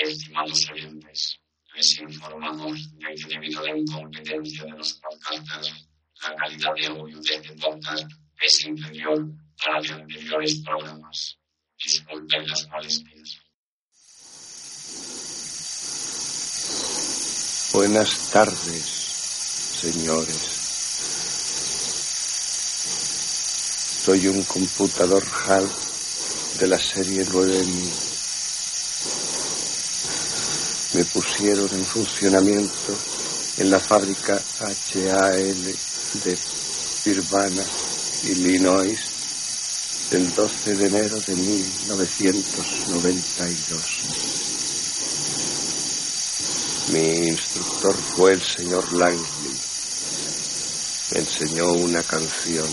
Estimados oyentes, les informamos de que debido a la incompetencia de los podcasters, la calidad de audio de este podcast es inferior a la de anteriores programas. Disculpen las molestias. Buenas tardes, señores. Soy un computador HAL de la serie 9000. Me pusieron en funcionamiento en la fábrica HAL de Urbana, Illinois, el 12 de enero de 1992. Mi instructor fue el señor Langley. Me enseñó una canción.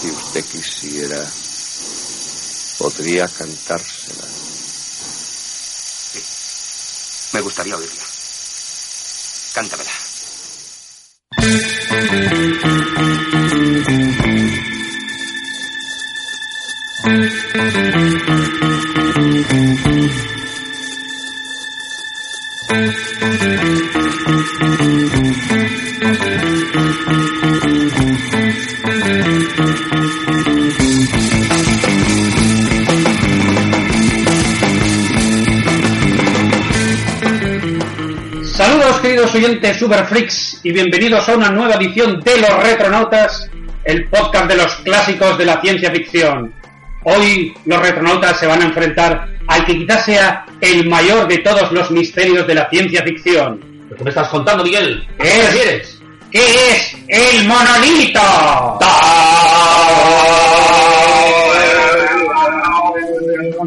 Si usted quisiera, podría cantársela. Me gustaría oírla. Cántamela. Superfreaks y bienvenidos a una nueva edición de Los Retronautas, el podcast de los clásicos de la ciencia ficción. Hoy los retronautas se van a enfrentar al que quizás sea el mayor de todos los misterios de la ciencia ficción. ¿Qué me estás contando, Miguel? ¿A ¿Qué es? es el monolito?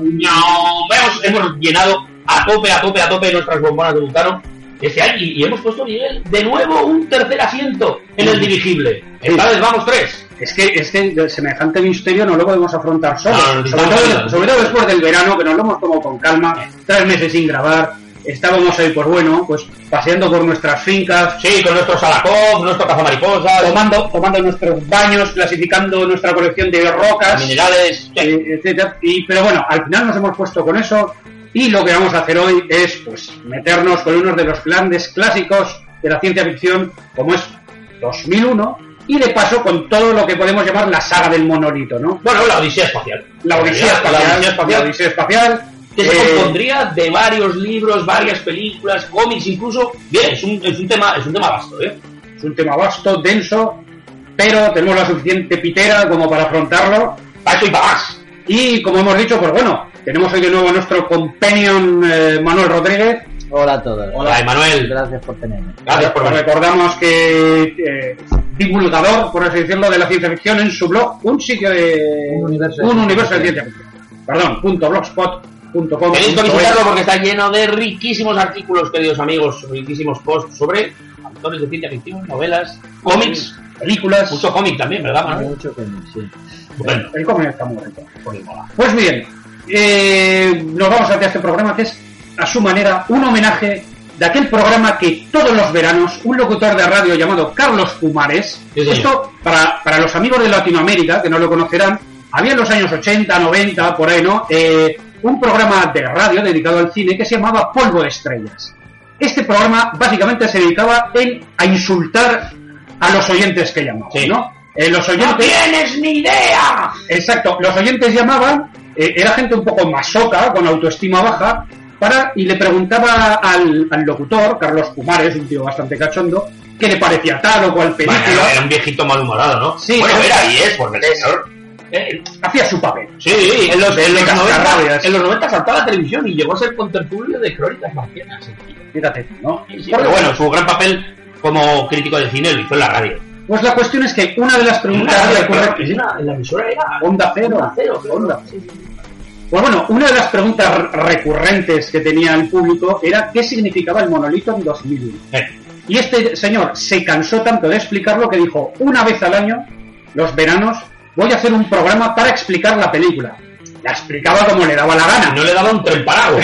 No, hemos, hemos llenado a tope, a tope, a tope nuestras bombonas de butano este año y, y hemos puesto, Miguel, de nuevo un tercer asiento en el dirigible. Esta vez vamos tres. Es que, es que de semejante misterio no lo podemos afrontar solos. No, sobre, todo, sobre después del verano, que nos lo hemos tomado con calma, tres meses sin grabar. Estábamos ahí, pues bueno, pues paseando por nuestras fincas, Sí, con nuestro Salakov, nuestro cazamariposas, tomando, tomando nuestros baños, clasificando nuestra colección de rocas, minerales. sí. eh, etcétera. Y, pero bueno, al final nos hemos puesto con eso y lo que vamos a hacer hoy es pues meternos con uno de los grandes clásicos de la ciencia ficción, como es 2001, y de paso con todo lo que podemos llamar la saga del monolito, ¿no? Bueno, la Odisea Espacial. La Odisea Espacial, La Odisea Espacial. la Odisea Espacial, que se eh, compondría de varios libros, varias películas, cómics incluso. Bien, es un, es un tema, es un tema vasto, ¿eh? es un tema vasto, denso, pero tenemos la suficiente pitera como para afrontarlo. Para eso y para más. Y como hemos dicho, pues bueno, tenemos hoy de nuevo a nuestro companion eh, Manuel Rodríguez. Hola a todos. Hola, Emanuel. Gracias por tenerme. Gracias por venir. Recordamos que eh, divulgador, por así decirlo, de la ciencia ficción en su blog, un sitio de Un universo de un ciencia universo de ficción. ciencia ficción. Perdón, punto blogspot.com. Tenéis que visitarlo porque está lleno de riquísimos artículos, queridos amigos, riquísimos posts sobre autores de ciencia ficción, novelas, cómics, películas. mucho cómic también, ¿verdad, Manuel? Mucho que sí. Bueno, El cómic está muy rico. Pues bien, eh, nos vamos a hacer este programa que es, a su manera, un homenaje de aquel programa que todos los veranos un locutor de radio llamado Carlos Sí, señor. esto para, para los amigos de Latinoamérica, que no lo conocerán, había en los años 80, 90, por ahí, ¿no? Eh, un programa de radio dedicado al cine que se llamaba Polvo de Estrellas. Este programa básicamente se dedicaba en, a insultar a los oyentes que llamaban, Sí. ¿no? Eh, los ¡No tienes ni idea! Exacto, los oyentes llamaban, eh, era gente un poco masoca, con autoestima baja, para y le preguntaba al, al locutor, Carlos Pumares, un tío bastante cachondo, qué le parecía tal o cual película. Bueno, era un viejito malhumorado, ¿no? Sí, bueno, no. era y es, porque señor... eh, Hacía su papel. Sí, en los, en, los 90, cascarrabias. en los 90 saltaba a la televisión y llegó a ser contertulio de crónicas marcianas. Fíjate, ¿no? Sí, pero bueno, su gran papel como crítico de cine lo hizo en la radio. Pues la cuestión es que una de las preguntas en la emisora era Onda cero. Onda cero. Onda. Sí, sí. Pues bueno, una de las preguntas recurrentes que tenía el público era qué significaba el monolito en 2001. Eh, Y este señor se cansó tanto de explicarlo que dijo, una vez al año, los veranos, voy a hacer un programa para explicar la película. La explicaba como le daba la gana. no le daba un tren parado.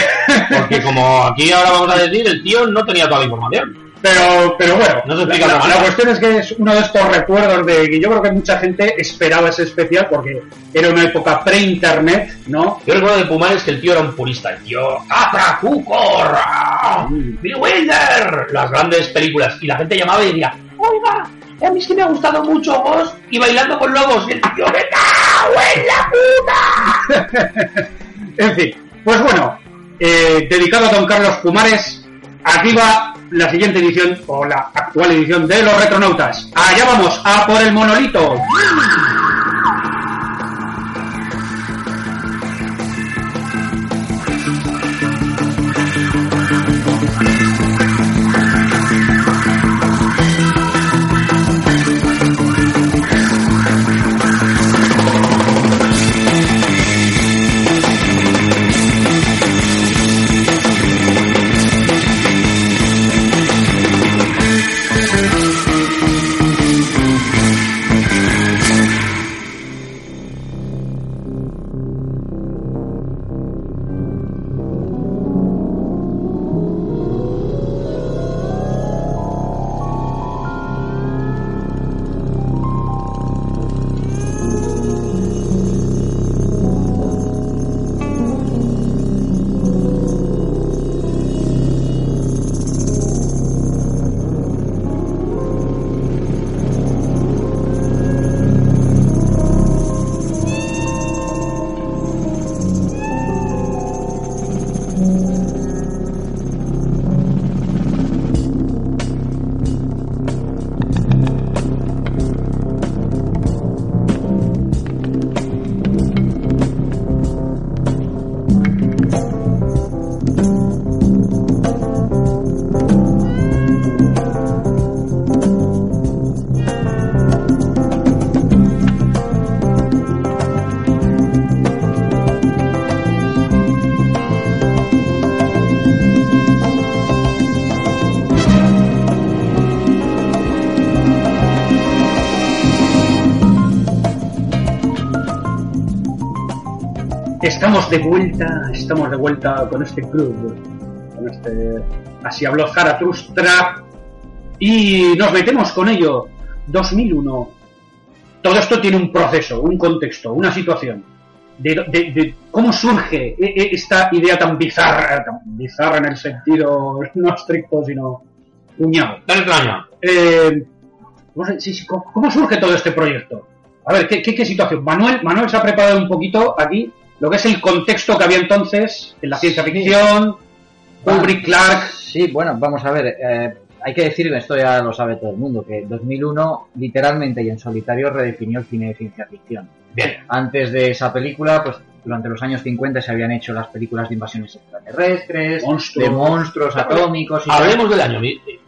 Porque como aquí ahora vamos a decir, el tío no tenía toda la información. Pero, pero bueno, No explica la, la manera. cuestión es que es uno de estos recuerdos de que yo creo que mucha gente esperaba ese especial porque era una época pre-internet, ¿no? Yo recuerdo de Pumares que el tío era un purista. El tío, ¡Capra, Cucor! ¡Ah! ¡Bill Wilder! Las grandes películas. Y la gente llamaba y decía, oiga, a mí es que me ha gustado mucho vos y bailando con lobos. Y el tío, ¡me cago en la puta! En fin, pues bueno, eh, dedicado a don Carlos Pumares, aquí va la siguiente edición, o la actual edición de los Retronautas. Allá vamos, a por el monolito. Estamos de vuelta, estamos de vuelta con este club, con este... Así habló Zaratustra y nos metemos con ello. 2001. Todo esto tiene un proceso, un contexto, una situación. De, de- de cómo surge e- e- esta idea tan bizarra, tan bizarra en el sentido no estricto, sino cuñado. Eh, ¿cómo, se- sí, sí, ¿cómo- cómo surge todo este proyecto? A ver, ¿qué, qué, qué situación? Manuel, Manuel se ha preparado un poquito aquí lo que es el contexto que había entonces en la ciencia ficción, Kubrick, Clark. Sí, bueno, vamos a ver. eh, hay que decir, esto ya lo sabe todo el mundo, que 2001 literalmente y en solitario redefinió el cine de ciencia ficción. Bien. Antes de esa película, pues durante los años 50 se habían hecho las películas de invasiones extraterrestres, Monstruos. de monstruos atómicos y tal. Hablemos del año.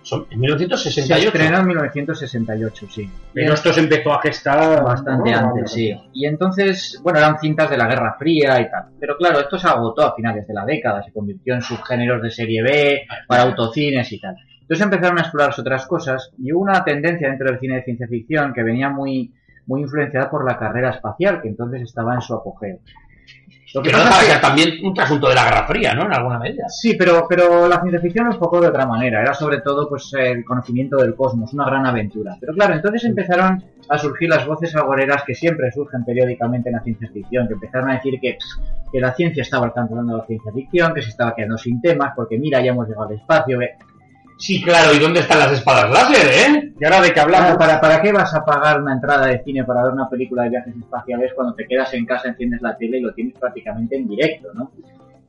Son- En Se 1968. estrenó en 1968, sí. Pero esto se empezó a gestar Bastante ¿no? antes, sí. Y entonces, bueno, eran cintas de la Guerra Fría y tal. Pero claro, esto se agotó a finales de la década, se convirtió en subgéneros de serie B, para autocines y tal. Entonces empezaron a explorarse otras cosas y hubo una tendencia dentro del cine de ciencia ficción que venía muy, muy influenciada por la carrera espacial, que entonces estaba en su apogeo. Lo que Que no pasa es que- también un trasunto de la Guerra Fría, ¿no? En alguna medida. Sí, pero, pero la ciencia ficción lo enfocó de otra manera. Era sobre todo pues el conocimiento del cosmos, una gran aventura. Pero claro, entonces empezaron a surgir las voces agoreras que siempre surgen periódicamente en la ciencia ficción, que empezaron a decir que, que la ciencia estaba alcanzando la ciencia ficción, que se estaba quedando sin temas, porque mira, ya hemos llegado al espacio. que- Sí, claro. ¿Y dónde están las espadas láser, eh? Y ahora de que hablamos. ¿para, ¿Para qué vas a pagar una entrada de cine para ver una película de viajes espaciales cuando te quedas en casa, enciendes la tele y lo tienes prácticamente en directo, ¿no?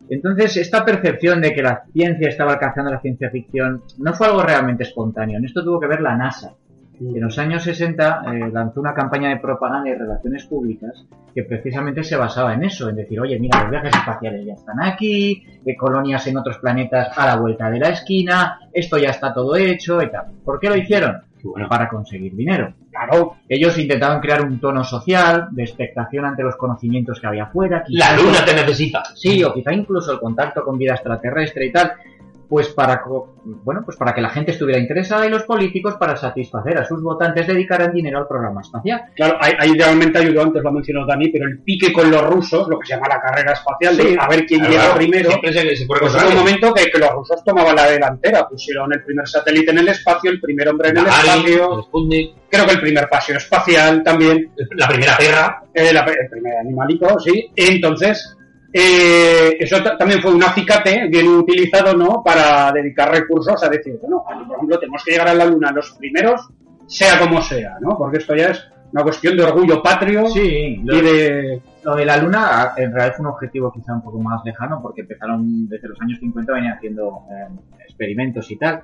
Entonces, esta percepción de que la ciencia estaba alcanzando la ciencia ficción no fue algo realmente espontáneo. En esto tuvo que ver la NASA. En los años 60 eh, lanzó una campaña de propaganda y relaciones públicas que precisamente se basaba en eso, en decir, oye, mira, los viajes espaciales ya están aquí, eh, colonias en otros planetas a la vuelta de la esquina, esto ya está todo hecho y tal. ¿Por qué lo hicieron? Bueno, Para conseguir dinero. Claro, Ellos intentaban crear un tono social de expectación ante los conocimientos que había afuera. la luna te necesita. Sí, o quizá incluso el contacto con vida extraterrestre y tal. Pues para co- bueno pues para que la gente estuviera interesada y los políticos para satisfacer a sus votantes dedicaran dinero al programa espacial. Claro, ahí, ahí realmente ayudó, antes lo mencionó Dani, pero el pique con los rusos, lo que se llama la carrera espacial, de a ver quién Claro, llega primero, Siempre se, pues un momento que, que los rusos tomaban la delantera, pusieron el primer satélite en el espacio, el primer hombre en el espacio, creo que el primer paseo espacial también, la primera perra. eh, la- el primer animalico, sí. Entonces, eh, eso ta- también fue un acicate bien utilizado, ¿no? Para dedicar recursos a decir, bueno, por ejemplo, tenemos que llegar a la Luna los primeros, sea como sea, ¿no? Porque esto ya es una cuestión de orgullo patrio Sí, y de... Lo de la Luna en realidad fue un objetivo quizá un poco más lejano porque empezaron desde los años 50 venían haciendo eh, experimentos y tal.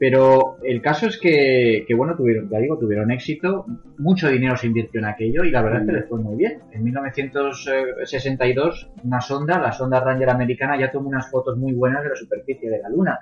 Pero el caso es que, que, bueno, tuvieron, ya digo, tuvieron éxito, mucho dinero se invirtió en aquello y la verdad es que les fue muy bien. En 1962, una sonda, la sonda Ranger americana, ya tomó unas fotos muy buenas de la superficie de la Luna.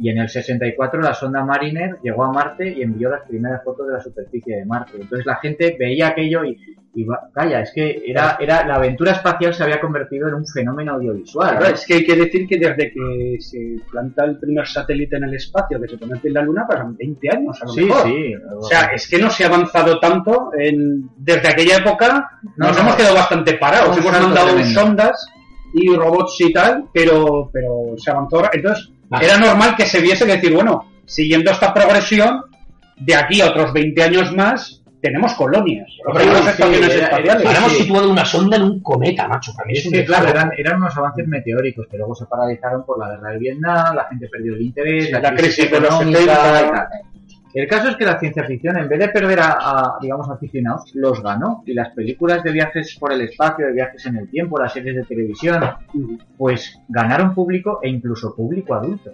Y en el 64 la sonda Mariner llegó a Marte y envió las primeras fotos de la superficie de Marte. Entonces la gente veía aquello y, y va- vaya, es que era, era la aventura espacial se había convertido en un fenómeno audiovisual. Es que hay que decir que desde que se planta el primer satélite en el espacio, que se pone en la Luna, pasan 20 años a lo Sí, mejor. sí. O sea, es que no se ha avanzado tanto en, desde aquella época. No, nos no. hemos quedado bastante parados. Hemos mandado tremendo. sondas y robots y tal, pero, pero se avanzó. Entonces. Era normal que se viese decir, bueno, siguiendo esta progresión, de aquí a otros 20 años más, tenemos colonias. Tenemos sí, estaciones era- espaciales. Ahora hemos sí. situado una sonda en un cometa, macho. Para mí es Es un que, claro, eran, eran unos avances meteóricos que luego se paralizaron por la guerra de Vietnam, la gente perdió el interés, Sí, la, la crisis, crisis de los económica 70. y tal. El caso es que la ciencia ficción, en vez de perder a, digamos, aficionados, los ganó. Y las películas de viajes por el espacio, de viajes en el tiempo, las series de televisión, pues ganaron público e incluso público adulto.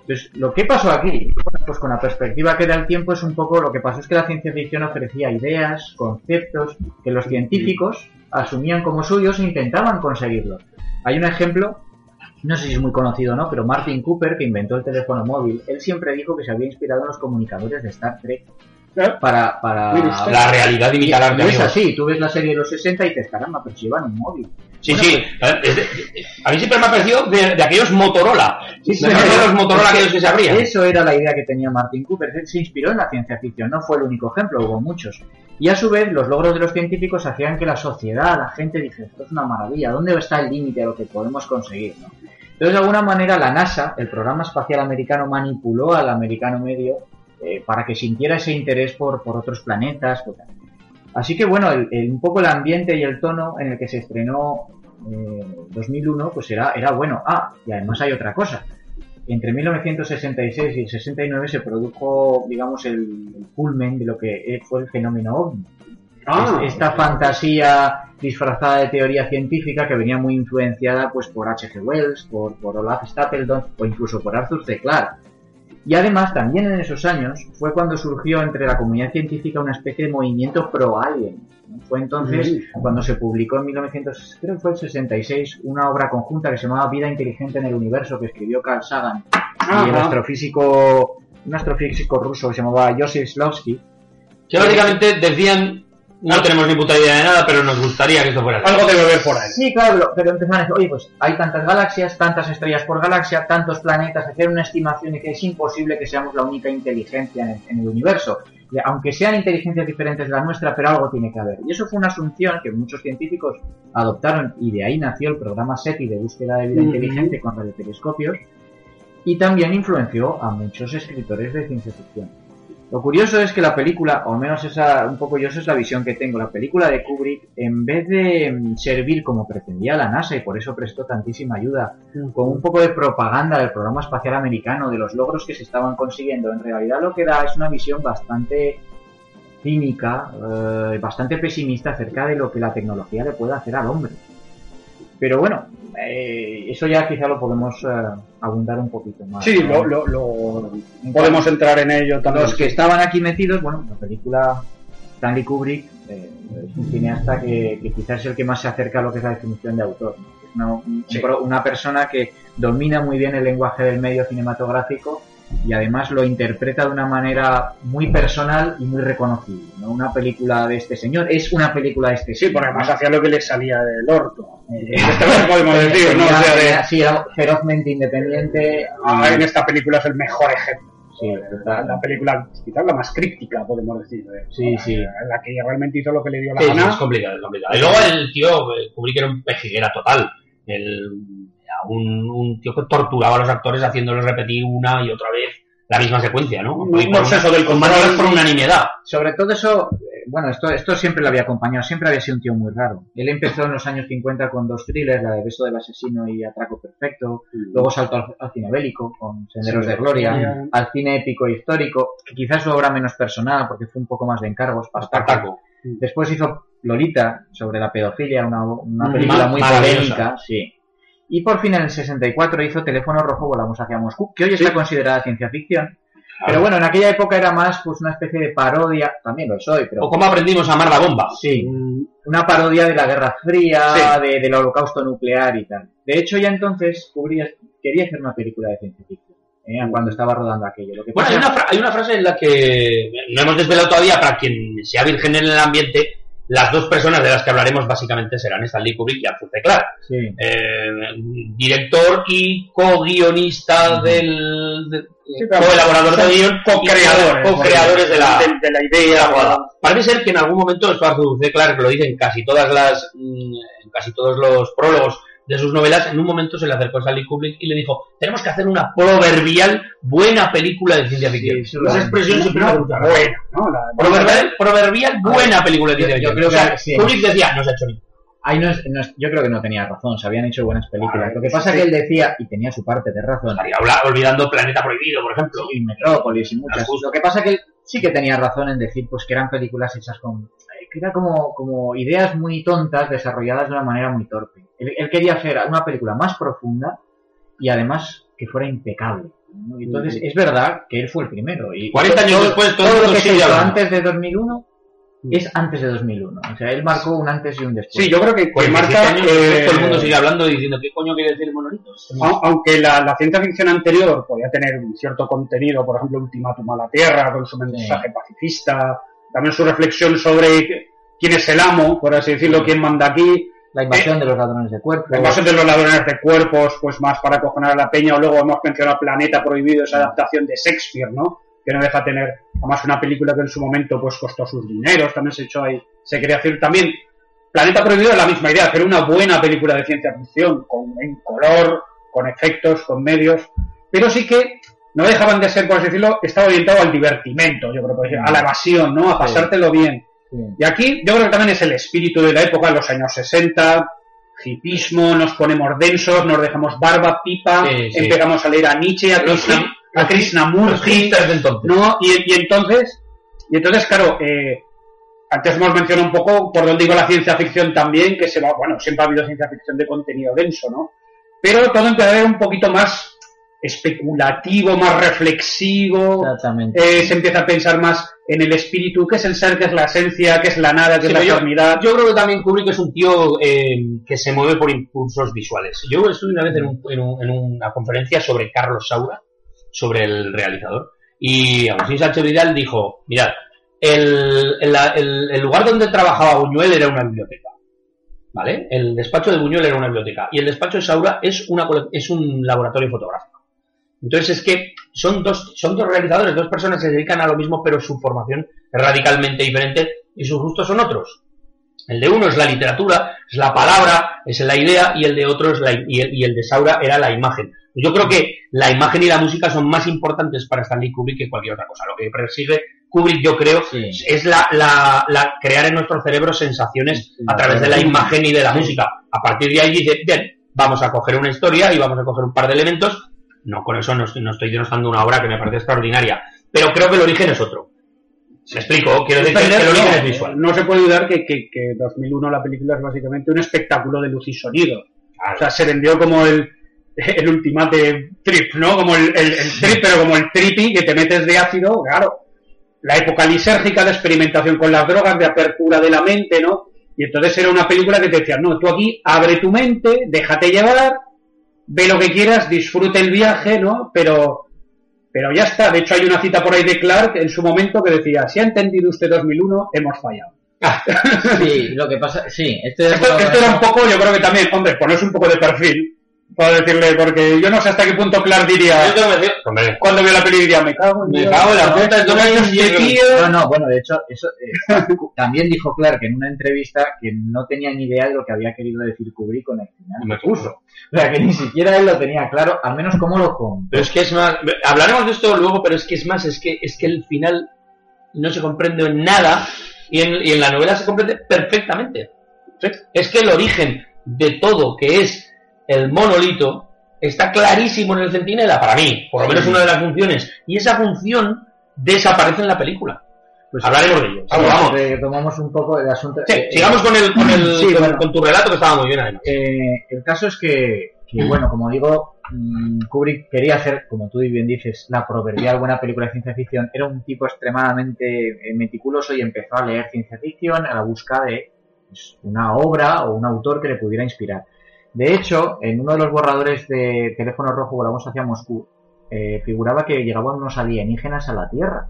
Entonces, lo que pasó aquí, pues con la perspectiva que da el tiempo es un poco lo que pasó es que la ciencia ficción ofrecía ideas, conceptos que los científicos asumían como suyos e intentaban conseguirlos. Hay un ejemplo, no sé si es muy conocido o no, pero Martin Cooper, que inventó el teléfono móvil, él siempre dijo que se había inspirado en los comunicadores de Star Trek ¿Eh? para... para... La realidad Y- imita al y es así, tú ves la serie de los 60 y te caramba, pero si llevan un móvil. Sí, Bueno, sí. Es de- a mí siempre me ha parecido de, de aquellos Motorola. Sí, de los Motorola aquellos que se abrían. Eso era la idea que tenía Martin Cooper. Él se inspiró en la ciencia ficción, no fue el único ejemplo, hubo muchos. Y a su vez, los logros de los científicos hacían que la sociedad, la gente dijera, esto es una maravilla, ¿dónde está el límite de lo que podemos conseguir? no? Entonces, de alguna manera, la NASA, el programa espacial americano, manipuló al americano medio eh, para que sintiera ese interés por, por otros planetas. Así que, bueno, el- el- un poco el ambiente y el tono en el que se estrenó eh, 2001, pues era, era bueno. Ah, y además hay otra cosa. Entre 1966 y el 69 se produjo, digamos, el, el culmen de lo que fue el fenómeno OVNI. Ah, Es- esta fantasía disfrazada de teoría científica que venía muy influenciada pues por H.G. Wells, por, por Olaf Stapledon o incluso por Arthur C. Clarke. Y además, también en esos años, fue cuando surgió entre la comunidad científica una especie de movimiento pro-alien. Fue entonces cuando se publicó en 1900, creo que fue el 66, una obra conjunta que se llamaba Vida inteligente en el universo, que escribió Carl Sagan y el astrofísico, un astrofísico ruso que se llamaba Joseph Slowski. Que básicamente decían, no tenemos ni puta idea de nada, pero nos gustaría que esto fuera así. Algo debe haber por ahí. Sí, claro, lo- pero empezaron a decir, oye, pues hay tantas galaxias, tantas estrellas por galaxia, tantos planetas, hacer una estimación de que es imposible que seamos la única inteligencia en el, en el universo. Y aunque sean inteligencias diferentes de la nuestra, pero algo tiene que haber. Y eso fue una asunción que muchos científicos adoptaron y de ahí nació el programa SETI de búsqueda de vida inteligente con radiotelescopios y también influenció a muchos escritores de ciencia ficción. Lo curioso es que la película, o al menos esa, un poco yo, esa es la visión que tengo, la película de Kubrick, en vez de mm, servir como pretendía la NASA y por eso prestó tantísima ayuda, con un poco de propaganda del programa espacial americano, de los logros que se estaban consiguiendo, en realidad lo que da es una visión bastante cínica, eh, bastante pesimista acerca de lo que la tecnología le puede hacer al hombre. Pero bueno, eh, eso ya quizá lo podemos eh, abundar un poquito más. Sí, ¿no? lo, lo- lo- podemos entrar en ello también. Los que estaban aquí metidos, bueno, la película Stanley Kubrick eh, es un cineasta que, que quizás es el que más se acerca a lo que es la definición de autor. ¿no? Es una, un- Sí. una persona que domina muy bien el lenguaje del medio cinematográfico y además lo interpreta de una manera muy personal y muy reconocible. ¿no? Una película de este señor es una película de este Sí, señor. porque además hacía lo que le salía del orto. Eh, Esto lo podemos decir, ¿no? O Era- sea, de- sí, ferozmente independiente. Ah, en esta película es el mejor ejemplo. Sí, La, total. la película, quizás la más críptica, podemos decir. ¿eh? Sí, sí. La que realmente hizo lo que le dio la Sí, sí, gana. es complicado, es complicado. Y luego el tío, eh, Kubrick era un pejiguera total. El, un, un tío que torturaba a los actores haciéndoles repetir una y otra vez la misma secuencia, ¿no? Un- obseso del control, por unanimidad. Sobre todo eso, eh, bueno, esto, esto siempre lo había acompañado, siempre había sido un tío muy raro. Él empezó en los años 50 con dos thrillers, la de Beso del Asesino y Atraco Perfecto, luego saltó al, al cine bélico con Senderos Sí, de Gloria, al cine épico e histórico, que quizás su obra menos personal porque fue un poco más de encargos, Spartaco. Espartaco. Después hizo Lolita, sobre la pedofilia, una, una Mm, película muy polémica, sí. Y por fin en el 64 hizo Teléfono Rojo, Volamos hacia Moscú, que hoy está considerada ciencia ficción. Pero bueno, en aquella época era más pues una especie de parodia, también lo soy, pero O cómo aprendimos a amar la bomba. sí, una parodia de la Guerra Fría, Sí. de- del holocausto nuclear y tal. De hecho, ya entonces Kubrick quería hacer una película de ciencia ficción, ¿eh? cuando estaba rodando aquello. Lo que Bueno, hay una, fra- hay una frase en la que no hemos desvelado todavía, para quien sea virgen en el ambiente, las dos personas de las que hablaremos básicamente serán Stanley Kubrick y Arthur C. Clarke. Sí. Eh, director y co-guionista del... de- claro. co-elaborador de Son guion, co-creadores, co-creadores de la, de, la idea. de la jugada. Parece ser que en algún momento, esto Arthur C. Clarke lo dice en casi todas las, mm, en casi todos los prólogos de sus novelas, en un momento se le acercó a Stanley Kubrick y le dijo, tenemos que hacer una proverbial buena película de ciencia ficción. Sí, Esa lo- expresión siempre me gusta. Buena, ¿no? La- Proverbial, proverbial buena película de ciencia yo ficción. creo O sea, que sí. Kubrick decía, no se ha hecho ni Ahí no es- no es- yo creo que no tenía razón, se habían hecho buenas películas. Ah, Lo que pasa sí. es que él decía, y tenía su parte de razón, Estaría habla- olvidando Planeta Prohibido, por ejemplo. y Metrópolis y muchas. Lo que pasa es que él sí que tenía razón en decir pues que eran películas hechas con... eh, que como, como ideas muy tontas desarrolladas de una manera muy torpe. Él, él quería hacer una película más profunda y además que fuera impecable. ¿no? Y Entonces, es verdad que él fue el primero. Y 40 años después, todo el todo lo mundo que se sigue hizo hablando. antes de 2001 es antes de 2001. O sea, él marcó un antes y un después. Sí, yo creo que, que 47 marca. años después, eh, todo el mundo sigue hablando y diciendo, ¿qué coño quiere decir el monolito? au- Aunque la, la ciencia ficción anterior podía tener un cierto contenido, por ejemplo, Ultimátum a la Tierra, con su mensaje pacifista, también su reflexión sobre quién es el amo, por así decirlo, quién manda aquí, La invasión de los ladrones de cuerpo. la invasión de los ladrones de cuerpos, pues más para acojonar a la peña, o luego hemos mencionado Planeta Prohibido, esa adaptación de Shakespeare, ¿no? Que no deja tener, además una película que en su momento pues costó sus dineros, también se echó ahí, se quería hacer también. Planeta Prohibido es la misma idea, hacer una buena película de ciencia ficción, con, en color, con efectos, con medios, pero sí que no dejaban de ser, por así decirlo, estaba orientado al divertimento, yo creo, que a la evasión, ¿no? A pasártelo bien. Sí. Y aquí yo creo que también es el espíritu de la época, los años 60, hipismo, nos ponemos densos, nos dejamos barba, pipa, Sí, sí. empezamos a leer a Nietzsche, a, Krishna, a Krishnamurti. ¿no? Y, y entonces, y entonces, claro, eh, antes hemos mencionado un poco por dónde iba la ciencia ficción también, que se va, bueno, siempre ha habido ciencia ficción de contenido denso, ¿no? Pero todo empieza a ser un poquito más especulativo, más reflexivo, Exactamente. eh, se empieza a pensar más en el espíritu, qué es el ser, qué es la esencia, qué es la nada, qué Sí, es la yo- eternidad. Yo creo que también Kubrick es un tío eh, que se mueve por impulsos visuales. Yo estuve una vez en, un- en un- en una conferencia sobre Carlos Saura, sobre el realizador, y Agustín Sánchez Vidal dijo, mirad, el, el- el- el lugar donde trabajaba Buñuel era una biblioteca. ¿Vale? El despacho de Buñuel era una biblioteca. Y el despacho de Saura es, una, es un laboratorio fotográfico. Entonces es que son dos, son dos realizadores, dos personas que se dedican a lo mismo, pero su formación es radicalmente diferente y sus gustos son otros. El de uno es la literatura, es la palabra, es la idea, y el de otro es la, y, el, y el de Saura era la imagen. Yo creo que la imagen y la música son más importantes para Stanley Kubrick que cualquier otra cosa. Lo que persigue Kubrick, yo creo, Sí. es la, la- la- crear en nuestro cerebro sensaciones Sí, a través de la imagen y de la música. A partir de ahí dice, bien, vamos a coger una historia y vamos a coger un par de elementos. No, con eso no, estoy- no estoy denostando una obra que me parece extraordinaria, pero creo que el origen es otro. ¿Me explico? Quiero decir que el origen es visual. no se puede dudar que, que, que 2001 la película es básicamente un espectáculo de luz y sonido. O sea, se vendió como el, el ultimate trip, ¿no? Como el, el- el trip, pero como el trippy que te metes de ácido, claro. La época lisérgica de experimentación con las drogas, de apertura de la mente, ¿no? Y entonces era una película que te decía, no, tú aquí abre tu mente, déjate llevar, ve lo que quieras, disfrute el viaje, ¿no? Pero, Pero ya está, de hecho hay una cita por ahí de Clark en su momento que decía, si ha entendido usted 2001, hemos fallado. Sí, lo que pasa, sí, estoy de Esto, con esto era un poco, yo creo que también, hombre, ponerse un poco de perfil, para decirle, porque yo no sé hasta qué punto Clark diría, Yo tengo que decir, hombre, cuando vio la peli diría, me cago en me Dios". cago en la puta, ¿Cómo me? No, no, bueno, de hecho, eso eh, también dijo Clark en una entrevista que no tenía ni idea de lo que había querido decir Kubrick con el final. me puso. O sea, que ni siquiera él lo tenía claro, al menos cómo lo contó. Pero es que es más, hablaremos de esto luego, pero es que es más, es que, es que el final no se comprende en nada y en, y en la novela se comprende perfectamente. Es que el origen de todo, que es el monolito, está clarísimo en el centinela, para mí, por lo menos una de las funciones, y esa función desaparece en la película. Pues Hablaremos de ello. Vamos, vamos. retomamos un poco el asunto. Sí, eh, sigamos con el, con el, Sí, con, bueno. con tu relato que estaba muy bien además. Eh, el caso es que, que, bueno, como digo, mm, Kubrick quería hacer, como tú bien dices, la proverbial buena película de ciencia ficción. Era un tipo extremadamente eh, meticuloso y empezó a leer ciencia ficción a la busca de pues, una obra o un autor que le pudiera inspirar. De hecho, en uno de los borradores de Teléfono Rojo Volamos hacia Moscú, eh, figuraba que llegaban unos alienígenas a la Tierra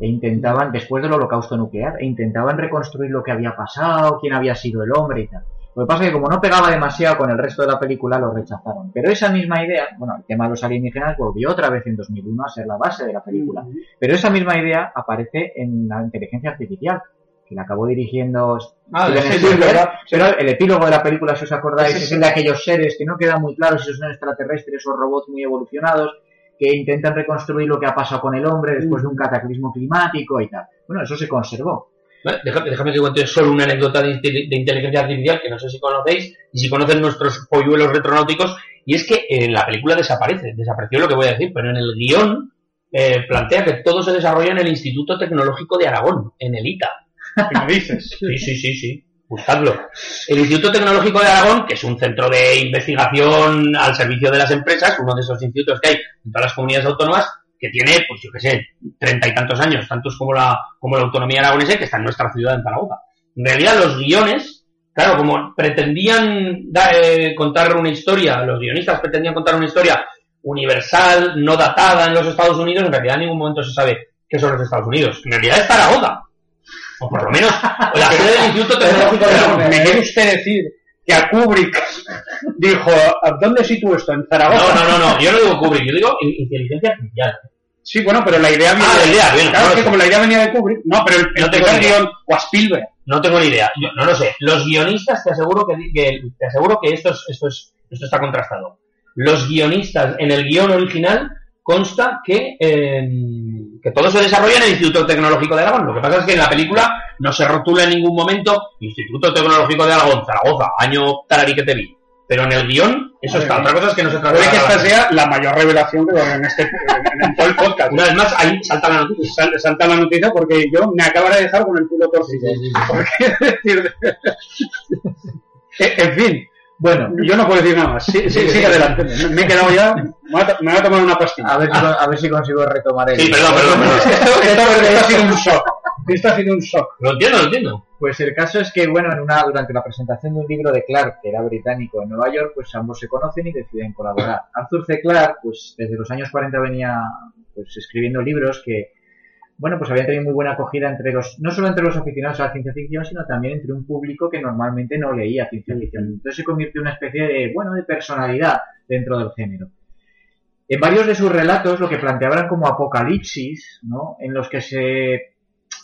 e intentaban, después del holocausto nuclear, e intentaban reconstruir lo que había pasado, quién había sido el hombre y tal. Lo que pasa es que como no pegaba demasiado con el resto de la película, lo rechazaron. Pero esa misma idea, bueno, el tema de los alienígenas volvió otra vez en 2001 a ser la base de la película. Pero esa misma idea aparece en la inteligencia artificial, que la acabó dirigiendo Ah, Steven sí, sí, es Spielberg, verdad. pero el epílogo de la película, si os acordáis, es el de aquellos seres que no queda muy claro si son extraterrestres o robots muy evolucionados, que intentan reconstruir lo que ha pasado con el hombre después de un cataclismo climático y tal. Bueno, eso se conservó. Vale, Déjame, déjame que cuente solo una anécdota de, de inteligencia artificial que no sé si conocéis y si conocen nuestros polluelos retronáuticos. Y es que en la película desaparece, desapareció lo que voy a decir, pero en el guion eh, plantea que todo se desarrolla en el Instituto Tecnológico de Aragón, en el ITA. ¿Qué me dices? Sí, sí, sí, sí. Buscadlo. El Instituto Tecnológico de Aragón, que es un centro de investigación al servicio de las empresas, uno de esos institutos que hay en todas las comunidades autónomas, que tiene, pues yo qué sé, treinta y tantos años, tantos como la, como la autonomía aragonesa, que está en nuestra ciudad, en Zaragoza. En realidad, los guiones, claro, como pretendían eh, contar una historia, los guionistas pretendían contar una historia universal, no datada en los Estados Unidos, en realidad en ningún momento se sabe qué son los Estados Unidos. En realidad es Zaragoza. O por lo menos la sede del Instituto Tecnológico de Aragón. ¿Me quiere usted decir que a Kubrick dijo, ¿a dónde sitúo esto? ¿En No, Zaragoza? no, no, no, yo no digo Kubrick, yo digo in- inteligencia artificial. Sí, bueno, pero la idea viene Ah, la idea, bien, Claro, no que como la idea venía de Kubrick, no, pero el, el No tengo primer ni idea. guion, o a Spielberg. No tengo ni idea, yo no lo sé. Los guionistas te aseguro que, que- te aseguro que esto es, esto es, esto está contrastado. Los guionistas en el guion original consta que, eh, que todo se desarrolla en el Instituto Tecnológico de Aragón. Lo que pasa es que en la película no se rotula en ningún momento Instituto Tecnológico de Aragón, Zaragoza, año tarari que te vi. Pero en el guion eso está. Otra cosa es que no se trata Puede que esta sea la mayor revelación que en, este, en, en todo el podcast. Una vez más, ahí salta la noticia. Sal- salta la noticia porque yo me acabaré de dejar con el culo torcido. Porque, es decir, en fin, Bueno, yo no puedo decir nada más. Sí, sí, sigue adelante. Me, he quedado ya. Me voy a, tomar una pastilla. a ver, si, a ver si consigo retomar el... Sí, perdón, perdón, perdón. Esto, esto- esto ha sido un shock. Esto ha sido un shock. Lo entiendo, lo entiendo. Pues el caso es que, bueno, en una, durante la presentación de un libro de Clark, que era británico en Nueva York, pues ambos se conocen y deciden colaborar. Arthur C. Clarke, pues desde los años 40 venía pues escribiendo libros que, bueno, pues habían tenido muy buena acogida entre los, no solo entre los aficionados a la ciencia ficción, sino también entre un público que normalmente no leía ciencia ficción. Entonces se convirtió en una especie de, bueno, de personalidad dentro del género. En varios de sus relatos lo que planteaban como apocalipsis, ¿no? En los que se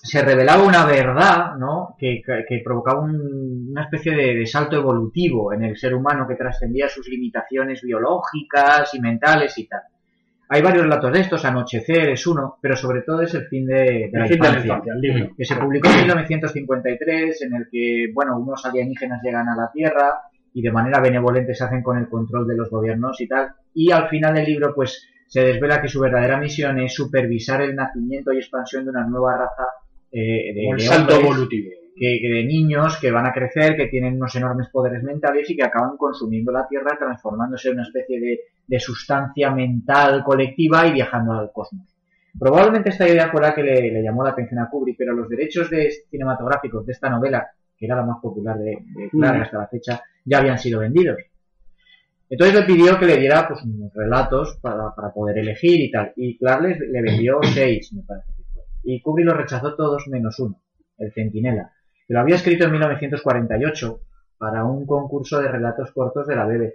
se revelaba una verdad, ¿no? Que, que- que provocaba un- una especie de, de salto evolutivo en el ser humano que trascendía sus limitaciones biológicas y mentales y tal. Hay varios relatos de estos, Anochecer es uno, pero sobre todo es el fin de, de la El fin de la infancia, infancia, el libro. que se publicó en 1953, en el que, bueno, unos alienígenas llegan a la Tierra y de manera benevolente se hacen con el control de los gobiernos y tal, y al final del libro, pues, se desvela que su verdadera misión es supervisar el nacimiento y expansión de una nueva raza eh, de, el de salto evolutivo. Que, que de niños que van a crecer, que tienen unos enormes poderes mentales y que acaban consumiendo la Tierra, transformándose en una especie de, de sustancia mental colectiva y viajando al cosmos. Probablemente esta idea fue la que le, le llamó la atención a Kubrick, pero los derechos de, cinematográficos de esta novela, que era la más popular de, de Mm. hasta la fecha, ya habían sido vendidos. Entonces le pidió que le diera pues unos relatos para, para poder elegir y tal. Y Clark les- le vendió seis, me parece que fue. Y Kubrick los rechazó todos menos uno, el Centinela, que lo había escrito en 1948 para un concurso de relatos cortos de la BBC.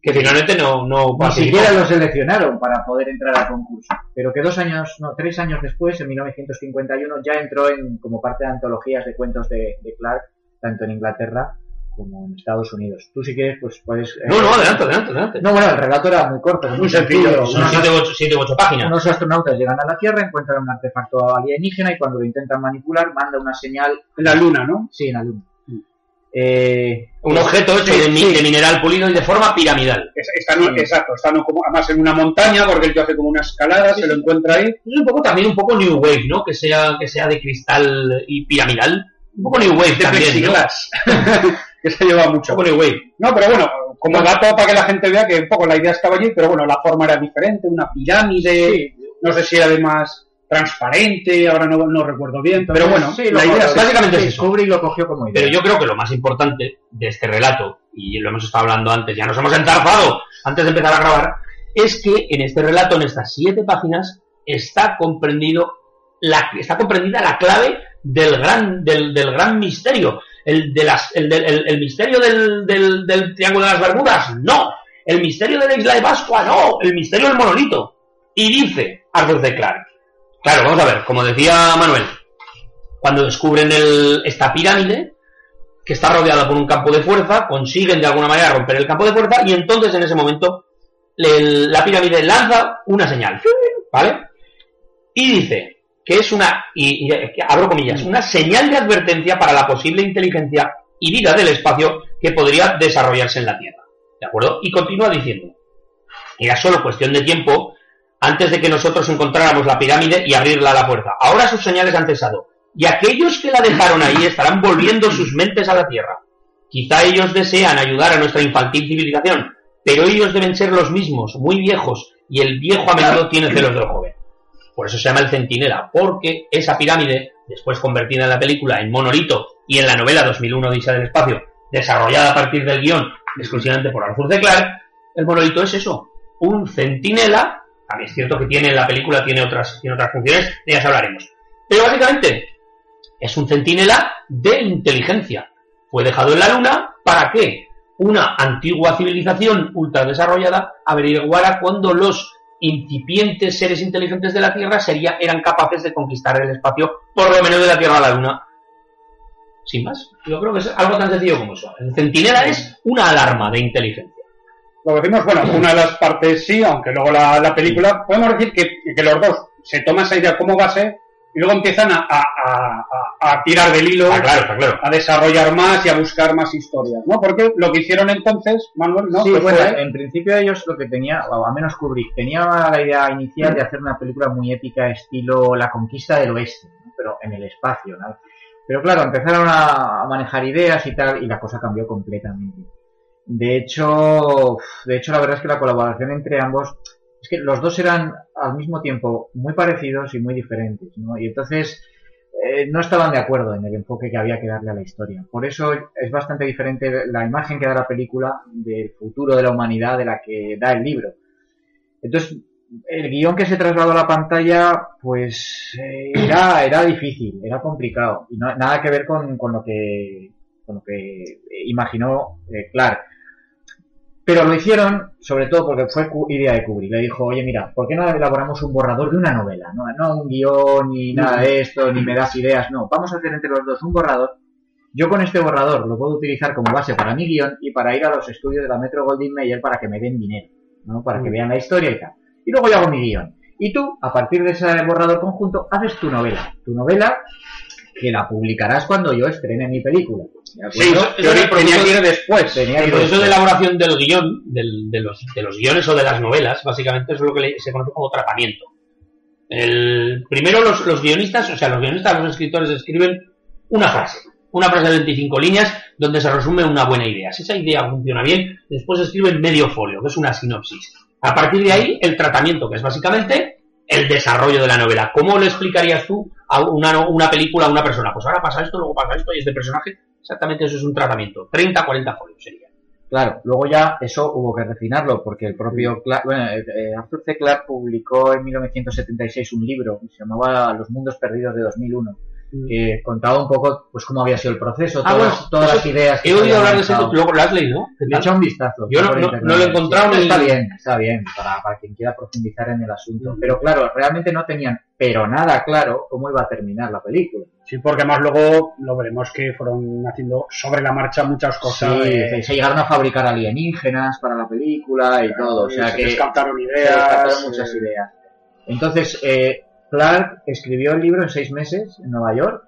Que finalmente no, no Ni siquiera lo seleccionaron para poder entrar al concurso. Pero que dos años, no, tres años después, en 1951, ya entró en, como parte de antologías de cuentos de, de Clark, tanto en Inglaterra como en Estados Unidos. Tú si quieres, pues puedes... eh, No, no, adelante, adelante, adelante. No, bueno, el relato era muy corto, Muy sencillo, Son Unos, 7 u 8, siete u ocho páginas. unos astronautas llegan a la Tierra, encuentran un artefacto alienígena y cuando lo intentan manipular, manda una señal... En la luna, ¿no? Sí, en la Luna. Eh, Un objeto hecho sí, de, mi- sí. de mineral pulido y de forma piramidal. Es- Está, no- exacto, está no como, además en una montaña, porque el tío hace como una escalada, se lo encuentra ahí. Es un poco también un poco New Wave, ¿no? Que sea, que sea de cristal y piramidal. Un poco New Wave De también, ¿no? que se lleva mucho. No, pero bueno, como dato para que la gente vea que un poco la idea estaba allí, pero bueno, la forma era diferente, una pirámide, no sé si era además transparente, ahora no, no recuerdo bien, pero bueno, sí, la idea básicamente es sí, eso. Kubrick lo cogió como idea. Pero yo creo que lo más importante de este relato, y lo hemos estado hablando antes, ya nos hemos entarzado antes de empezar a grabar, es que en este relato, en estas siete páginas, está comprendido la, está comprendida la clave del gran, del, del gran misterio. El, misterio del, del, Triángulo de las Bermudas, no. El misterio de la isla de Pascua, no. El misterio del monolito. Y dice Arthur C. Clarke. Claro, vamos a ver, como decía Manuel, cuando descubren el, esta pirámide, que está rodeada por un campo de fuerza, consiguen de alguna manera romper el campo de fuerza y entonces en ese momento la pirámide lanza una señal, ¿vale? Y dice que es una, y, abro comillas, una señal de advertencia para la posible inteligencia y vida del espacio que podría desarrollarse en la Tierra, ¿de acuerdo? Y continúa diciendo, era solo cuestión de tiempo antes de que nosotros encontráramos la pirámide y abrirla a la fuerza. Ahora sus señales han cesado y aquellos que la dejaron ahí estarán volviendo sus mentes a la Tierra. Quizá ellos desean ayudar a nuestra infantil civilización, pero ellos deben ser los mismos, muy viejos, y el viejo a menudo tiene celos del joven. Por eso se llama el centinela, porque esa pirámide, después convertida en la película en monolito y en la novela 2001 Odisea del Espacio, desarrollada a partir del guion exclusivamente por Arthur C. Clarke, el monolito es eso, un centinela, también es cierto que tiene en la película tiene otras, tiene otras funciones, de ellas hablaremos. Pero básicamente es un centinela de inteligencia. Fue dejado en la Luna para que una antigua civilización ultra desarrollada averiguara cuando los incipientes seres inteligentes de la Tierra sería, eran capaces de conquistar el espacio, por lo menos de la Tierra a la Luna. Sin más, yo creo que es algo tan sencillo como eso. El centinela es una alarma de inteligencia. Lo decimos, bueno, una de las partes sí, aunque luego la, la película, podemos decir que, que los dos se toman esa idea como base y luego empiezan a, a- a- tirar del hilo, Está claro, está claro. a desarrollar más y a buscar más historias, ¿no? Porque lo que hicieron entonces, Manuel, ¿no? Sí, Pues bueno, fue- en principio ellos lo que tenía, o al menos Kubrick, tenía la idea inicial de hacer una película muy épica estilo La conquista del oeste, ¿no? pero en el espacio, ¿no? Pero claro, empezaron a, a manejar ideas y tal, y la cosa cambió completamente. De hecho, de hecho, la verdad es que la colaboración entre ambos, es que los dos eran al mismo tiempo muy parecidos y muy diferentes, ¿no? Y entonces eh, no estaban de acuerdo en el enfoque que había que darle a la historia. Por eso es bastante diferente la imagen que da la película del futuro de la humanidad de la que da el libro. Entonces, el guion que se trasladó a la pantalla, pues eh, era, era difícil, era complicado. Y no, nada que ver con, con lo que con lo que imaginó eh, Clark. Pero lo hicieron, sobre todo porque fue idea de Kubrick. Le dijo, oye, mira, ¿por qué no elaboramos un borrador de una novela? No, no un guion ni nada de esto, ni me das ideas, no. Vamos a hacer entre los dos un borrador. Yo con este borrador lo puedo utilizar como base para mi guion y para ir a los estudios de la Metro Goldwyn Mayer para que me den dinero, ¿no? Para que vean la historia y tal. Y luego yo hago mi guion. Y tú, a partir de ese borrador conjunto, haces tu novela. Tu novela que la publicarás cuando yo estrene mi película. ¿de Sí, yo eso- tenía que ir después. Tenía El ir proceso de elaboración del guion, del- de, los, de los guiones o de las novelas, básicamente es lo que se conoce como tratamiento. El, primero los, los guionistas, o sea, los guionistas, los escritores escriben una frase, una frase de 25 líneas donde se resume una buena idea. Si esa idea funciona bien, después escriben medio folio, que es una sinopsis. A partir de ahí, el tratamiento, que es básicamente el desarrollo de la novela. ¿Cómo le explicarías tú a una, una película a una persona? Pues ahora pasa esto, luego pasa esto y este personaje. Exactamente eso es un tratamiento. 30, 40 folios sería. Claro, luego ya eso hubo que refinarlo porque el propio Clark, bueno, eh, eh, Arthur C. Clarke publicó en 1976 un libro que se llamaba Los mundos perdidos de 2001 que contaba un poco pues cómo había sido el proceso, Ah, todas, bueno, todas eso- las ideas. que He se oído hablar de ese luego lo has leído, ¿qué Le tal? echa un vistazo. Yo no- no- no lo he encontrado Sí, Está ni- bien, está bien, para, para quien quiera profundizar en el asunto. Pero claro, realmente no tenían, pero nada claro, cómo iba a terminar la película. Sí, porque además luego lo veremos que fueron haciendo sobre la marcha muchas cosas. Sí, de- se- se llegaron a fabricar alienígenas para la película y todo, o sea se que descartaron se ideas. descartaron muchas eh, ideas. Entonces, eh, Clark escribió el libro en seis meses en Nueva York.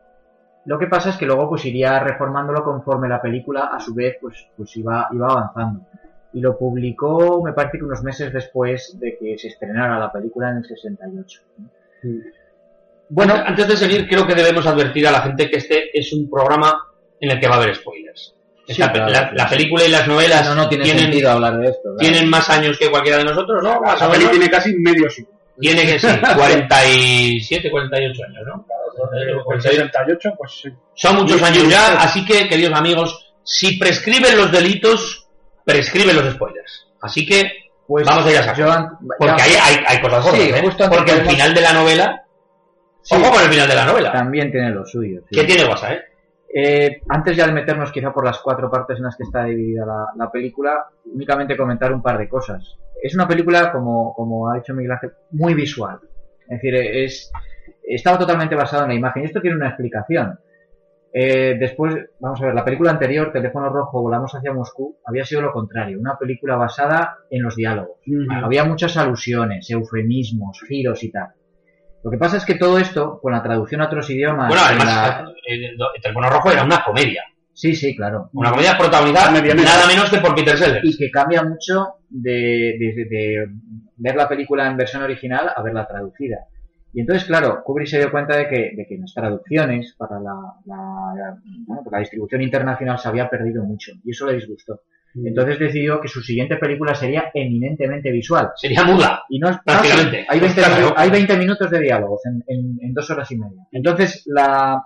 Lo que pasa es que luego pues iría reformándolo conforme la película a su vez pues, pues iba, iba avanzando. Y lo publicó, me parece que unos meses después de que se estrenara la película en el 68. Bueno, antes de seguir, creo que debemos advertir a la gente que este es un programa en el que va a haber spoilers. Sí, claro, la, la película y las novelas No, no tiene tienen, sentido hablar de esto. claro. tienen más años que cualquiera de nosotros, ¿no? Más La peli menos. tiene casi medio siglo. Tiene que ser 47, 48 años, ¿no? El 68, pues sí. Son muchos Sí, años sí, ya, sí. así que, queridos amigos, si prescriben los delitos, prescriben los spoilers. Así que Pues vamos a ir a saco. yo an- Porque ya- hay, hay, hay cosas gordas, Sí, ¿eh? Porque el final de la novela... Sí. Ojo con el final de la novela. también tiene lo suyo. sí. ¿Qué tiene WhatsApp, eh? Eh, antes ya de meternos quizá por las cuatro partes en las que está dividida la, la película, únicamente comentar un par de cosas. Es una película, como, como ha dicho Miguel Ángel, muy visual. Es decir, es, estaba totalmente basado en la imagen. Y esto tiene una explicación. Eh, después, vamos a ver, la película anterior, Teléfono Rojo, Volamos hacia Moscú, había sido lo contrario. Una película basada en los diálogos. Había muchas alusiones, eufemismos, giros y tal. Lo que pasa es que todo esto, con la traducción a otros idiomas... Bueno, en además, la- el Teléfono Rojo era una comedia. Sí, sí, claro. Una comedia protagonizada nada menos que por Peter Sellers. y que cambia mucho de, de- de ver la película en versión original a verla traducida. Y entonces, claro, Kubrick se dio cuenta de que, de que las traducciones para la, la- la- bueno, pues la distribución internacional se había perdido mucho y eso le disgustó. Entonces decidió que su siguiente película sería eminentemente visual. Sería muda. Y no es Prácticamente. hay, 20, Claro. minu- hay 20 minutos de diálogos en, en- en dos horas y media. Entonces, la.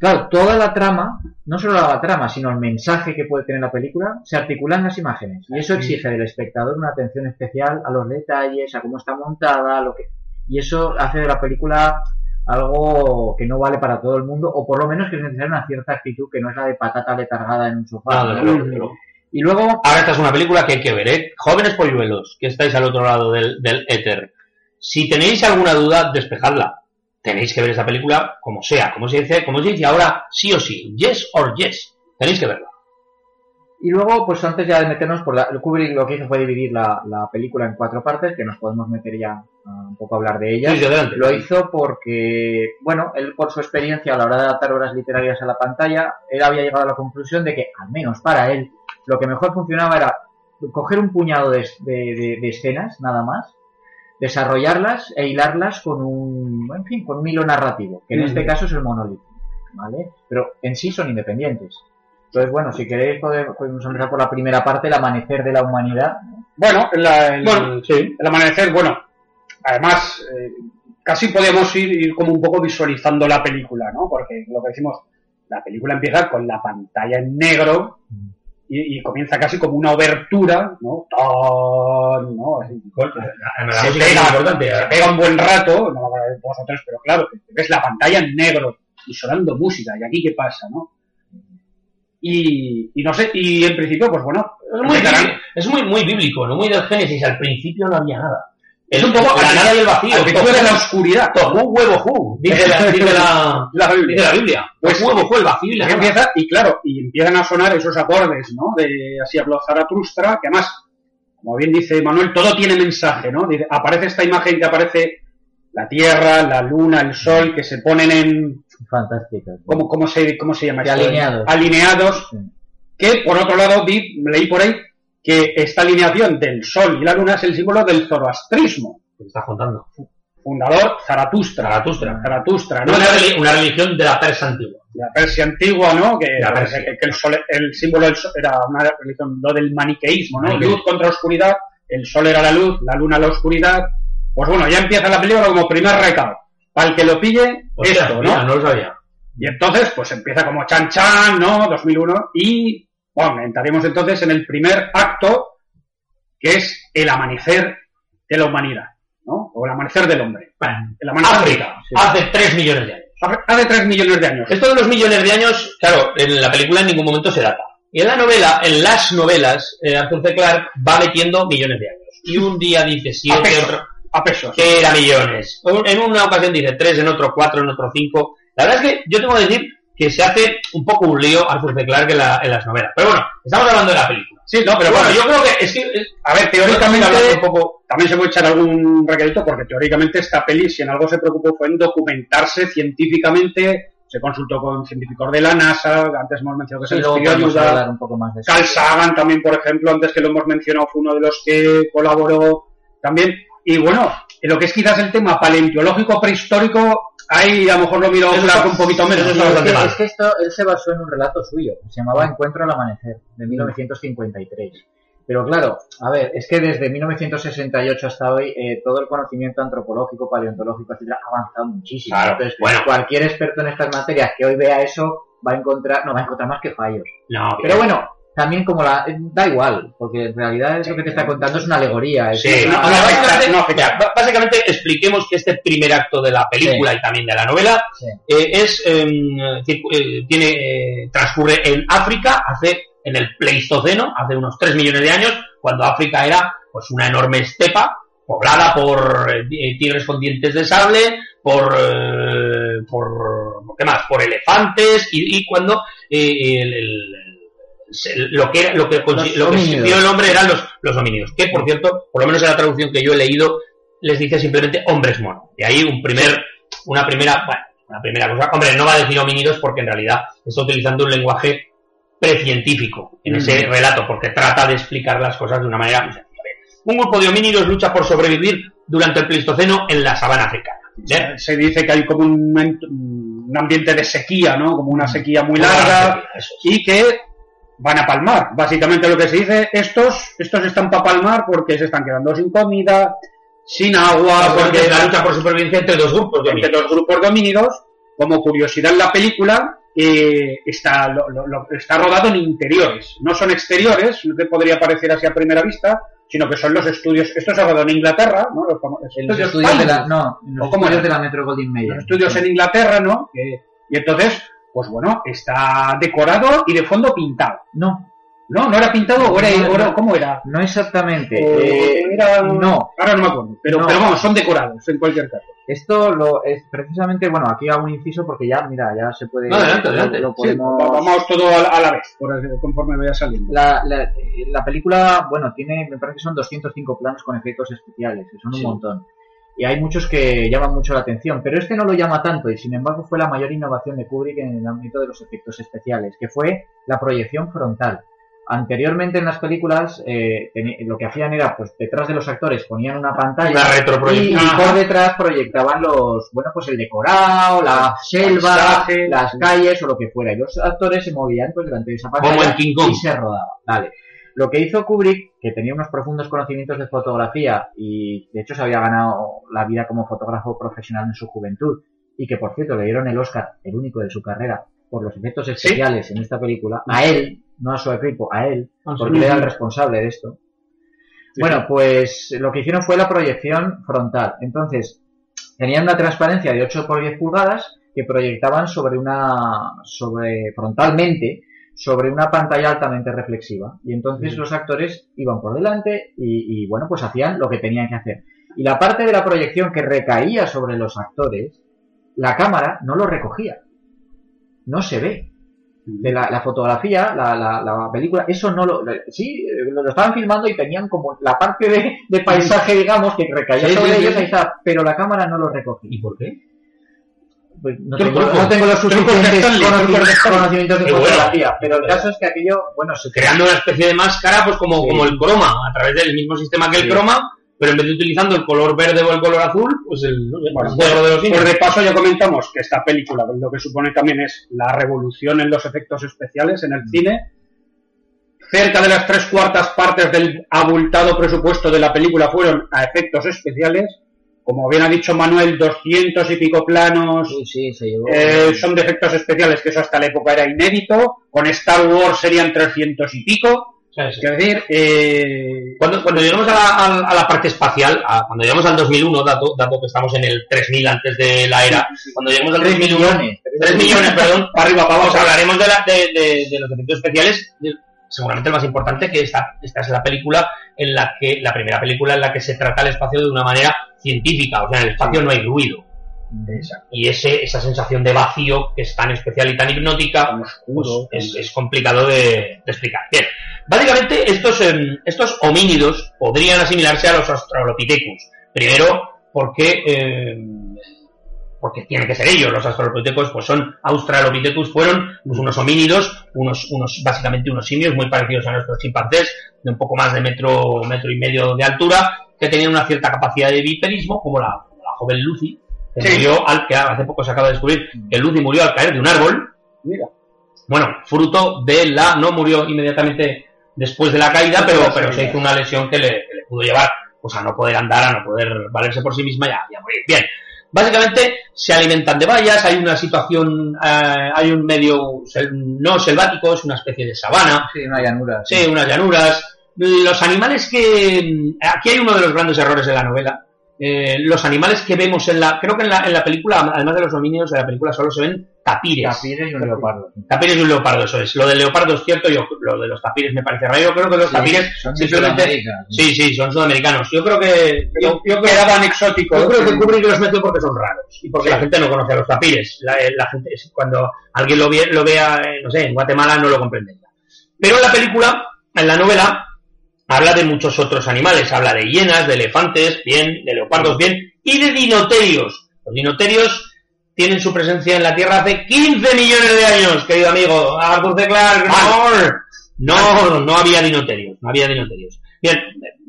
Claro, toda la trama, no solo la trama, sino el mensaje que puede tener la película, se articula en las imágenes. Y eso exige del espectador una atención especial a los detalles, a cómo está montada, a lo que. Y eso hace de la película algo que no vale para todo el mundo, o por lo menos que es necesaria una cierta actitud que no es la de patata letargada en un sofá. Ah, luego, desde luego. Y luego, Ahora esta es una película que hay que ver, ¿eh? Jóvenes polluelos, que estáis al otro lado del, del éter. Si tenéis alguna duda, despejadla. Tenéis que ver esta película como sea, como se dice, como se dice ahora, sí o sí, yes or yes. Tenéis que verla. Y luego, pues antes ya de meternos por la, el Kubrick lo que hizo fue dividir la, la película en cuatro partes, que nos podemos meter ya a un poco a hablar de ellas. Sí, adelante. Lo hizo porque, bueno, él por su experiencia a la hora de adaptar obras literarias a la pantalla, él había llegado a la conclusión de que, al menos para él, lo que mejor funcionaba era coger un puñado de, de- de- de escenas, nada más, desarrollarlas e hilarlas con un, en fin, con un hilo narrativo, que en este caso es el monolito, ¿vale? Pero en sí son independientes. Entonces, bueno, si queréis podemos, empezar por la primera parte, el amanecer de la humanidad. Bueno, la- el, Bueno, sí. el amanecer, bueno, además, eh, casi podemos ir, ir como un poco visualizando la película, ¿no? Porque lo que decimos, la película empieza con la pantalla en negro y, y comienza casi como una obertura, ¿no? Ton, ¿no? Así, La se pega, se ¿eh? pega un buen rato, no acuerdo de vosotros, pero claro, ves la pantalla en negro y sonando música, y aquí qué pasa, ¿no? Y, y no sé, y en principio, pues bueno, Es muy, es muy, muy bíblico, ¿no? Muy del Génesis. Al principio no había nada. Es un poco la nada y el vacío. al principio de la oscuridad. Tohu, huevo, hu. Dice la, dice la, La Biblia. dice la Biblia. Pues- huevo, hu, el vacío y la empieza, y claro, y empiezan a sonar esos acordes, ¿no? De así habló Zaratustra, que además, como bien dice Manuel, todo tiene mensaje, ¿no? Dice, aparece esta imagen que aparece la Tierra, la Luna, el Sol, que se ponen en, Fantásticas. ¿cómo, cómo se, cómo se llama alineados. Alineados, Sí. que por otro lado vi, leí por ahí que esta alineación del Sol y la Luna es el símbolo del zoroastrismo. ¿Qué estás contando? Fundador Zaratustra. Zaratustra. Zaratustra, ¿no? Una, una religión de la Persa antigua. la Persia antigua, ¿no? Que, Persia. que- que el, sol, el símbolo del sol era una religión, lo del maniqueísmo, ¿no? Luz contra oscuridad, el sol era la luz, la luna la oscuridad. Pues bueno, ya empieza la película como primer recado. Para el que lo pille, Hostia, esto, mira, ¿no? no lo sabía. Y entonces, pues empieza como chan chan, ¿no? 2001. Y, Bueno, entraremos entonces en el primer acto, que es el amanecer de la humanidad, ¿no? O el amanecer del hombre. Bueno, El amanecer África, sí. hace 3 millones de años. Hace tres millones de años. Esto de los millones de años, claro, en la película en ningún momento se data. Y en la novela, en las novelas, eh, Arthur C. Clarke va metiendo millones de años. Y un día dice A siete, pesos. otro, A pesos. que era millones. En una ocasión dice tres, en otro cuatro, en otro cinco. La verdad es que yo tengo que decir que se hace un poco un lío Arthur C. Clarke en, la- en las novelas. Pero bueno, estamos hablando de la película. Sí, no, Pero bueno, yo creo que es que... es- A ver, Teóricamente un poco... también se puede echar algún requerito porque teóricamente esta peli, si en algo se preocupó, fue en documentarse científicamente. Se consultó con científicos de la NASA, antes hemos mencionado que se les pidió ayuda. un poco más de eso. Carl Sagan también, por ejemplo, antes que lo hemos mencionado, fue uno de los que colaboró también. Y bueno, en lo que es quizás el tema paleontológico prehistórico, ahí a lo mejor lo miro un poquito menos. Sí, es, que, es que esto, él se basó en un relato suyo, que se llamaba Encuentro al Amanecer, de 1953. Pero claro, a ver, es que desde 1968 hasta hoy eh, todo el conocimiento antropológico, paleontológico, etcétera, ha avanzado muchísimo. Claro, Entonces, bueno. cualquier experto en estas materias que hoy vea eso va a encontrar, no va a encontrar más que fallos. No, Pero bueno, también como la, da igual, porque en realidad es lo que te está contando es una alegoría. es Sí, una- no, básicamente, no básicamente expliquemos que este primer acto de la película y también de la novela Sí. eh, es em, eh, tiene eh, transcurre en África hace en el Pleistoceno hace unos 3 millones de años cuando África era pues una enorme estepa poblada por eh, tigres con dientes de sable por eh, por ¿qué más? por elefantes y, y cuando el- lo que era, lo que, lo que existió el hombre eran los, los homínidos que por cierto por lo menos en la traducción que yo he leído les dice simplemente hombres mono de ahí un primer una primera bueno, una primera cosa hombre no va a decir homínidos porque en realidad está utilizando un lenguaje precientífico en ese Mm. relato porque trata de explicar las cosas de una manera muy sencilla. un grupo de homínidos lucha por sobrevivir durante el Pleistoceno en la sabana africana ¿eh? Se dice que hay como un, ent- un ambiente de sequía, ¿no? Como una sequía muy larga sequía, eso es. y que van a palmar. Básicamente lo que se dice, estos, estos están para palmar porque se están quedando sin comida, sin agua, porque porque es la lucha por supervivencia entre dos grupos de entre los grupos de homínidos, como curiosidad la película, eh, está, lo- lo- está rodado en interiores, no son exteriores, no te podría parecer así a primera vista, sino que son los estudios, esto se ha rodado en Inglaterra, ¿no? Los, los estudios estudios de la, no, los ¿O cómo estudios de la Metro Goldwyn Mayer. los estudios en Inglaterra, ¿no? Que- y entonces, pues bueno, está decorado y de fondo pintado. No, ¿No? ¿No era pintado o era, No, era- no. cómo era? no exactamente. O Eh, era- no. Ahora no me acuerdo. Pero, No. pero vamos, son decorados en cualquier caso. Esto lo es precisamente, bueno, aquí hago un inciso porque ya, mira, ya se puede. No, adelante, lo- adelante. lo podemos- vamos todo a la, a la vez, por, conforme vaya saliendo. La, la, eh, la película, bueno, tiene, me parece que son 205 planos con efectos especiales, que son un montón. Y hay muchos que llaman mucho la atención, pero este no lo llama tanto y sin embargo fue la mayor innovación de Kubrick en el ámbito de los efectos especiales, que fue la proyección frontal. Anteriormente en las películas eh, lo que hacían era, pues detrás de los actores ponían una pantalla Una y, por detrás proyectaban los, bueno, pues el decorado, la selva, paisaje, las calles o lo que fuera. Y los actores se movían pues delante de esa pantalla y se rodaba. Vale. Lo que hizo Kubrick, que tenía unos profundos conocimientos de fotografía y de hecho se había ganado la vida como fotógrafo profesional en su juventud y que por cierto le dieron el Oscar, el único de su carrera, por los efectos especiales en esta película, a él, no a su equipo, a él, porque él era el responsable de esto. Bueno, pues lo que hicieron fue la proyección frontal. Entonces, tenían una transparencia de 8 por 10 pulgadas que proyectaban sobre una, sobre, frontalmente, sobre una pantalla altamente reflexiva. Y entonces los actores iban por delante y, y, bueno, pues hacían lo que tenían que hacer. Y la parte de la proyección que recaía sobre los actores, la cámara no lo recogía. No se ve de la, la fotografía, la, la, la película, eso no lo, sí, lo, estaban filmando y tenían como la parte de, de paisaje, digamos, que recaía Sí, sobre sí, ellos, ahí está, pero la cámara no lo recogía. ¿Y por qué? Pues no, tengo, truco. no tengo los suficientes conocimientos, conocimientos de bueno. fotografía, pero el caso es que aquello, bueno, se creando una especie de máscara, pues como, Sí. como el croma, a través del mismo sistema que el Sí. croma, pero en vez de utilizando el color verde o el color azul, pues el, no sé, Bueno, el negro de los Por indios. de paso ya comentamos que esta película lo que supone también es la revolución en los efectos especiales en el cine. Cerca de las tres cuartas partes del abultado presupuesto de la película fueron a efectos especiales, como bien ha dicho Manuel, 200 y pico planos, Sí, sí, se llevó. eh, son de efectos especiales, que eso hasta la época era inédito, con Star Wars serían 300 y pico, Sí, sí. es decir, eh, Cuando, cuando lleguemos a la, a- a la parte espacial, a- cuando lleguemos al 2001, dado, dado que estamos en el 3000 antes de la era, cuando lleguemos al 3 2001, millones. 3 millones, perdón, para arriba, para abajo. hablaremos de, la- de- de- de los efectos especiales. de- seguramente el más importante que esta, esta es la película en la que, la primera película en la que se trata el espacio de una manera científica. O sea, en el espacio no hay ruido. Y ese, esa sensación de vacío que es tan especial y tan hipnótica, Tan pues, es, es complicado de, de explicar. Bien, básicamente estos, em, estos homínidos podrían asimilarse a los Australopithecus. Primero, porque, em, porque tienen que ser ellos, los Australopithecus, pues son Australopithecus, fueron pues, unos homínidos, unos, unos, básicamente unos simios muy parecidos a nuestros chimpancés, de un poco más de metro, metro y medio de altura, que tenían una cierta capacidad de biperismo, como la, joven Lucy, que Sí. murió al que hace poco se acaba de descubrir que Lucy murió al caer de un árbol, Mira, bueno, fruto de la, no murió inmediatamente después de la caída, pero, pero se hizo una lesión que le, que le pudo llevar pues, a no poder andar, a no poder valerse por sí misma y a, y a morir. Bien, básicamente se alimentan de bayas, hay una situación, eh, hay un medio sel- no selvático, es una especie de sabana, Sí, una llanura. sí, unas llanuras. Los animales que... Aquí hay uno de los grandes errores de la novela. Eh, los animales que vemos en la... Creo que en la, en la película, además de los homínidos, en la película solo se ven tapires. Tapires y un leopardo. Tapires y un leopardo, eso es. Lo del leopardo es cierto, yo, lo de los tapires me parece raro. Yo creo que los Sí, tapires son de simplemente... Sí, sí, son sudamericanos. Yo creo que... Yo, yo creo, quedaban exóticos. yo creo que Kubrick los metió porque son raros y porque Sí. la gente no conoce a los tapires. La, eh, la gente, cuando alguien lo, ve- lo vea, eh, no sé, en Guatemala no lo comprendería. Pero en la película, en la novela, habla de muchos otros animales. Habla de hienas, de elefantes, bien, de leopardos, bien, y de dinoterios. Los dinoterios tienen su presencia en la Tierra hace 15 millones de años, querido amigo. Arthur C. Clarke, no, no, no había dinoterios, no había dinoterios. Bien, eh,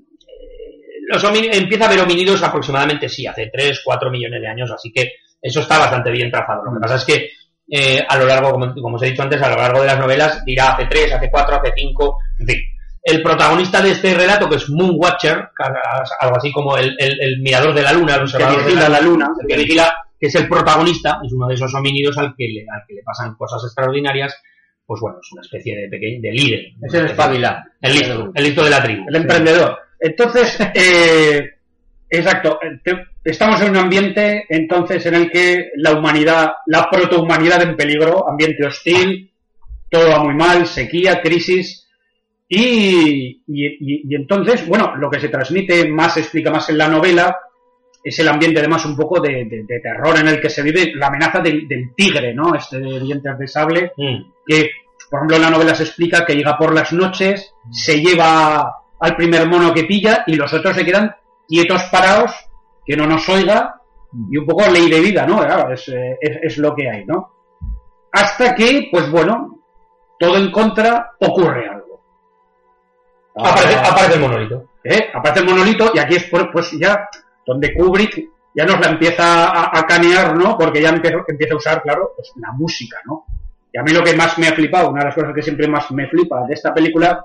los empieza a haber homínidos aproximadamente, sí, hace 3, 4 millones de años, así que eso está bastante bien trazado. Lo que pasa es que eh, a lo largo, como, como os he dicho antes, a lo largo de las novelas dirá hace 3, hace 4, hace 5, en fin. El protagonista de este relato, que es Moonwatcher, algo así como el, el- el mirador de la luna, el que de vigila la la luna. el que vigila, que es el protagonista, es uno de esos homínidos al que le, al que le pasan cosas extraordinarias, pues bueno, es una especie de pequeño, de líder. Es el espabilado. El listo, el listo de la tribu. el emprendedor. Entonces, eh, exacto, eh, te- estamos en un ambiente entonces en el que la humanidad, la protohumanidad en peligro, ambiente hostil, todo va muy mal, sequía, crisis, y, y- y- y entonces, bueno, lo que se transmite más, se explica más en la novela, es el ambiente además un poco de, de- de terror en el que se vive la amenaza del, del tigre, ¿no? Este de dientes de sable, Mm. que, por ejemplo, en la novela se explica que llega por las noches, se lleva al primer mono que pilla y los otros se quedan quietos parados, que no nos oiga, y un poco ley de vida, ¿no? Claro, es, eh, es- es lo que hay, ¿no? Hasta que, pues bueno, todo en contra ocurre algo. Aparece, Ah, aparece el monolito. ¿eh? Aparece el monolito y aquí es por- pues ya donde Kubrick ya nos la empieza a, a canear, ¿no? Porque ya empieza, empieza a usar, claro, pues la música, ¿no? Y a mí lo que más me ha flipado, una de las cosas que siempre más me flipa de esta película,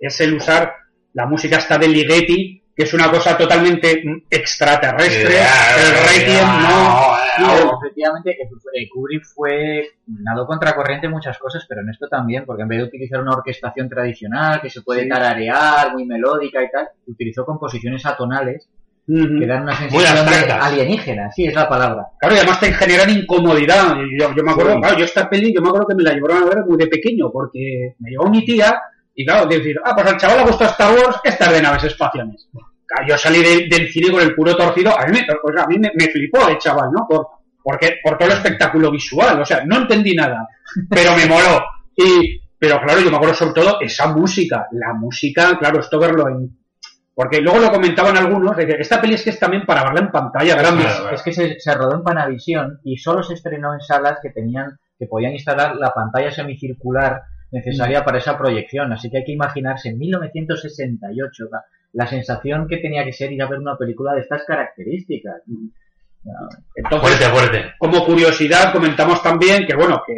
es el usar la música hasta de Ligeti, que es una cosa totalmente mm, extraterrestre. el Requiem, ¿no? No, efectivamente, que Kubrick fue nado contracorriente en muchas cosas, pero en esto también, porque en vez de utilizar una orquestación tradicional que se puede Sí. tararear, muy melódica y tal, utilizó composiciones atonales que dan una sensación de alienígena, sí, es la palabra. Claro, y además te generan incomodidad. Yo, yo me acuerdo, Sí. claro, yo esta peli, yo me acuerdo que me la llevaron a ver muy de pequeño, porque me llevó mi tía, y claro, de decir, ah, pues al chaval le gusta Star Wars, esta es de naves espaciales. Yo salí de- del cine con el puro torcido, a mí, me, pues a mí me, me flipó de chaval, ¿no? Por, porque, por todo el espectáculo visual, o sea, no entendí nada, pero me moló. Y, pero claro, yo me acuerdo sobre todo esa música, la música, claro, esto verlo en... Porque luego lo comentaban algunos, de que esta peli es que es también para verla en pantalla grande. Claro, claro. Es que se, se rodó en Panavisión y solo se estrenó en salas que tenían, que podían instalar la pantalla semicircular necesaria para esa proyección. Así que hay que imaginarse en 1968 la, sensación que tenía que ser ir a ver una película de estas características. Entonces, Fuerte, fuerte. como curiosidad comentamos también que bueno que,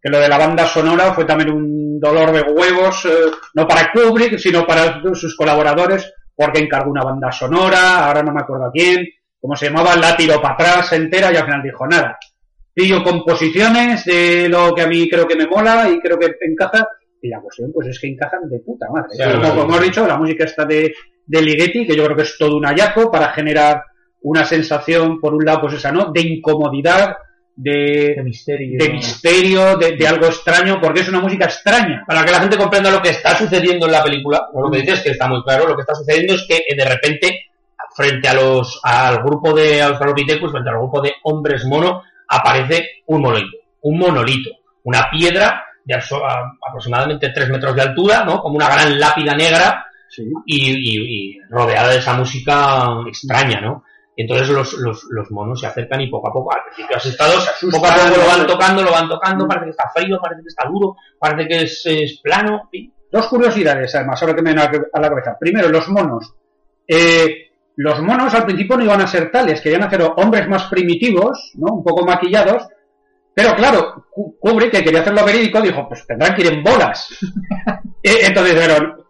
que lo de la banda sonora fue también un dolor de huevos eh, no para Kubrick sino para sus colaboradores porque encargó una banda sonora ahora no me acuerdo a quién como se llamaba, la tiró para atrás entera y al final dijo, nada, pillo composiciones de lo que a mí creo que me mola y creo que encaja, y la cuestión pues es que encajan de puta madre. Claro, como, hemos dicho, la música está de, de Ligeti, que yo creo que es todo un hallazgo para generar una sensación, por un lado, pues esa, ¿no? De incomodidad, de de, misterio. de misterio, de, de algo extraño, porque es una música extraña. Para que la gente comprenda lo que está sucediendo en la película, no lo que dices es que está muy claro, lo que está sucediendo es que eh, de repente, frente a los, al grupo de Australopithecus, frente al grupo de hombres mono, aparece un monolito, un monolito, una piedra de aproximadamente 3 metros de altura, ¿no? Como una gran lápida negra, Sí. y, y- y rodeada de esa música extraña, ¿no? Y entonces los, los, los monos se acercan y poco a poco, al principio asustados, poco a poco lo van tocando, lo van tocando, parece que está frío, parece que está duro, parece que es, es plano, fin. Dos curiosidades, además, ahora que me viene a la- a la cabeza. Primero, los monos. Eh, los monos al principio no iban a ser tales, querían hacer hombres más primitivos, ¿no? Un poco maquillados. Pero claro, Ku- Kubrick, que quería hacerlo verídico, dijo, pues tendrán que ir en bolas. Entonces dijeron,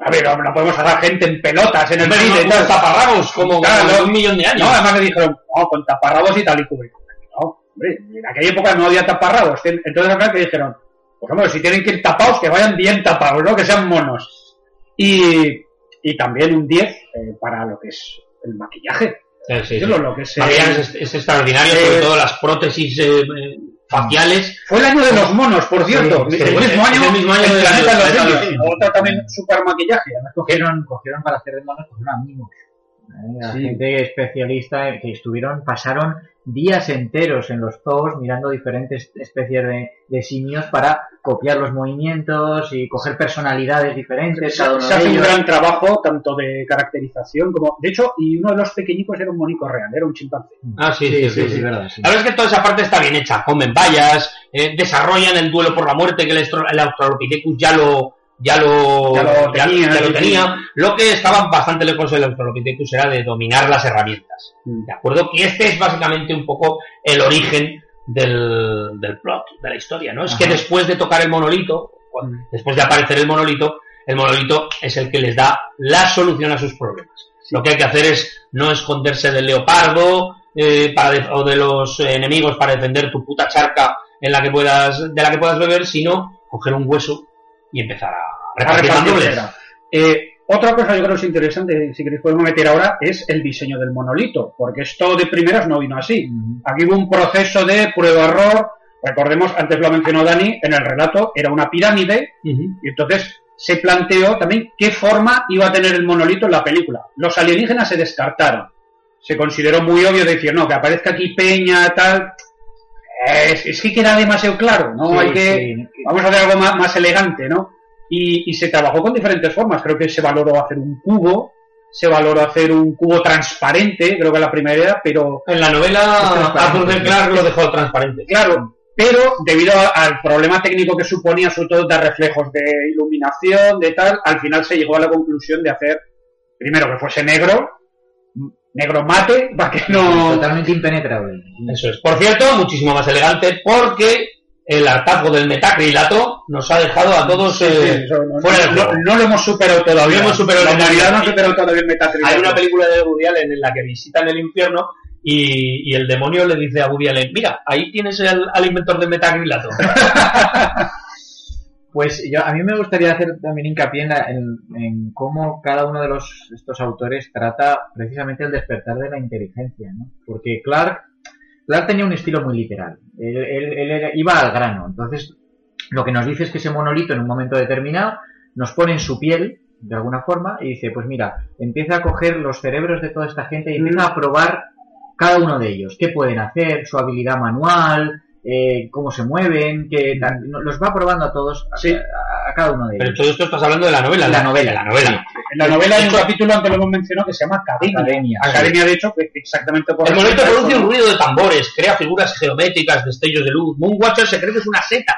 a ver, no podemos hacer gente en pelotas en el cine unos tal. taparrabos, como, Claro, como no. un millón de años. No, además le dijeron, no, con taparrabos y tal y Kubrick. No, hombre, en aquella época no había taparrabos. Entonces acá que dijeron, pues hombre, si tienen que ir tapados, que vayan bien tapados, ¿no? Que sean monos. Y, y también un 10 eh, para lo que es el maquillaje. Sí, sí, lo que eh, Maquillaje es, es extraordinario, eh, sobre todo las prótesis eh, eh, faciales. Fue el año de los monos, por cierto. Sí, el, mismo año, el mismo año el de- planeta de los de- simios. de- Otro también super maquillaje. Además, Cogieron, cogieron para hacer de monos, cogieron a mimos. ¿eh? Gente especialista que estuvieron, pasaron días enteros en los zoos mirando diferentes especies de, de simios para copiar los movimientos y coger personalidades diferentes. se hace un gran trabajo tanto de caracterización como de hecho y uno de los pequeñicos era un monico real era un chimpancé Ah, sí, sí, sí. sí. verdad, sí. La verdad es que toda esa parte está bien hecha. Comen vallas, eh, desarrollan el duelo por la muerte que el, el Australopithecus ya lo ya lo, Ya lo tenía, ya lo tenía. que estaba bastante lejos del Australopithecus era de dominar las herramientas. Mm. ¿De acuerdo? Que este es básicamente un poco el origen del, del plot, de la historia, ¿no? Es que después de tocar el monolito, Mm. después de aparecer el monolito, el monolito es el que les da la solución a sus problemas. Lo que hay que hacer es no esconderse del leopardo eh, para de- o de los enemigos para defender tu puta charca en la que puedas, de la que puedas beber, sino coger un hueso y empezar a a repartir. Eh, otra cosa yo creo que es interesante, si queréis podemos meter ahora, es el diseño del monolito, porque esto de primeras no vino así. Aquí hubo un proceso de prueba-error, recordemos, antes lo mencionó Dani, en el relato era una pirámide, y entonces se planteó también qué forma iba a tener el monolito en la película. Los alienígenas se descartaron. Se consideró muy obvio decir, no, que aparezca aquí peña, tal. Es, es que queda demasiado claro, ¿no? Sí, Hay que, sí. vamos a hacer algo más, más elegante, ¿no? Y, y se trabajó con diferentes formas. Creo que se valoró hacer un cubo, se valoró hacer un cubo transparente, creo que la primera idea, pero En la novela. Arthur C. Clarke lo dejó transparente. Claro, pero debido a- al problema técnico que suponía, sobre todo de reflejos de iluminación, de tal, al final se llegó a la conclusión de hacer, primero que fuese negro, negro mate, para que no... Totalmente impenetrable. Eso es. Por cierto, muchísimo más elegante porque el hartazgo del metacrilato nos ha dejado a todos eh, Sí, eso no, fuera del no- juego. no lo hemos superado todavía. Hemos superado la el humanidad no ha superado todavía el metacrilato. Hay una película de Woody Allen en la que visitan el infierno y, y el demonio le dice a Woody Allen, mira, ahí tienes al, al inventor del metacrilato. Pues yo, a mí me gustaría hacer también hincapié en, la- en- en cómo cada uno de los, estos autores trata precisamente el despertar de la inteligencia, ¿no? Porque Clark, Clark tenía un estilo muy literal. Él, él- él iba al grano. Entonces, lo que nos dice es que ese monolito en un momento determinado nos pone en su piel, de alguna forma, y dice, pues mira, empieza a coger los cerebros de toda esta gente y empieza a probar cada uno de ellos, qué pueden hacer, su habilidad manual, eh, cómo se mueven. No- los va probando a todos, a, Sí. a- a cada uno de Pero ellos. todo esto estás hablando de la novela. La novela, La novela. En la novela hay un capítulo, antes lo hemos mencionado, que se llama Academia. Academia, Academia, de hecho, que exactamente por El eso, produce un ruido de tambores, crea figuras geométricas, destellos de luz. Moonwatcher se cree que es una seta.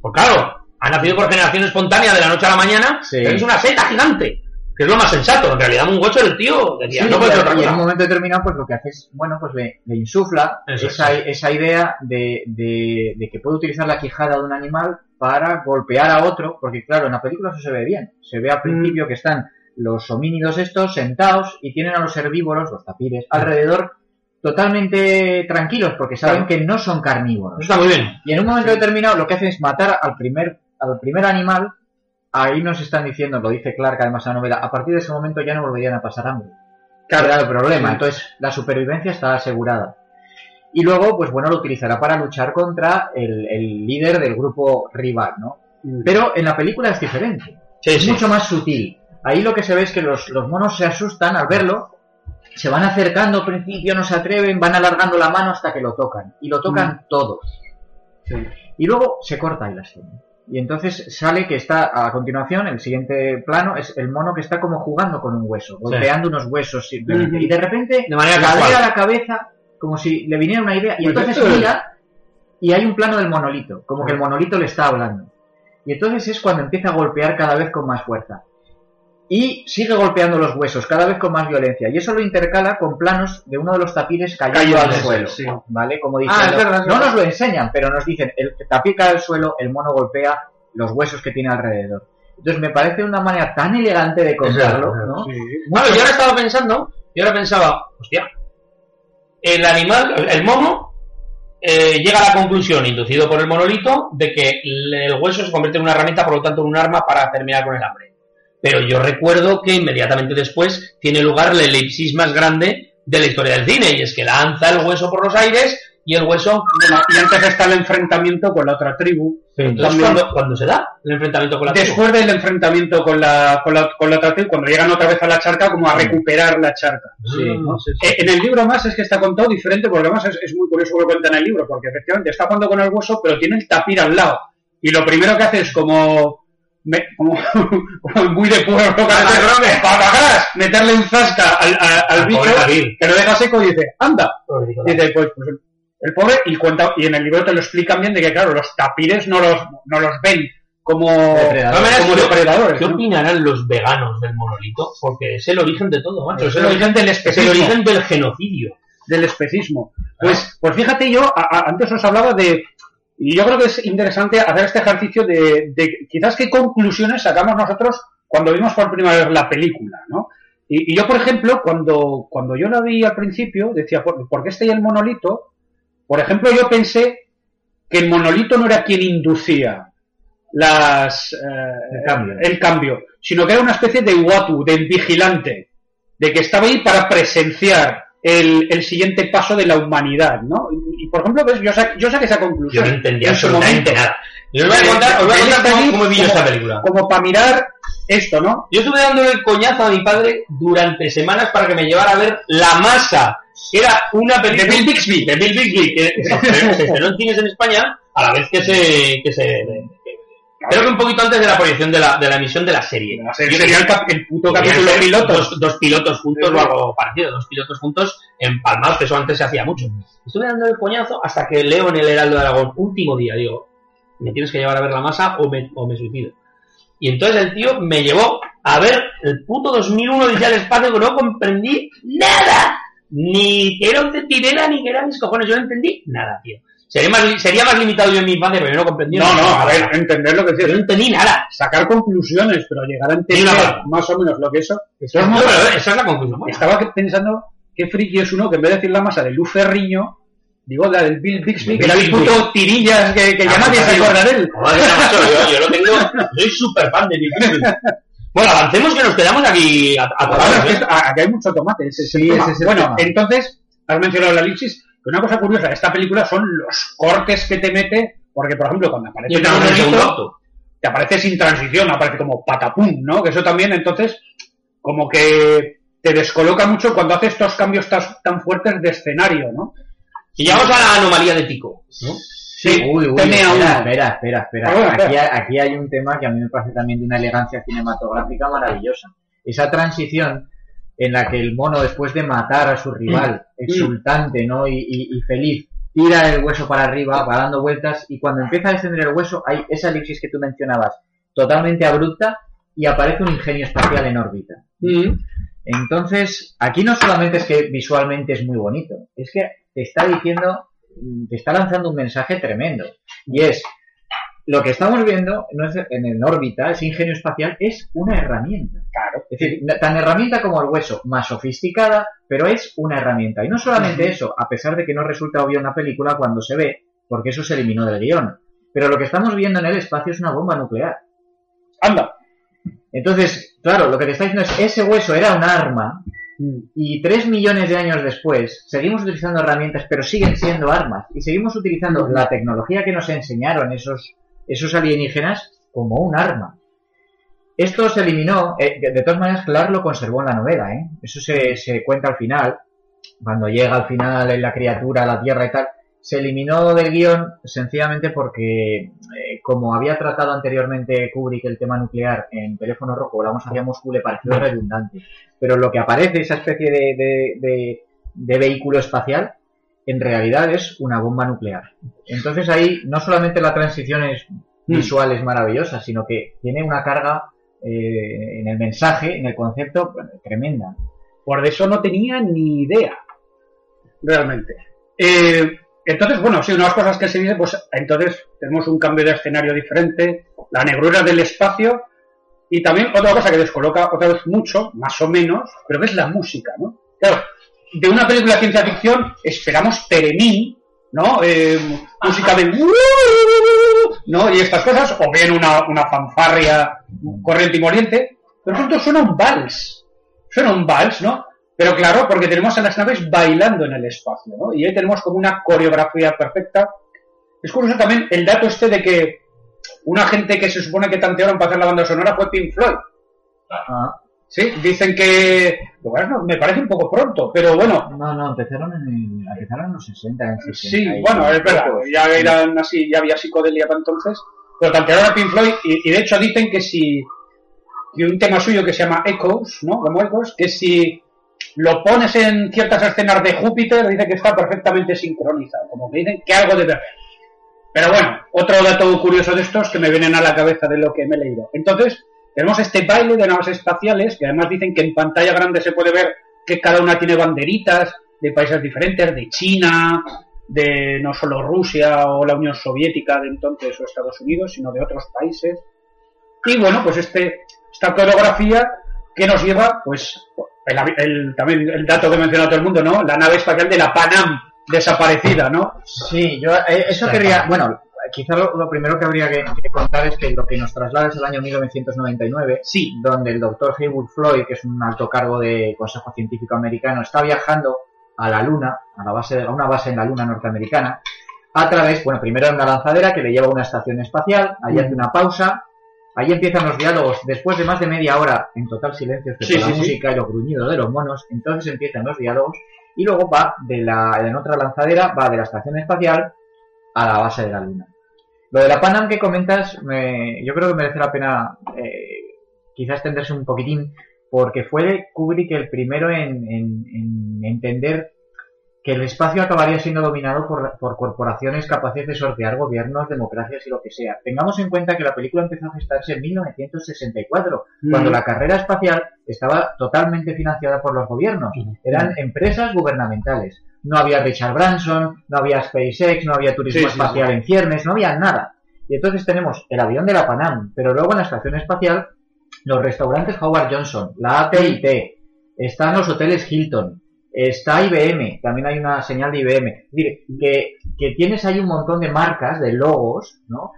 Pues claro, ha nacido por generación espontánea de la noche a la mañana, Sí. pero es una seta gigante. Que es lo más sensato. En realidad, Moonwatcher, el tío, decía, Sí, no puede ser otra y en un momento determinado, pues lo que hace es, bueno, pues le, le insufla Eso esa, esa idea de, de- de que puede utilizar la quijada de un animal para golpear a otro, porque claro, en la película eso se ve bien. Se ve al principio que están los homínidos estos sentados y tienen a los herbívoros, los tapires, alrededor totalmente tranquilos porque saben que no son carnívoros. Está muy bien. Y en un momento determinado lo que hacen es matar al primer, al primer animal. Ahí nos están diciendo, lo dice Clark además en la novela, a partir de ese momento ya no volverían a pasar hambre. Claro, era el problema. Entonces la supervivencia está asegurada. Y luego, pues bueno, lo utilizará para luchar contra el, el líder del grupo rival, ¿no? Pero en la película es diferente. Sí, es sí. mucho más sutil. Ahí lo que se ve es que los, los monos se asustan al verlo, se van acercando al principio, no se atreven, van alargando la mano hasta que lo tocan. Y lo tocan todos. Y luego se corta ahí la escena. Y entonces sale que está a continuación, el siguiente plano es el mono que está como jugando con un hueso, golpeando unos huesos simplemente. Y de repente De manera casual. la cabeza como si le viniera una idea. Y entonces mira y hay un plano del monolito, como que el monolito le está hablando. Y entonces es cuando empieza a golpear cada vez con más fuerza. Y sigue golpeando los huesos, cada vez con más violencia. Y eso lo intercala con planos de uno de los tapires cayendo al suelo. sí. ¿Vale? Como Ah, es no nos lo enseñan, pero nos dicen, el tapir cae al suelo, el mono golpea los huesos que tiene alrededor. Entonces me parece una manera tan elegante de contarlo, ¿no? Bueno, yo ahora estaba pensando, yo ahora pensaba, hostia, el animal, el- el mono, eh, llega a la conclusión, inducido por el monolito, de que el hueso se convierte en una herramienta, por lo tanto en un arma para terminar con el hambre. Pero yo recuerdo que inmediatamente después tiene lugar la elipsis más grande de la historia del cine, y es que lanza el hueso por los aires y el hueso... Bueno, y antes está el enfrentamiento con la otra tribu. Entonces, También- ¿cuándo, cuándo se da el enfrentamiento con la tribu? Después del enfrentamiento con la, con, la, con la otra tribu, cuando llegan otra vez a la charca, como a recuperar la charca. Sí, ¿no? sí. Eh, En el libro más es que está contado diferente, porque además es, es muy curioso que lo cuenta en el libro, porque efectivamente está jugando con el hueso, pero tiene el tapir al lado. Y lo primero que hace es como, me- como, como muy de pueblo, hace, "Patatas", meterle un zasca al, al Al bicho, que lo deja seco y dice, anda. Y dice, pues, pues el pobre, y cuenta, y en el libro te lo explican bien de que claro, los tapires no los, no los ven como, Depredadores. Como depredadores. ¿Qué ¿no? opinarán los veganos del monolito? Porque es el origen de todo, macho. Es el, origen del es el especismo. origen del genocidio. del especismo. Pues, pues fíjate yo, a- a- antes os hablaba de, y yo creo que es interesante hacer este ejercicio de, de quizás qué conclusiones sacamos nosotros cuando vimos por primera vez la película, ¿no? Y, y yo, por ejemplo, cuando, cuando yo la vi al principio, decía, ¿por, por qué está ahí el monolito? Por ejemplo, yo pensé que el monolito no era quien inducía las, eh, El cambio. el cambio, sino que era una especie de watu, del vigilante, de que estaba ahí para presenciar el, el siguiente paso de la humanidad, ¿no? Y, por ejemplo, ves, yo, sa- yo saqué esa Yo conclusión. no entendía en absolutamente nada. Y os voy a contar, os voy a contar cómo, cómo vi yo como- esta película. Como para mirar esto, ¿no? Yo estuve dándole el coñazo a mi padre durante semanas para que me llevara a ver La Masa, que era una película... De Bill Bixby. De Bill Bixby, que se se en cines en España a la vez que se... Que se creo que un poquito antes de la proyección de la, de la emisión de la serie. Sería sería el, puto capítulo ser piloto. Dos, dos pilotos juntos o algo parecido, dos pilotos juntos empalmados, que eso antes se hacía mucho. Estuve dando el coñazo hasta que leo en el Heraldo de Aragón, último día, digo, me tienes que llevar a ver la masa o me, o me suicido. Y entonces el tío me llevó a ver el puto 2001 Dice al espacio que no comprendí nada. Ni que era un centinela, ni que eran mis cojones. Yo no entendí nada, tío. Sería más, li- sería más limitado yo en mi infancia, pero yo no comprendí No, no, a ver, entender lo que Yo decías. no entendí nada. Sacar conclusiones, pero llegar a entender más o menos lo que eso. eso es No, muy- pero esa es la conclusión. buena. Estaba pensando qué friki es uno que en vez de decir la masa de Luz Ferriño, digo la del Bill Bixby, que era el puto tirillas que, que ya Ah, nadie pues se acuerda de él. Yo, yo lo tengo, soy súper fan de Bill Bixby. Bueno, avancemos que nos quedamos aquí a, a ¿eh? a- aquí hay mucho tomate. ese Sí, ese bueno, entonces, has mencionado la elipsis, que una cosa curiosa de esta película son los cortes que te mete, porque por ejemplo cuando aparece el monolito, te aparece sin transición, aparece como patapum, ¿no? Que eso también entonces como que te descoloca mucho cuando hace estos cambios tan, tan fuertes de escenario, ¿no? Y llegamos a la anomalía de Tico, ¿no? Sí, Uy, uy, espera, espera, espera, espera. Ah, bueno, aquí, aquí hay un tema que a mí me parece también de una elegancia cinematográfica maravillosa. Esa transición en la que el mono, después de matar a su rival, exultante ¿no? y, y- y feliz, tira el hueso para arriba, va dando vueltas, y cuando empieza a descender el hueso, hay esa elipsis que tú mencionabas, totalmente abrupta, y aparece un ingenio espacial en órbita. Entonces, aquí no solamente es que visualmente es muy bonito, es que te está diciendo, te está lanzando un mensaje tremendo. Y es, lo que estamos viendo no es en, en órbita, ese ingenio espacial, es una herramienta. Claro. Es decir, tan herramienta como el hueso, más sofisticada, pero es una herramienta. Y no solamente eso, a pesar de que no resulta obvio en la película cuando se ve, porque eso se eliminó del guion. Pero lo que estamos viendo en el espacio es una bomba nuclear. Anda. Entonces, claro, lo que te está diciendo es, ese hueso era un arma, Mm. y tres millones de años después seguimos utilizando herramientas, pero siguen siendo armas. Y seguimos utilizando la tecnología que nos enseñaron esos, esos alienígenas como un arma. Esto se eliminó, eh, de todas maneras, Clark lo conservó en la novela, ¿eh? Eso se, se cuenta al final, cuando llega al final en la criatura a la Tierra y tal. Se eliminó del guion sencillamente porque, eh, como había tratado anteriormente Kubrick el tema nuclear en Teléfono Rojo, la vamos hacia Moscú, le pareció redundante. Pero lo que aparece, esa especie de, de- de- de vehículo espacial, en realidad es una bomba nuclear. Entonces ahí no solamente la transición es visual es maravillosa, sino que tiene una carga eh, en el mensaje, en el concepto, tremenda. Por eso no tenía ni idea. Realmente. Eh, entonces, bueno, sí, unas cosas que se dice, pues entonces tenemos un cambio de escenario diferente, la negrura del espacio y también otra cosa que descoloca otra vez mucho, más o menos, pero que es la música, ¿no? Claro, de una película de ciencia ficción esperamos Peremí, ¿no? Eh, música de... ¿no? Y estas cosas, o bien una, una fanfarria corriente y moliente, pero pronto suena un vals. Suena un vals, ¿no? Pero claro, porque tenemos a las naves bailando en el espacio, ¿no? Y ahí tenemos como una coreografía perfecta. Es curioso también el dato este de que una gente que se supone que tantearon para hacer la banda sonora fue Pink Floyd. Ah, Sí, dicen que... Bueno, me parece un poco pronto, pero bueno, no, no, empezaron en, empezaron en los 60, en 60 Sí, bueno, es verdad, ya eran así, ya había psicodelia para entonces, pero tantearon a Pink Floyd y, y de hecho dicen que si que un tema suyo que se llama Echoes, ¿no? Como Echoes, que si lo pones en ciertas escenas de Júpiter, dice que está perfectamente sincronizado, como que dicen que algo debe haber. Pero bueno, otro dato curioso de estos que me vienen a la cabeza de lo que me he leído. Entonces, tenemos este baile de naves espaciales, que además dicen que en pantalla grande se puede ver que cada una tiene banderitas de países diferentes, de China, de no solo Rusia o la Unión Soviética de entonces o Estados Unidos, sino de otros países. Y bueno, pues este, esta coreografía que nos lleva, pues, el, el- también el dato que menciona todo el mundo, ¿no? La nave espacial de la Panam desaparecida, ¿no? Sí, yo eh, eso quería, bueno, quizá lo, lo primero que habría que, que contar es que lo que nos traslada es el año 1999, Sí. donde el doctor Haywood Floyd, que es un alto cargo de Consejo Científico Americano, está viajando a la Luna, a, la base, a una base en la Luna norteamericana, a través, bueno, primero en una lanzadera que le lleva a una estación espacial, ahí hace una pausa, ahí empiezan los diálogos, después de más de media hora en total silencio, Sí, la sí, sí. música y los gruñidos de los monos, entonces empiezan los diálogos y luego va de la, en otra lanzadera, va de la estación espacial a la base de la Luna. Lo de la Panam que comentas, me- yo creo que merece la pena eh, quizás extenderse un poquitín, porque fue Kubrick el primero en, en- en entender que el espacio acabaría siendo dominado por, por corporaciones capaces de sortear gobiernos, democracias y lo que sea. Tengamos en cuenta que la película empezó a gestarse en 1964, cuando Mm. la carrera espacial estaba totalmente financiada por los gobiernos. Eran empresas gubernamentales. No había Richard Branson, no había SpaceX, no había turismo Sí, sí, espacial en ciernes, no había nada. Y entonces tenemos el avión de la Panam, pero luego en la estación espacial los restaurantes Howard Johnson, la AT&T, están los hoteles Hilton, está IBM, también hay una señal de IBM. Es decir, que, que tienes ahí un montón de marcas, de logos, ¿no?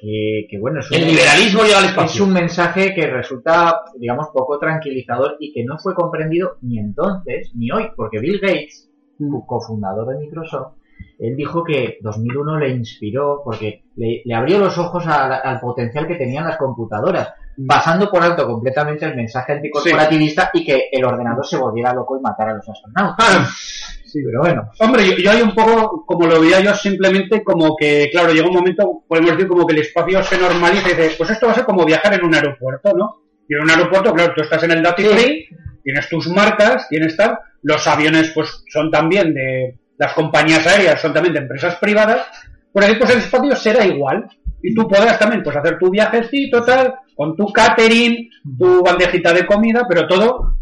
Que, que bueno, es un, El liberalismo llega al es espacio. un mensaje que resulta, digamos, poco tranquilizador y que no fue comprendido ni entonces ni hoy, porque Bill Gates, cofundador de Microsoft, él dijo que 2001 le inspiró porque le, le abrió los ojos la- al potencial que tenían las computadoras, pasando por alto completamente el mensaje anticorporativista y que el ordenador se volviera loco y matara a los astronautas. Sí, pero bueno. Hombre, yo, yo hay un poco, como lo veía yo, simplemente como que, claro, llega un momento, podemos decir como que el espacio se normaliza y dices, pues esto va a ser como viajar en un aeropuerto, ¿no? Y en un aeropuerto, claro, tú estás en el duty free, tienes tus marcas, tienes tal, los aviones pues son también de, las compañías aéreas son también de empresas privadas, por ahí pues el espacio será igual. Y tú podrás también pues hacer tu viajecito, tal, con tu catering, tu bandejita de comida, pero todo,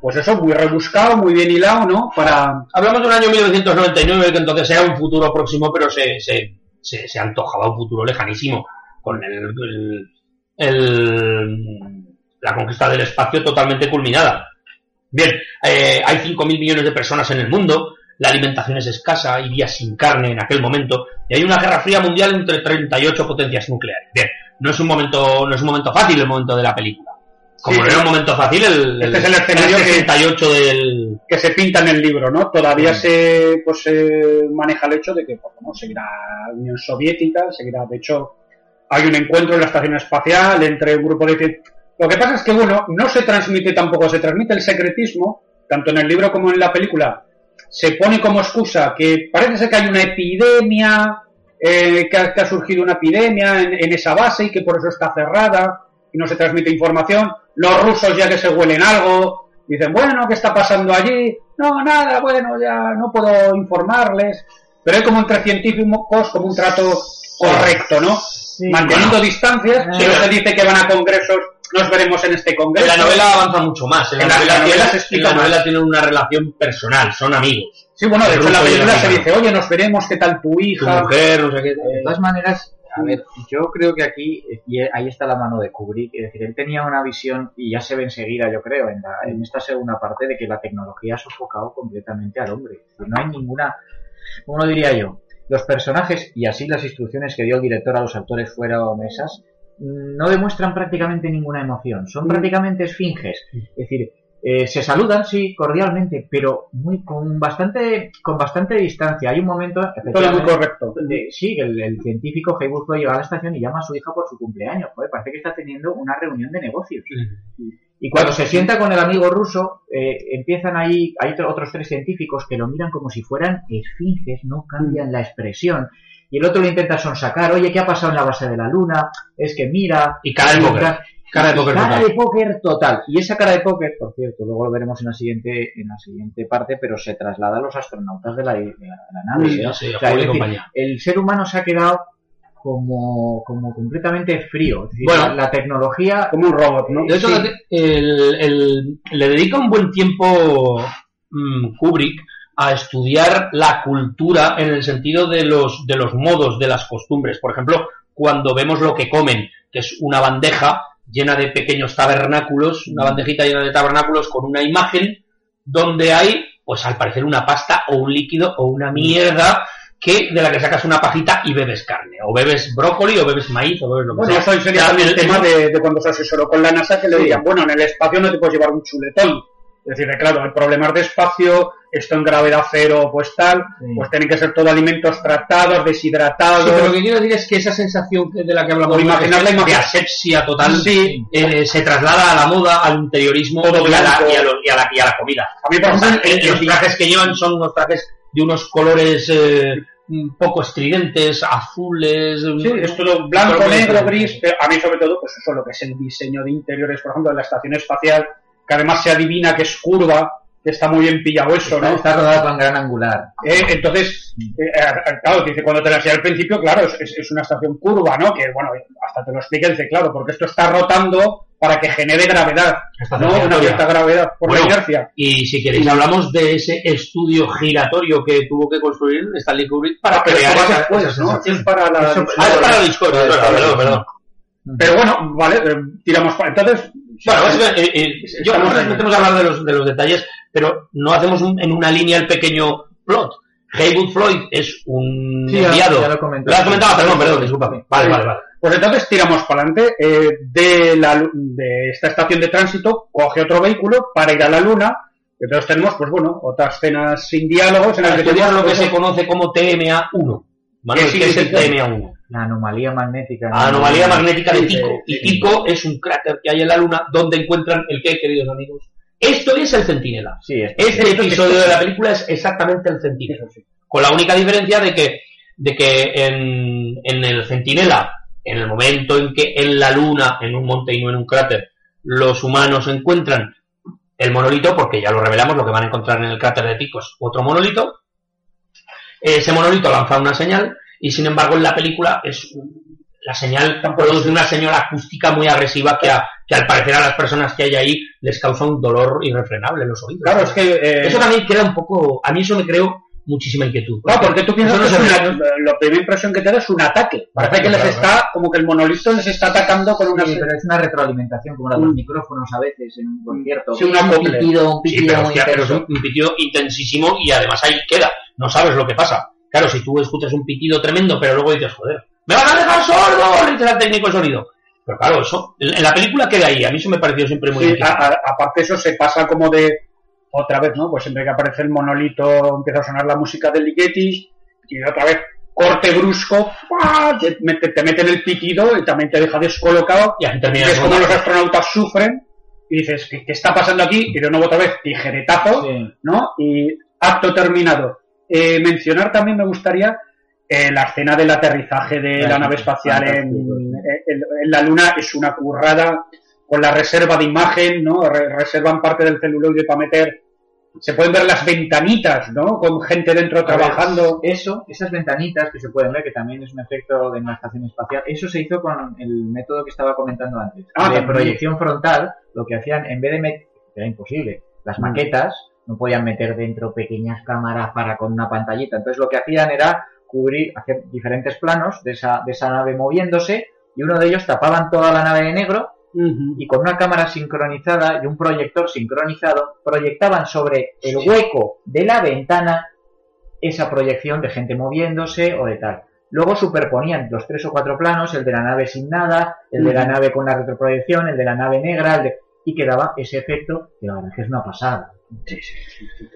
pues eso, muy rebuscado, muy bien hilado, ¿no? Para, Hablamos de un año 1999, que entonces era un futuro próximo, pero se, se, se, se antojaba un futuro lejanísimo. con el, el- el- la conquista del espacio totalmente culminada. Bien, eh, hay 5.000 millones de personas en el mundo, la alimentación es escasa, iría sin carne en aquel momento, y hay una guerra fría mundial entre 38 potencias nucleares. Bien, no es un momento, no es un momento fácil el momento de la película. Como Sí, no era un momento fácil, el, Este es el escenario que- 68 del... que se pinta en el libro, ¿no? Todavía se, pues, se maneja el hecho de que, pues, bueno, seguirá la Unión Soviética, seguirá, de hecho, hay un encuentro en la estación espacial entre un grupo de... Lo que pasa es que, bueno, no se transmite tampoco, se transmite el secretismo, tanto en el libro como en la película, se pone como excusa que parece ser que hay una epidemia, eh, que, ha, que ha surgido una epidemia en, en esa base y que por eso está cerrada y no se transmite información. Los rusos ya que se huelen algo, dicen, bueno, ¿qué está pasando allí? No, nada, bueno, ya no puedo informarles. Pero hay como entre científicos como un trato correcto, ¿no? Manteniendo distancias, si no se dice que van a congresos, nos veremos en este En congreso. la novela avanza mucho más. En la, En la- novela, la novela tiene- se en explica la novela más. tienen una relación personal, son amigos. Sí, bueno, de hecho en la película se dice, oye, nos veremos, ¿qué tal tu Tu hija? mujer, no sé qué. De todas maneras, a ver, yo creo que aquí, y ahí está la mano de Kubrick, es decir, él tenía una visión, y ya se ve enseguida, yo creo, en, la- en esta segunda parte, de que la tecnología ha sofocado completamente al hombre. No hay ninguna, ¿cómo lo diría yo? Los personajes, y así las instrucciones que dio el director a los actores fueron esas, no demuestran prácticamente ninguna emoción, son prácticamente esfinges. Es decir, eh, se saludan, sí, cordialmente, pero muy con bastante con bastante distancia. Hay un momento, Todo muy correcto. de- sí, el, el científico Haywood llega a la estación y llama a su hija por su cumpleaños. Joder, parece que está teniendo una reunión de negocios. Y cuando se sienta con el amigo ruso, eh, empiezan ahí, hay otro- otros tres científicos que lo miran como si fueran esfinges, no cambian la expresión. Y el otro le intenta sonsacar, oye, ¿qué ha pasado en la base de la luna? Es que mira... Y cara de póker. ca- Cara de póker cara total. de póker total. Y esa cara de póker, por cierto, luego lo veremos en la siguiente, en la siguiente parte, pero se traslada a los astronautas de la, de la- de la nave. Sí, ¿no? sí, O sea, decir, el ser humano se ha quedado como, como completamente frío. Es decir, Bueno. la, la tecnología Como un robot, ¿no? De hecho, Sí. el- el- le dedica un buen tiempo mm, Kubrick a estudiar la cultura en el sentido de los, de los modos, de las costumbres. Por ejemplo, cuando vemos lo que comen, que es una bandeja llena de pequeños tabernáculos, una bandejita llena de tabernáculos con una imagen donde hay, pues al parecer, una pasta o un líquido o una mierda que de la que sacas una pajita y bebes carne, o bebes brócoli, o bebes maíz, o bebes lo que Bueno, sea. eso sería también el tema de, de cuando se asesoró con la NASA, que le Sí. dirían, bueno, en el espacio no te puedes llevar un chuletón. Es decir, claro, hay problemas de espacio, esto en gravedad cero, pues tal, Sí. pues tienen que ser todo alimentos tratados, Sí, deshidratados. pero lo que quiero decir es que esa sensación de la que hablamos imaginar la de imagen. asepsia total Sí. eh, se traslada a la moda, al interiorismo Todo y a, la, blanco. y, a lo- y a la, y a la comida. A mí, por ejemplo, eh, el- los trajes que llevan son unos trajes de unos colores eh, un poco estridentes, azules. Sí, es todo blanco, negro, gris, pero a mí sobre todo, pues eso, lo que es el diseño de interiores, por ejemplo, de la estación espacial, que además se adivina que es curva, está muy bien pillado eso, está, ¿no? está rodada con gran angular. Eh, entonces, eh, eh, claro, dice, cuando te la enseñé al principio, claro, es, es- es una estación curva, ¿no? Que, bueno, hasta te lo explica, dice, claro, porque esto está rotando para que genere gravedad, Estación ¿no? Una cierta gravedad por Bueno, la inercia. Y si queréis hablamos de ese estudio giratorio que tuvo que construir Stanley Kubrick para Ah, crear eso va esa, después, esa ¿no? sensación. Es para la... Eso- Ah, es para la Discord, es perdón, perdón. Pero bueno, vale, eh, tiramos para... Entonces... Bueno, básicamente, eh, eh, yo creo Estamos que nos ahí. metemos a hablar de los, de los detalles, pero no hacemos un- en una línea el pequeño plot. Haywood Floyd es un Sí, ya- enviado. ya lo. Lo has comentado, perdón, perdón, discúlpame. Vale, Sí. vale, vale. Pues entonces tiramos para adelante. eh, de, la, de esta estación de tránsito coge otro vehículo para ir a la Luna. Y entonces tenemos, pues bueno, otras escenas sin diálogos en las que tenemos lo que se conoce como TMA1. Manuel, ¿Qué ¿qué es el significa? TMA1? La anomalía magnética. Anomalía magnética de Tico. Y. Tico es un cráter que hay en la Luna donde encuentran el qué, queridos amigos. Esto es el Centinela. Sí, es- Este episodio de la película es exactamente el Centinela. Con la única diferencia de que, de que en, en el Centinela, en el momento en que en la Luna, en un monte y no en un cráter, los humanos encuentran el monolito, porque ya lo revelamos, lo que van a encontrar en el cráter de Tico es otro monolito, ese monolito lanza una señal y sin embargo en la película es la señal produce una señal acústica muy agresiva que, a- que al parecer a las personas que hay ahí les causa un dolor irrefrenable en los oídos. Claro, es que... eh, Eso también queda un poco, a mí eso me creo muchísima inquietud. No, porque tú piensas Eso que no es una- la primera impresión que te da es un ataque. Parece que les está, como que el monolito les está atacando con una... Sí, pero es una retroalimentación como la de los Mm. micrófonos a veces en un concierto. Sí, una un pitido, un Sí, pitido pero, muy hostia, pero es un pitido intensísimo y además ahí queda. No sabes lo que pasa. Claro, si tú escuchas un pitido tremendo, pero luego dices, joder, ¡me van a dejar sordo! Le al técnico de sonido. Pero claro, eso, en la película queda ahí. A mí eso me pareció siempre muy Sí, a- a- aparte eso se pasa como de otra vez, ¿no? Pues siempre que aparece el monolito empieza a sonar la música del Ligeti y otra vez corte brusco, te mete, te meten el pitido y también te deja descolocado. Y así Y termina es como los astronautas sufren y dices, ¿qué, qué está pasando aquí? Y de nuevo otra vez tijeretazo, Sí. ¿no? Y acto terminado. Eh, mencionar también me gustaría eh, la escena del aterrizaje de la nave espacial en, la Luna es una currada con la reserva de imagen, ¿no? Re- reservan parte del celuloide para meter. Se pueden ver las ventanitas, ¿no? Con gente dentro A ver, trabajando. Eso, esas ventanitas que se pueden ver, que también es un efecto de una estación espacial, eso se hizo con el método que estaba comentando antes. Ah, de proyección frontal, lo que hacían, en vez de meter, era imposible, las Mm. maquetas no podían meter dentro pequeñas cámaras para con una pantallita. Entonces lo que hacían era cubrir, hacer diferentes planos de esa, de esa nave moviéndose y uno de ellos tapaban toda la nave de negro y con una cámara sincronizada y un proyector sincronizado proyectaban sobre el hueco de la ventana esa proyección de gente moviéndose o de tal. Luego superponían los tres o cuatro planos, el de la nave sin nada, el de la nave con la retroproyección, el de la nave negra, el de- y quedaba ese efecto que la verdad es que es una pasada.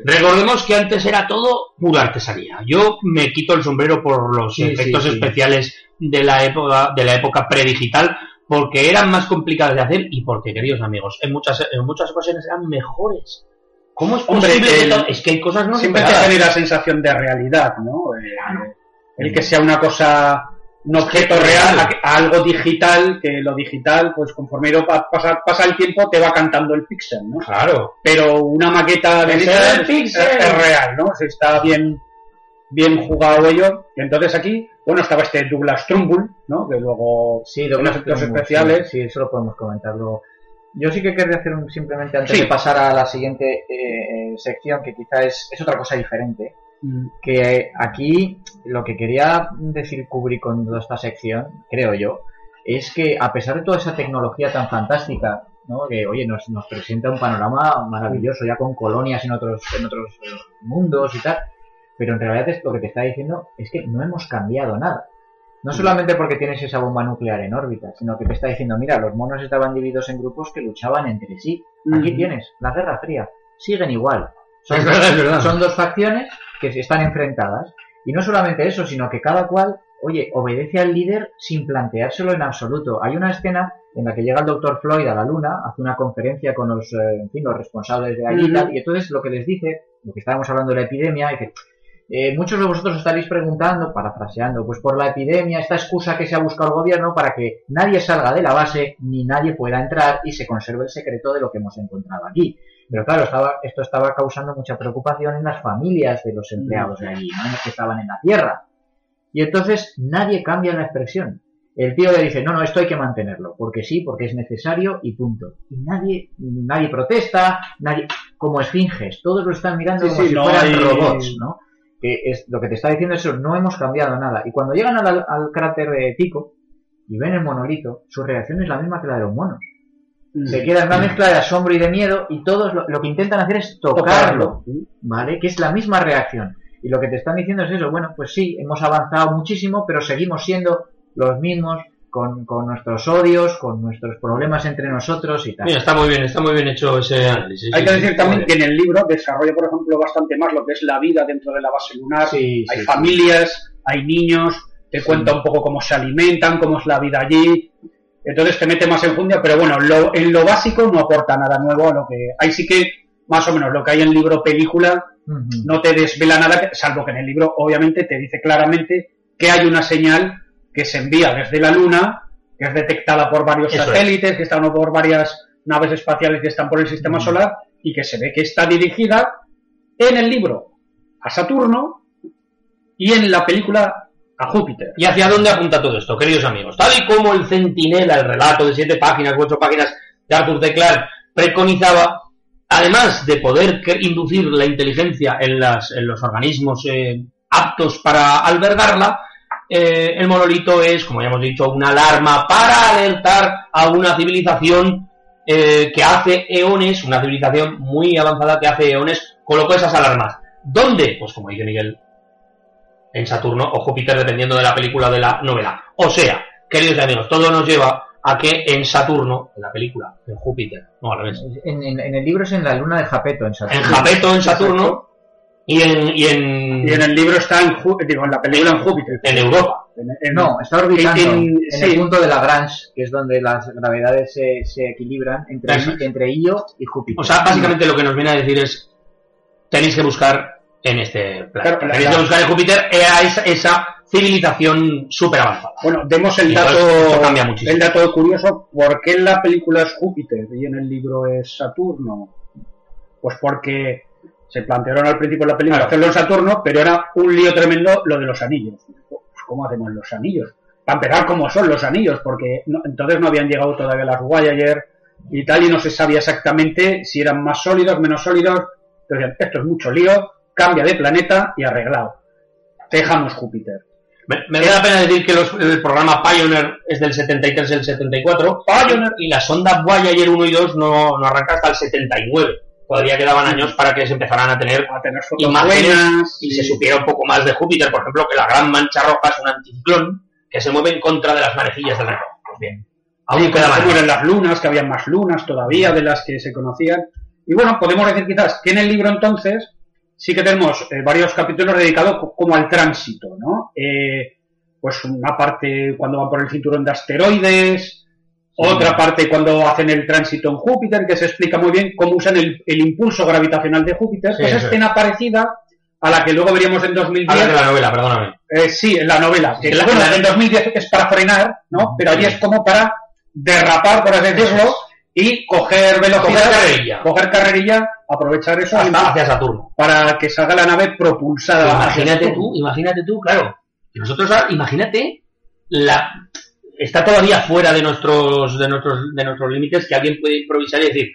Recordemos que antes era todo pura artesanía. Yo me quito el sombrero por los efectos especiales de la época de la época predigital porque eran más complicados de hacer y porque queridos amigos en muchas en muchas ocasiones eran mejores. ¿Cómo es Hombre, posible el- es que hay cosas no Siempre te genera sensación de realidad, ¿no? Eh, El que sea una cosa, un objeto real, a, a algo digital, que lo digital, pues conforme pasa, pasa el tiempo, te va cantando el píxel, ¿no? Claro. Pero una maqueta de esas es real, ¿no? Se está bien, bien jugado ello. Y entonces aquí, bueno, estaba este Douglas Trumbull, ¿no? Que luego Sí, dobles efectos especiales. Sí, sí, eso lo podemos comentar luego. Yo sí que querría hacer un- simplemente antes Sí. de pasar a la siguiente eh, sección, que quizá es, es otra cosa diferente. Que aquí lo que quería decir Kubrick con toda esta sección, creo yo, es que a pesar de toda esa tecnología tan fantástica, ¿no? que oye nos, nos presenta un panorama maravilloso ya con colonias en otros en otros eh, mundos y tal, pero en realidad es lo que te está diciendo es que no hemos cambiado nada. No solamente porque tienes esa bomba nuclear en órbita, sino que te está diciendo, mira, los monos estaban divididos en grupos que luchaban entre sí. Aquí tienes la Guerra Fría, siguen igual. Son dos facciones que se están enfrentadas. Y no solamente eso, sino que cada cual, oye, obedece al líder sin planteárselo en absoluto. Hay una escena en la que llega el doctor Floyd a la Luna, hace una conferencia con los, eh, en fin, los responsables de allí y tal, y entonces lo que les dice, lo que estábamos hablando de la epidemia, dice, eh, muchos de vosotros estaréis preguntando, parafraseando, pues por la epidemia, esta excusa que se ha buscado el gobierno para que nadie salga de la base, ni nadie pueda entrar y se conserve el secreto de lo que hemos encontrado aquí. Pero claro, estaba, esto estaba causando mucha preocupación en las familias de los empleados de allí, ¿no? en los que estaban en la tierra. Y entonces nadie cambia la expresión. El tío le dice, no, no, esto hay que mantenerlo, porque sí, porque es necesario y punto. Y nadie, nadie protesta, nadie, como esfinges, todos lo están mirando Sí, como sí, si no fueran hay- robots, ¿no? Que es lo que te está diciendo eso, no hemos cambiado nada. Y cuando llegan al, al cráter de Tico y ven el monolito, su reacción es la misma que la de los monos. Se queda en una mezcla de asombro y de miedo y todos lo, lo que intentan hacer es tocarlo, ¿vale? Que es la misma reacción. Y lo que te están diciendo es eso, bueno, pues sí, hemos avanzado muchísimo, pero seguimos siendo los mismos, con, con nuestros odios, con nuestros problemas entre nosotros y tal. Mira, está muy bien, está muy bien hecho ese análisis. Hay sí, que decir también que en el libro desarrolla, por ejemplo, bastante más lo que es la vida dentro de la base lunar. Sí, hay sí, familias, hay niños, te cuenta un poco cómo se alimentan, cómo es la vida allí. Entonces te mete más en fundia, pero bueno, lo- en lo básico no aporta nada nuevo a lo que. Ahí sí que, más o menos, lo que hay en libro película no te desvela nada, salvo que en el libro, obviamente, te dice claramente que hay una señal que se envía desde la Luna, que es detectada por varios Eso es. satélites, que están por varias naves espaciales que están por el sistema solar, y que se ve que está dirigida en el libro a Saturno y en la película a Júpiter. ¿Y hacia dónde apunta todo esto, queridos amigos? Tal y como el Centinela, el relato de siete páginas, ocho páginas de Arthur C. Clarke preconizaba, además de poder inducir la inteligencia en, las, en los organismos eh, aptos para albergarla, eh, el monolito es, como ya hemos dicho, una alarma para alertar a una civilización eh, que hace eones, una civilización muy avanzada que hace eones, colocó esas alarmas. ¿Dónde? Pues como dice Miguel, en Saturno o Júpiter, dependiendo de la película o de la novela. O sea, queridos amigos, todo nos lleva a que en Saturno, en la película, en Júpiter, no al revés, En, en- en el libro es en la luna de Japeto, en Saturno. en Japeto, en Saturno, y en, y en, Y en el libro está en, digo, en la película en Júpiter. en Europa. En- en- No, está orbitando En- en, en- el punto de Lagrange, que es donde las gravedades se, se equilibran entre, entre Io y Júpiter. O sea, básicamente lo que nos viene a decir es, tenéis que buscar en este planeta. Claro, tenéis la- que buscar en Júpiter a esa, esa civilización súper avanzada. Bueno, demos el Y dato, esto cambia muchísimo. el dato curioso, ¿por qué en la película es Júpiter y en el libro es Saturno? Pues porque se plantearon al principio de la película Claro. hacerlo en Saturno, pero era un lío tremendo lo de los anillos. Pues, ¿Cómo hacemos los anillos? Para empezar, ¿cómo son los anillos? Porque no- entonces no habían llegado todavía las Voyager y tal, y no se sabía exactamente si eran más sólidos, menos sólidos. Entonces, esto es mucho lío, cambia de planeta y arreglado. Dejamos Júpiter. Me, me da la pena decir que los- el programa Pioneer es del 73 y el 74. Pioneer y la sonda Voyager 1 y 2 no, no arranca hasta el 79. Todavía quedaban años para que se empezaran a tener A tener fotos imágenes buenas y se supiera un poco más de Júpiter. Por ejemplo, que la gran mancha roja es un anticiclón que se mueve en contra de las manejillas del reloj. Pues bien, aún Sí, quedaban años. las lunas, que había más lunas todavía de las que se conocían. Y bueno, podemos decir quizás que en el libro entonces sí que tenemos eh, varios capítulos dedicados co- como al tránsito, ¿no? Eh, pues una parte cuando van por el cinturón de asteroides, otra parte cuando hacen el tránsito en Júpiter, que se explica muy bien cómo usan el, el impulso gravitacional de Júpiter, Sí, que es escena parecida a la que luego veríamos en 2010. Hablas de la novela, perdóname. Eh, sí, en la novela. Que En la- bueno, en la- en 2010 es para frenar, ¿no? Pero allí es como para derrapar, por así decirlo, y coger velocidad. Coger carrerilla. coger carrerilla, aprovechar eso Hasta hacia Saturno. para que salga la nave propulsada. Imagínate tú, imagínate tú, claro. Nosotros, ahora- imagínate, la, está todavía fuera de nuestros, de nuestros, de nuestros límites que alguien puede improvisar y decir,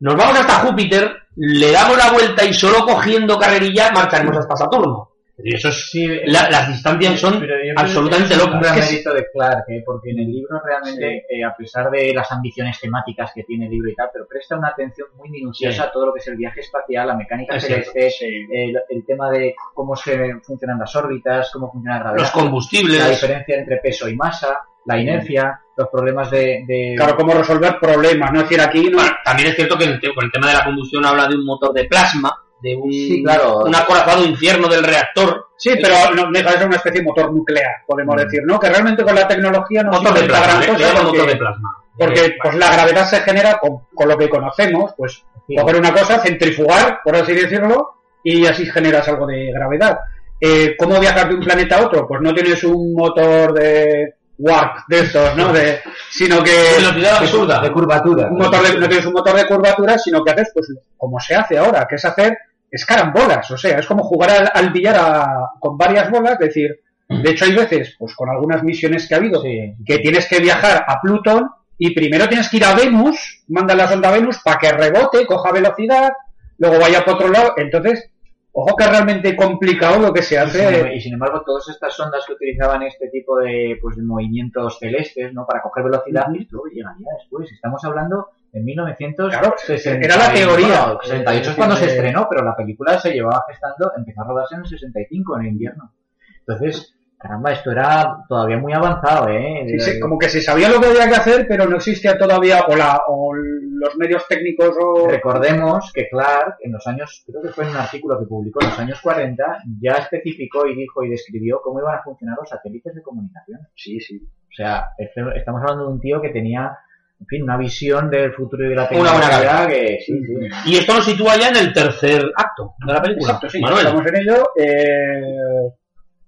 nos vamos hasta Júpiter, le damos la vuelta y solo cogiendo carrerilla marcharemos hasta Saturno. Eso es, Sí, la- las distancias son absolutamente es locas. Es mérito de Clark, ¿eh? porque en el libro realmente, eh, a pesar de las ambiciones temáticas que tiene el libro y tal, pero presta una atención muy minuciosa Sí. a todo lo que es el viaje espacial, la mecánica celeste, el, el tema de cómo se funcionan las órbitas, cómo funciona la gravedad, los combustibles. la diferencia entre peso y masa, la inercia, los problemas de... de- Claro, cómo resolver problemas, ¿no? Es decir, aquí no. Bueno, también es cierto que el con el tema de la combustión habla de un motor de plasma, de un, Sí, claro. un acorazado infierno del reactor. Sí, pero no deja de ser una especie de motor nuclear, podemos decir, ¿no? Que realmente con la tecnología no motor de plasma, gran le- cosa porque- motor de plasma. Porque Eh, pues la gravedad se genera con, con lo que conocemos, pues Sí. coger una cosa, centrifugar, por así decirlo, y así generas algo de gravedad. Eh, ¿Cómo viajar de un planeta a otro? Pues no tienes un motor de warp de estos, ¿no? De, sino que velocidad absurda. de curvatura. un motor de- no tienes un motor de curvatura, sino que haces, pues, como se hace ahora, que es hacer escarambolas, o sea, es como jugar al, al billar a- con varias bolas, es decir, de hecho hay veces, pues con algunas misiones que ha habido, Sí. que tienes que viajar a Plutón y primero tienes que ir a Venus, manda la sonda a Venus para que rebote, coja velocidad, luego vaya para otro lado, entonces, ojo que es realmente complicado lo que se Y sin, hace. y sin embargo, todas estas sondas que utilizaban este tipo de, pues, de movimientos celestes, ¿no? Para coger velocidad, esto llegaría después. Estamos hablando en 1968. Claro, era la teoría. Bueno, 68 es cuando se estrenó, pero la película se llevaba gestando, empezó a rodarse en el 65, en el invierno. Entonces, caramba, esto era todavía muy avanzado, ¿eh? Sí, sí, como que se sabía lo que había que hacer, pero no existía todavía o, la, o los medios técnicos o... Recordemos que Clark, en los años, creo que fue en un artículo que publicó en los años 40, ya especificó y dijo y describió cómo iban a funcionar los satélites de comunicación. Sí, sí. O sea, este- estamos hablando de un tío que tenía, en fin, una visión del futuro y de la Una buena tecnología que sí, sí. Y esto nos sitúa ya en el tercer acto de la película. Exacto, sí, Manuel. estamos en ello. eh,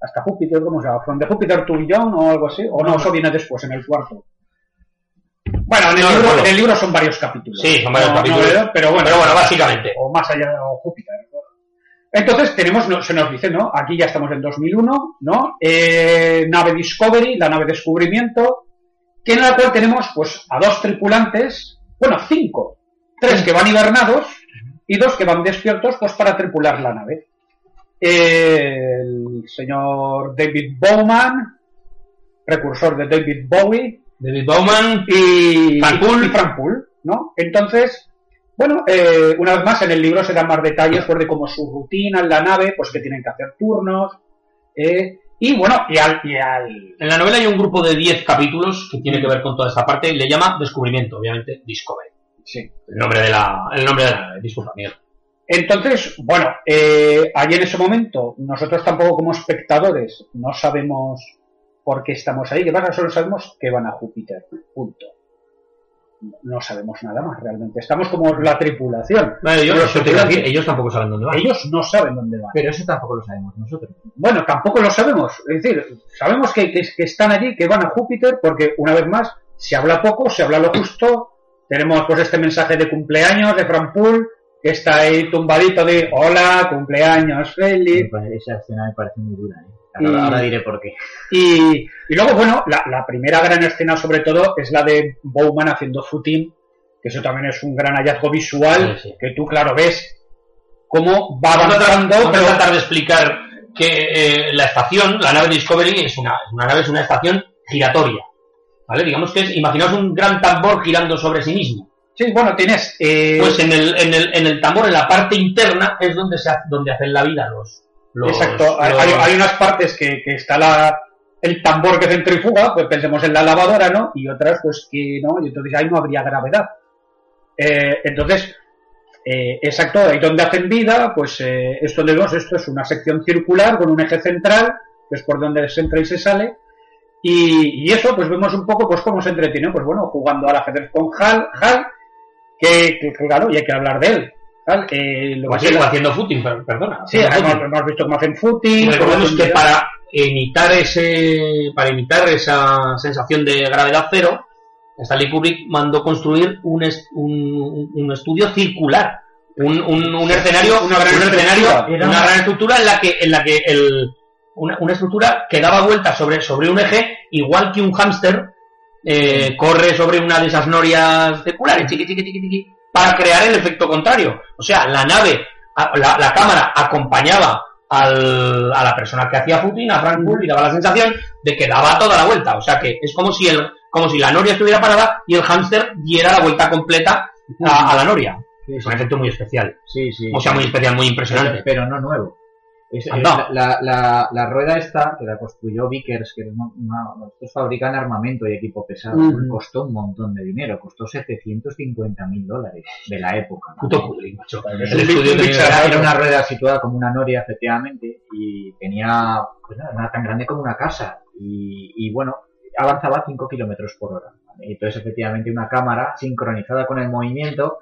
hasta Júpiter, ¿cómo se llama? From the Júpiter to Beyond o algo así. O no, eso viene después, en el cuarto. Bueno, en el, No libro, el son varios capítulos. Sí, son varios No- capítulos. pero bueno, Pero bueno, básicamente. o más allá de Júpiter. Entonces tenemos, no, se nos dice, ¿no? Aquí ya estamos en 2001, ¿no? Eh, nave Discovery, la nave descubrimiento, que en la cual tenemos, pues, a dos tripulantes, bueno, cinco, tres que van hibernados, y dos que van despiertos pues para tripular la nave. El señor David Bowman, precursor de David Bowie, David Bowman y Frank Poole. y Frank Poole, ¿no? Entonces, bueno, eh, una vez más en el libro se dan más detalles de cómo su rutina en la nave, pues que tienen que hacer turnos, eh, y bueno, y al, y al En la novela hay un grupo de 10 capítulos que tiene que ver con toda esta parte y le llama Descubrimiento, obviamente Discovery. sí. El nombre de la, el nombre de la nave, disculpa, Miguel. Entonces, bueno, eh, allí en ese momento, nosotros tampoco como espectadores no sabemos por qué estamos ahí. ¿Qué pasa? Solo sabemos que van a Júpiter. Punto. No sabemos nada más realmente. Estamos como la tripulación. Yo, Los yo te decir, ellos tampoco saben dónde van. Ellos no saben dónde van. Pero eso tampoco lo sabemos nosotros. Bueno, tampoco lo sabemos. Es decir, sabemos que, que- que están allí, que van a Júpiter, porque una vez más, se habla poco, se habla lo justo. Tenemos pues este mensaje de cumpleaños de Frank Poole, que está ahí tumbadito de hola, cumpleaños feliz. Parece- Esa escena me parece muy dura. ¿eh? Y- Ahora, ahora diré por qué. Y, y luego, bueno, la, la primera gran escena sobre todo es la de Bowman haciendo footing, que eso también es un gran hallazgo visual, Sí, sí. que tú, claro, ves cómo va avanzando, vamos a pero tratar de explicar que eh, la estación, la nave Discovery, es una, una nave, es una estación giratoria. ¿Vale? Digamos que es, imaginaos un gran tambor girando sobre sí mismo. Sí, bueno, tienes... eh, Pues en el, en el, en el tambor, en la parte interna, es donde se ha- donde hacen la vida los. los Exacto, hay, los- hay- hay unas partes que, que está la, el tambor que centrifuga, pues pensemos en la lavadora, ¿no? Y otras, pues que no, y entonces ahí no habría gravedad. Eh, entonces, eh, exacto, ahí donde hacen vida, pues eh, esto de dos, esto es una sección circular con un eje central, que es por donde se entra y se sale. Y, y eso, pues vemos un poco, pues cómo se entretiene, pues bueno, jugando al ajedrez con Hal, Hal que, que, claro, y hay que hablar de él. Eh, lo o que haciendo footing, per- perdona. Sí, hemos, visto cómo hacen footing. Recordemos que para imitar ese para imitar esa sensación de gravedad cero Stanley Kubrick mandó construir un, es- un, un estudio circular un, un, un escenario Una gran escenario una- gran estructura en la que en la que el una, una estructura que daba vueltas sobre sobre un eje igual que un hámster eh, corre sobre una de esas norias circulares chiqui, chiqui, chiqui, chiqui, para crear el efecto contrario o sea la nave la, la cámara acompañaba al- a la persona que hacía footing, a Frank Poole, y daba la sensación de que daba toda la vuelta. O sea que es como si el, como si la noria estuviera parada y el hámster diera la vuelta completa a, a la noria. Sí, Es un efecto muy especial. Sí, sí. O sea, muy especial, muy impresionante. Pero no nuevo. Es- es Anda. la, la, la rueda esta, que la construyó Vickers, que es una, una- estos fabrican armamento y equipo pesado, costó un montón de dinero, costó 750 mil dólares de la época. ¿no? Puto Kubrick, macho. Es El un estudio tenía- Era, era una rueda situada como una noria, efectivamente, y tenía, pues nada, tan grande como una casa. Y, y bueno, avanzaba 5 kilómetros por hora. ¿vale? Y entonces, efectivamente, una cámara sincronizada con el movimiento,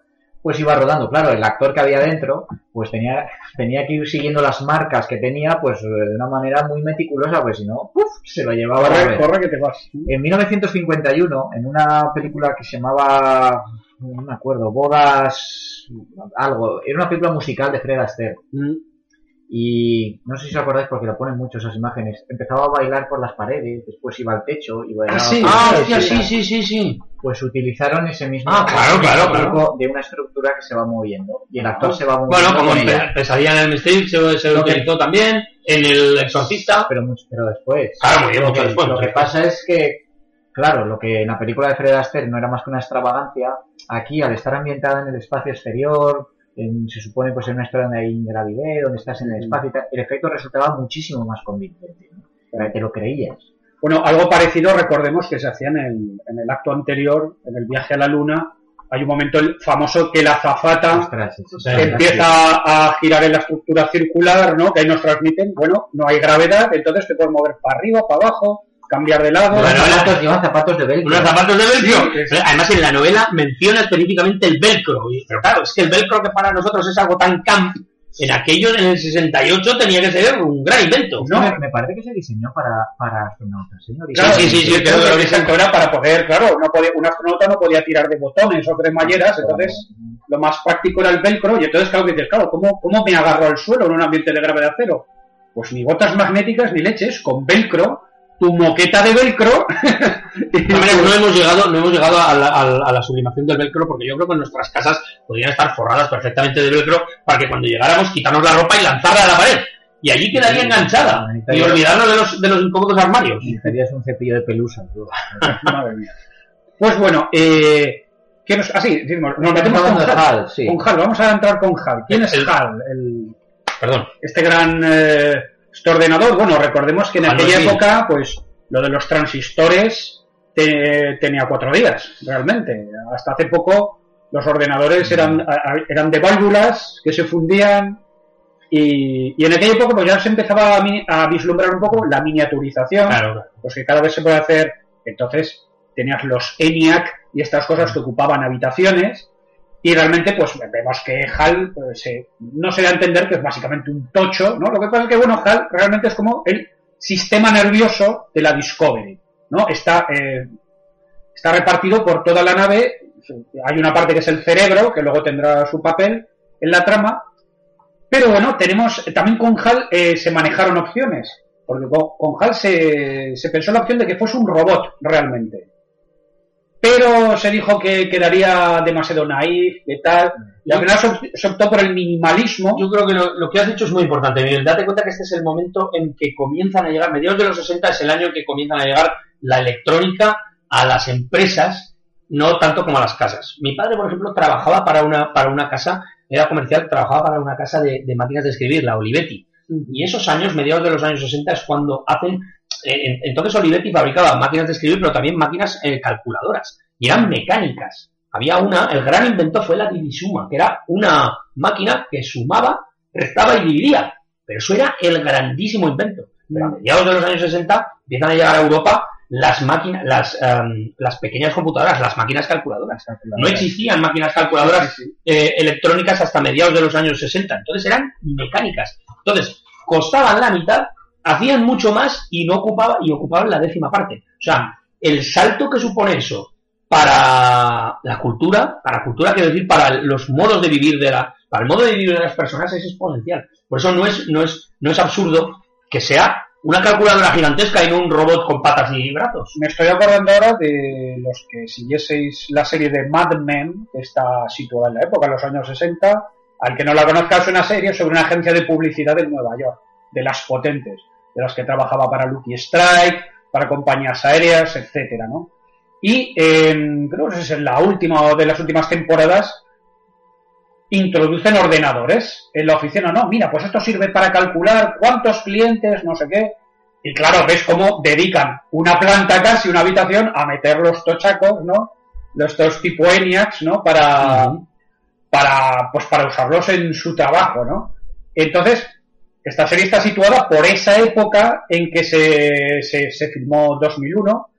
pues iba rodando. Claro, el actor que había dentro, pues tenía, tenía que ir siguiendo las marcas que tenía, pues de una manera muy meticulosa, pues si no, ¡puf! se lo llevaba la Corre, rueda. corre que te vas. En 1951, en una película que se llamaba, no me acuerdo, Bodas, algo, era una película musical de Fred Astaire. Mm. Y no sé si os acordáis porque lo ponen mucho esas imágenes. Empezaba a bailar por las paredes, después iba al techo y bailaba. Ah, sí. Ah, hostia, sí, sí, sí, sí. Pues utilizaron ese mismo Ah, claro, claro, tipo claro. de una estructura que se va moviendo y el actor se va moviendo Bueno, como en Pesadilla en el Mystique se, se Lo que- utilizó también, en El Exorcista. pero pero después. Claro, muy bien, lo mucho que, después, lo que pasa es que, claro, lo que en la película de Fred Astaire no era más que una extravagancia, aquí al estar ambientada en el espacio exterior, en- se supone pues en una historia donde hay ingravidez, donde estás en el espacio y tal, el efecto resultaba muchísimo más convincente, ¿no? Para que te lo creías. Bueno, algo parecido, recordemos que se hacía en el, en el acto anterior, en el viaje a la luna. Hay un momento el famoso que la Ostras, Sí, es empieza a girar en la estructura circular, ¿no? Que ahí nos transmiten, bueno, no hay gravedad, entonces te puedes mover para arriba, para abajo, cambiar de lado. Bueno, Llevan zapatos, llevan zapatos de velcro. Unos zapatos de velcro. Sí, sí. Pero Además, en la novela menciona específicamente el velcro. Pero claro, es que el velcro que para nosotros es algo tan camp, en aquellos, en el 68, tenía que ser un gran invento. No, me, me parece que se diseñó para, para astronautas, señor. Claro, sí, sí, sí, creo creo que que lo exacto era para poder, claro, no podía, un astronauta no podía tirar de botones o cremalleras, entonces lo más práctico era el velcro, y entonces, claro, que dices, claro, ¿cómo, ¿cómo me agarro al suelo en un ambiente de gravedad cero? Pues ni botas magnéticas ni leches, con velcro, tu moqueta de velcro, no hemos llegado, no hemos llegado a la, a sublimación del velcro porque yo creo que en nuestras casas podrían estar forradas perfectamente de velcro para que cuando llegáramos quitarnos la ropa y lanzarla a la pared. Y allí quedaría enganchada. Y olvidarnos de los, de los incómodos armarios. Necesitarías un cepillo de pelusa. Madre mía. Pues bueno, eh, ¿qué nos, así, decimos, nos metemos con HAL. HAL, sí. Con HAL, vamos a entrar con HAL. ¿Quién es El- HAL? El, Perdón. este gran eh, este ordenador. Bueno, recordemos que en aquella 2000. época, pues lo de los transistores te- tenía cuatro días, realmente. Hasta hace poco los ordenadores eran, a- eran de válvulas que se fundían y, y en aquella época pues ya se empezaba a, mi- a vislumbrar un poco la miniaturización Claro, claro. pues que cada vez se puede hacer. Entonces tenías los ENIAC y estas cosas que ocupaban habitaciones y realmente pues vemos que HAL pues, se- no se da a entender que es básicamente un tocho, ¿no? Lo que pasa es que bueno, HAL realmente es como el sistema nervioso de la Discovery, ¿no? Está, eh, está repartido por toda la nave, hay una parte que es el cerebro, que luego tendrá su papel en la trama, pero bueno, tenemos, también con HAL eh, se manejaron opciones, porque con HAL se, se pensó la opción de que fuese un robot realmente. Pero se dijo que quedaría demasiado naif y tal, y al final se, opt- se optó por el minimalismo. Yo creo que lo, lo que has dicho es muy importante, Miguel. Date cuenta que este es el momento en que comienzan a llegar, mediados de los 60 es el año en que comienzan a llegar la electrónica a las empresas, no tanto como a las casas. Mi padre, por ejemplo, trabajaba para una, para una casa, era comercial, trabajaba para una casa de, de máquinas de escribir, la Olivetti. Y esos años, mediados de los años 60, es cuando hacen. eh, en- entonces Olivetti fabricaba máquinas de escribir, pero también máquinas eh, calculadoras. Y eran mecánicas. Había una, el gran invento fue la divisuma, que era una máquina que sumaba, restaba y dividía. Pero eso era el grandísimo invento. Pero a mediados de los años 60 empiezan a llegar a Europa las máquinas, las, em, las pequeñas computadoras, las máquinas calculadoras. No existían máquinas calculadoras eh, electrónicas hasta mediados de los años 60. Entonces eran mecánicas. Entonces, costaban la mitad, hacían mucho más y no ocupaba, y ocupaban la décima parte. O sea, el salto que supone eso para la cultura, para la cultura quiero decir, para los modos de vivir de la, para el modo de vivir de las personas es exponencial. Por eso no es, no es, no es absurdo que sea una calculadora gigantesca y no un robot con patas y brazos. Me estoy acordando ahora de los que siguieseis la serie de Mad Men, que está situada en la época, en los años 60. Al que no la conozca, es una serie sobre una agencia de publicidad en Nueva York, de las potentes, de las que trabajaba para Lucky Strike, para compañías aéreas, etcétera, ¿no? Y eh, creo que es en la última de las últimas temporadas introducen ordenadores en la oficina. No, mira, pues esto sirve para calcular cuántos clientes, no sé qué. Y claro, ves cómo dedican una planta casi, una habitación, a meter los tochacos, ¿no? Los estos tipo ENIACs, ¿no? Para, para, pues para usarlos en su trabajo, ¿no? Entonces, esta serie está situada por esa época en que se, se, se filmó 2001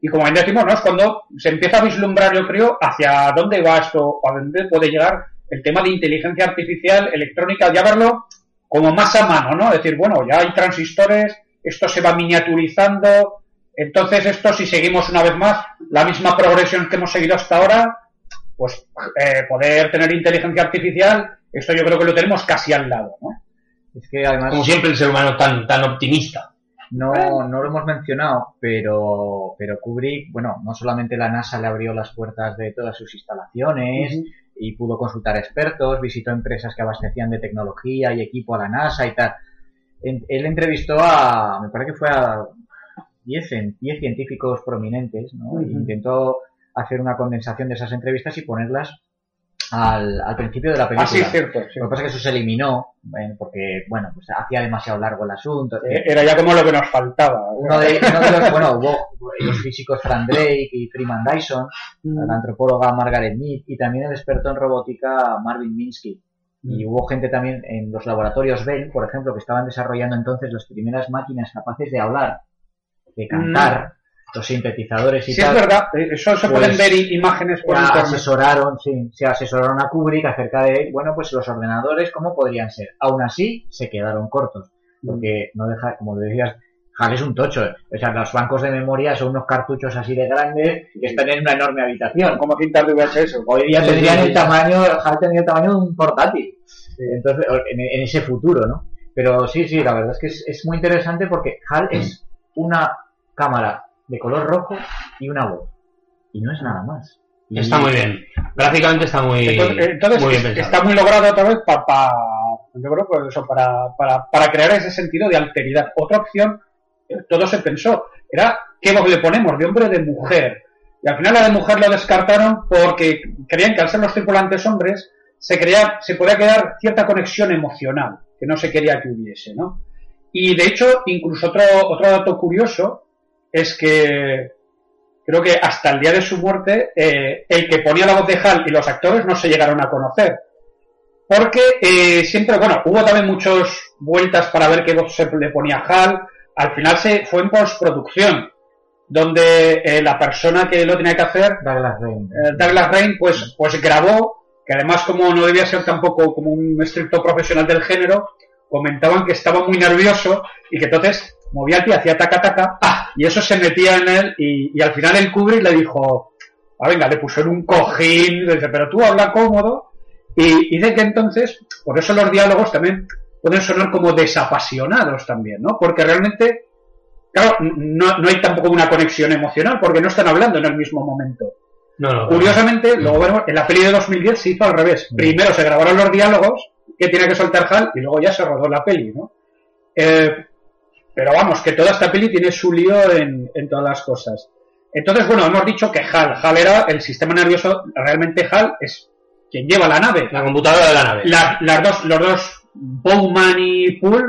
y como bien decimos, ¿no? Es cuando se empieza a vislumbrar, yo creo, hacia dónde va esto a dónde puede llegar el tema de inteligencia artificial, electrónica, ya verlo como más a mano, ¿no? Es decir, bueno, ya hay transistores, esto se va miniaturizando, entonces esto si seguimos una vez más la misma progresión que hemos seguido hasta ahora, pues eh, poder tener inteligencia artificial, esto yo creo que lo tenemos casi al lado, ¿no? Es que además Como siempre el ser humano tan, tan optimista. no, no lo hemos mencionado, pero, pero Kubrick, bueno, no solamente la NASA le abrió las puertas de todas sus instalaciones y pudo consultar expertos, visitó empresas que abastecían de tecnología y equipo a la NASA y tal. En- él entrevistó a, me parece que fue a 10, cien- 10 científicos prominentes, ¿no? E intentó hacer una condensación de esas entrevistas y ponerlas al, al principio de la Ah, película. sí, cierto. sí. Lo que pasa es que eso se eliminó, eh, porque, bueno, pues hacía demasiado largo el asunto. Eh, Era ya como lo que nos faltaba. Uno de, uno de los, bueno, hubo los físicos Frank Drake y Freeman Dyson, la antropóloga Margaret Mead y también el experto en robótica Marvin Minsky. Y hubo gente también en los laboratorios Bell, por ejemplo, que estaban desarrollando entonces las primeras máquinas capaces de hablar, de cantar, los sintetizadores y Sí, es tal. verdad. eh, Eso se Pues, pueden ver i- imágenes por Ya internet. asesoraron, sí, se asesoraron a Kubrick acerca de, bueno, pues los ordenadores, ¿cómo podrían ser? Aún así, se quedaron cortos, porque no deja, como decías, HAL es un tocho, o sea, los bancos de memoria son unos cartuchos así de grandes que están en una enorme habitación. Como cintas de VHS. Hoy día Sí, tendrían sí, el sí. tamaño, HAL tendría el tamaño de un portátil. Entonces, en, en ese futuro, ¿no? Pero sí, sí, la verdad es que es, es muy interesante porque HAL es una cámara de color rojo y una voz. Y no es nada más. Y- Está muy bien. Gráficamente está muy, Entonces, entonces, muy bien pensado. está muy logrado otra vez para, yo creo que eso, para, para, para crear ese sentido de alteridad. Otra opción, eh, todo se pensó, era qué voz le ponemos, de hombre o de mujer. Y al final la de mujer lo descartaron porque creían que al ser los tripulantes hombres se creía, se podía quedar cierta conexión emocional que no se quería que hubiese, ¿no? Y de hecho, incluso otro, otro dato curioso es que creo que hasta el día de su muerte, eh, el que ponía la voz de Hal y los actores no se llegaron a conocer. Porque eh, siempre, bueno, hubo también muchas vueltas para ver qué voz se le ponía a Hal. Al final se fue en postproducción, donde eh, la persona que lo tenía que hacer, Douglas Rain. Douglas Rain, pues, pues grabó, que además como no debía ser tampoco como un estricto profesional del género, comentaban que estaba muy nervioso y que entonces movía el pie, hacía taca taca, y eso se metía en él y, y al final el Kubrick le dijo, ah, venga, le puso en un cojín, le dice, pero tú habla cómodo, y, y de que entonces, por eso los diálogos también pueden sonar como desapasionados también, ¿no? Porque realmente, claro, no, no hay tampoco una conexión emocional, porque no están hablando en el mismo momento. No, no, Curiosamente, luego veremos, en la peli de 2010 se hizo al revés. Primero se grabaron los diálogos que tiene que soltar Hal y luego ya se rodó la peli, ¿no? Eh, pero vamos, que toda esta peli tiene su lío en, en todas las cosas. Entonces, bueno, hemos dicho que Hal, Hal era el sistema nervioso, realmente Hal es quien lleva la nave. La computadora de la nave. La- las dos, los dos, Bowman y Poole,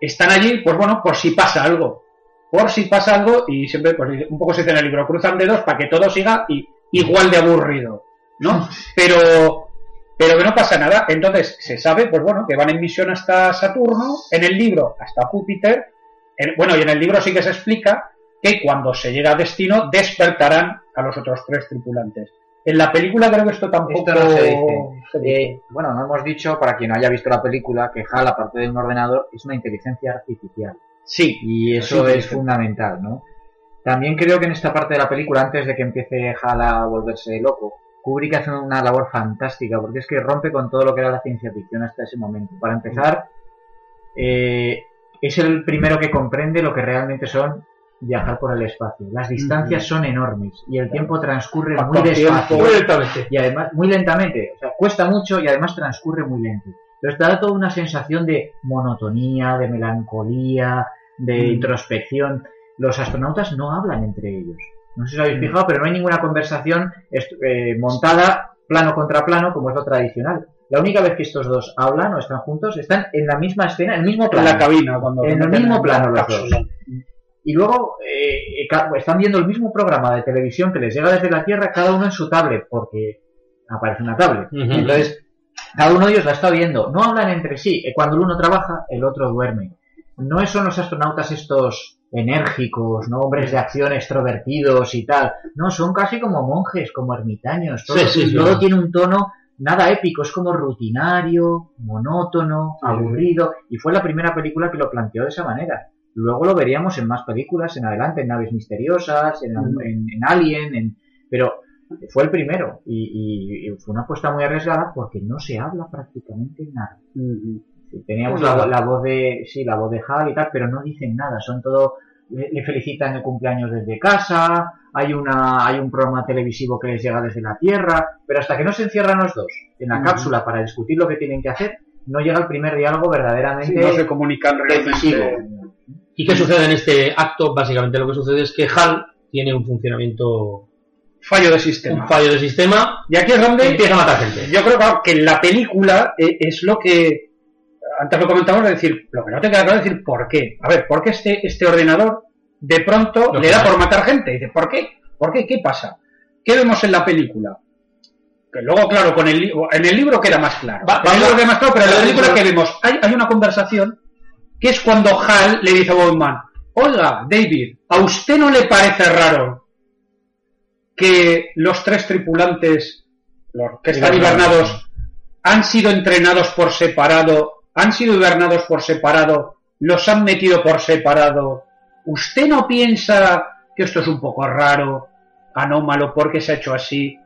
están allí, pues bueno, por si pasa algo. Por si pasa algo, y siempre, pues un poco se dice en el libro, cruzan dedos para que todo siga y, igual de aburrido, ¿no? Pero, pero que no pasa nada. Entonces, se sabe, pues bueno, que van en misión hasta Saturno, en el libro hasta Júpiter. En- bueno, y en el libro sí que se explica que cuando se llega a destino despertarán a los otros tres tripulantes. En la película creo que esto tampoco Esto no se dice. se dice. Eh, bueno, no hemos dicho, para quien no haya visto la película, que HAL, aparte de un ordenador, es una inteligencia artificial. Sí, Y eso Sí, es sí. fundamental, ¿no? También creo que en esta parte de la película, antes de que empiece HAL a volverse loco, Kubrick hace una labor fantástica, porque es que rompe con todo lo que era la ciencia ficción hasta ese momento. Para empezar, eh, es el primero que comprende lo que realmente son viajar por el espacio. Las distancias son enormes y el tiempo transcurre muy despacio tiempo. Lentamente. y además muy lentamente, o sea, cuesta mucho y además transcurre muy lento. Pero te da toda una sensación de monotonía, de melancolía, de Mm. introspección. Los astronautas no hablan entre ellos. No sé si os habéis Mm. fijado, pero no hay ninguna conversación eh, montada plano contra plano como es lo tradicional. La única vez que estos dos hablan o están juntos, están en la misma escena, en el mismo en plano. la cabina cuando En el mismo la plano los cápsula. Y luego eh, están viendo el mismo programa de televisión que les llega desde la Tierra, cada uno en su tablet, porque aparece una tablet. Entonces, cada uno de ellos la está viendo. No hablan entre sí. Eh, Cuando el uno trabaja, el otro duerme. No son los astronautas estos enérgicos, no hombres de acción extrovertidos y tal. No, son casi como monjes, como ermitaños. Todo, Sí, sí, sí. todo tiene un tono nada épico, es como rutinario, monótono, aburrido. Y fue la primera película que lo planteó de esa manera. Luego lo veríamos en más películas en adelante, en Naves Misteriosas, en, Mm. en- en Alien, en... pero fue el primero y, y- y fue una apuesta muy arriesgada porque no se habla prácticamente nada. Mm, Teníamos la, la voz de, sí, la voz de Hal y tal, pero no dicen nada, son todo, le, le felicitan el cumpleaños desde casa, hay una, hay un programa televisivo que les llega desde la Tierra, pero hasta que no se encierran los dos en la cápsula para discutir lo que tienen que hacer, no llega el primer diálogo Sí, verdaderamente no se comunican decisivo. ¿Y qué sucede en este acto? Básicamente lo que sucede es que HAL tiene un funcionamiento, Fallo de sistema. un fallo de sistema Y aquí es donde empieza a matar gente. yo creo claro, que en la película eh, es lo que antes lo comentamos de decir, lo que no te queda claro es decir por qué. A ver, ¿por qué este, este ordenador de pronto le da por matar gente? Dice, ¿por qué? ¿Por qué? ¿Qué pasa? ¿Qué vemos en la película? Que luego, claro, con el en el libro queda más claro. Va- en el libro queda más claro, pero en la película que vemos, hay, hay una conversación que es cuando Hal le dice a Bowman, oiga, David, ¿a usted no le parece raro que los tres tripulantes, que están hibernados, han sido entrenados por separado, han sido hibernados por separado, los han metido por separado? ¿Usted no piensa que esto es un poco raro, anómalo, por qué se ha hecho así?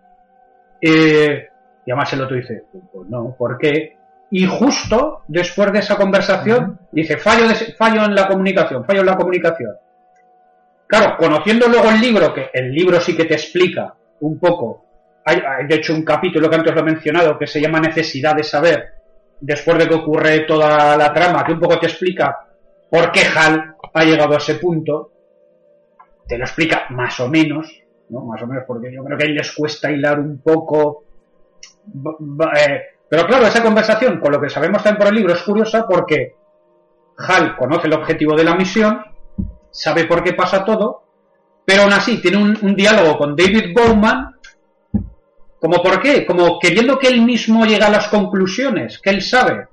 Eh, y además el otro dice, pues no, ¿por qué? Y justo después de esa conversación dice, fallo, de- fallo en la comunicación, fallo en la comunicación. Claro, conociendo luego el libro, que el libro sí que te explica un poco, hay, hay de hecho un capítulo que antes lo he mencionado que se llama Necesidad de saber, después de que ocurre toda la trama, que un poco te explica por qué Hal ha llegado a ese punto, te lo explica más o menos, ¿no? Más o menos, porque yo creo que a él les cuesta hilar un poco. eh, pero claro, esa conversación, con lo que sabemos también por el libro, es curiosa porque Hal conoce el objetivo de la misión, sabe por qué pasa todo, pero aún así tiene un, un diálogo con David Bowman, como por qué, como queriendo que él mismo llegue a las conclusiones que él sabe,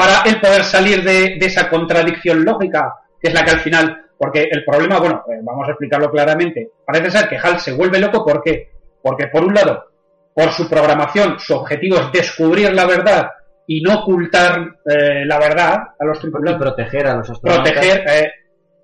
para él poder salir de, de esa contradicción lógica, que es la que al final, porque el problema, bueno, eh, vamos a explicarlo claramente, parece ser que Hal se vuelve loco, ¿por qué? Porque por un lado, por su programación, su objetivo es descubrir la verdad y no ocultar eh, la verdad a los Y tripulantes proteger a los astronautas. proteger, eh,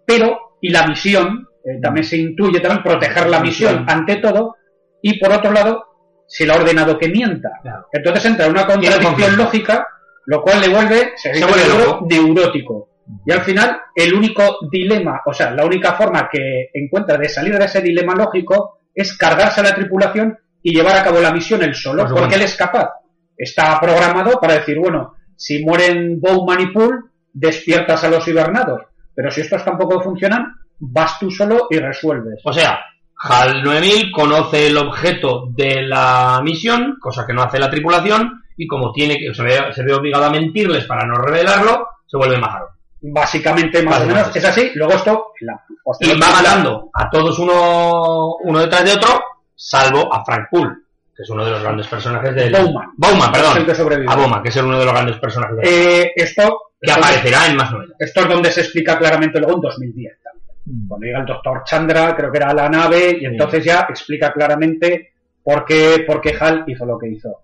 pero, y la misión, eh, también se intuye también proteger la misión ante todo, y por otro lado, se le ha ordenado que mienta. Claro. Entonces entra una contradicción lógica, lo cual le vuelve, se, dice vuelve loco. neurótico. Y al final, el único dilema, o sea, la única forma que encuentra de salir de ese dilema lógico es cargarse a la tripulación y llevar a cabo la misión él solo, porque él es capaz. Está programado para decir, bueno, si mueren Bowman y Poole, despiertas a los hibernados. Pero si estos tampoco funcionan, vas tú solo y resuelves. O sea, HAL 9000 conoce el objeto de la misión, cosa que no hace la tripulación, y como tiene que se ve, se ve obligado a mentirles para no revelarlo, se vuelve majaro. Básicamente, más o menos, es así. Luego esto, la, Y va matando a todos uno, uno detrás de otro, salvo a Frank Poole, que es uno de los grandes personajes del... Bowman. Bowman, el perdón. que. A Bowman, que es uno de los grandes personajes del... Eh, esto, que esto- aparecerá en más novelas. esto es donde se explica claramente luego en 2010 también. Mm. Cuando llega el doctor Chandra, creo que era a la nave, y entonces ya explica claramente por qué, por qué Hal hizo lo que hizo.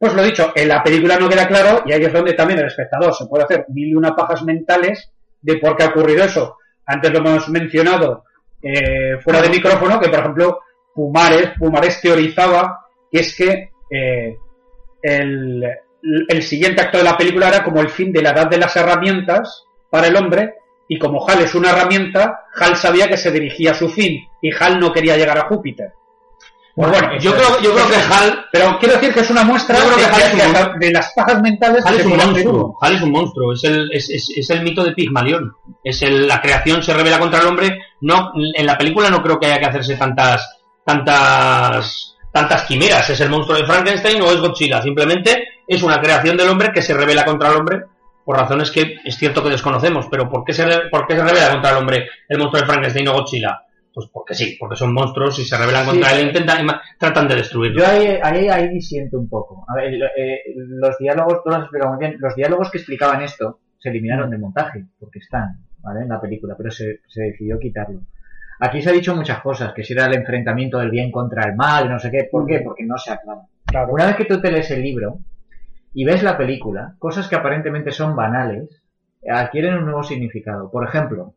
Pues lo dicho, en la película no queda claro, y ahí es donde también el espectador se puede hacer mil y una pajas mentales de por qué ha ocurrido eso. Antes lo hemos mencionado eh, fuera de micrófono, que por ejemplo Pumares, Pumares teorizaba que es que eh, el, el siguiente acto de la película era como el fin de la edad de las herramientas para el hombre, y como Hal es una herramienta, Hal sabía que se dirigía a su fin, y Hal no quería llegar a Júpiter. Pues bueno, yo creo, yo creo que HAL, pero quiero decir que es una muestra Yo creo que de, es un las pajas mentales HAL es un monstruo. HAL es un monstruo. Es el, es, es- es el mito de Pigmalión. Es el, la creación se revela contra el hombre. No, en la película no creo que haya que hacerse tantas, tantas, tantas quimeras. ¿Es el monstruo de Frankenstein o es Godzilla? Simplemente es una creación del hombre que se revela contra el hombre por razones que es cierto que desconocemos. Pero ¿por qué se, por qué se revela contra el hombre el monstruo de Frankenstein o Godzilla? Pues porque sí, porque son monstruos y se rebelan Sí. contra él intentan, tratan de destruirlo. Yo ahí, ahí, ahí disiento un poco. A ver, eh, los diálogos, tú lo has explicado muy bien, los diálogos que explicaban esto se eliminaron del montaje, porque están, ¿vale? En la película, pero se, se decidió quitarlo. Aquí se ha dicho muchas cosas, que si era el enfrentamiento del bien contra el mal, no sé qué, ¿por qué? Porque no se aclara. Claro. Una vez que tú te lees el libro y ves la película, cosas que aparentemente son banales, adquieren un nuevo significado. Por ejemplo,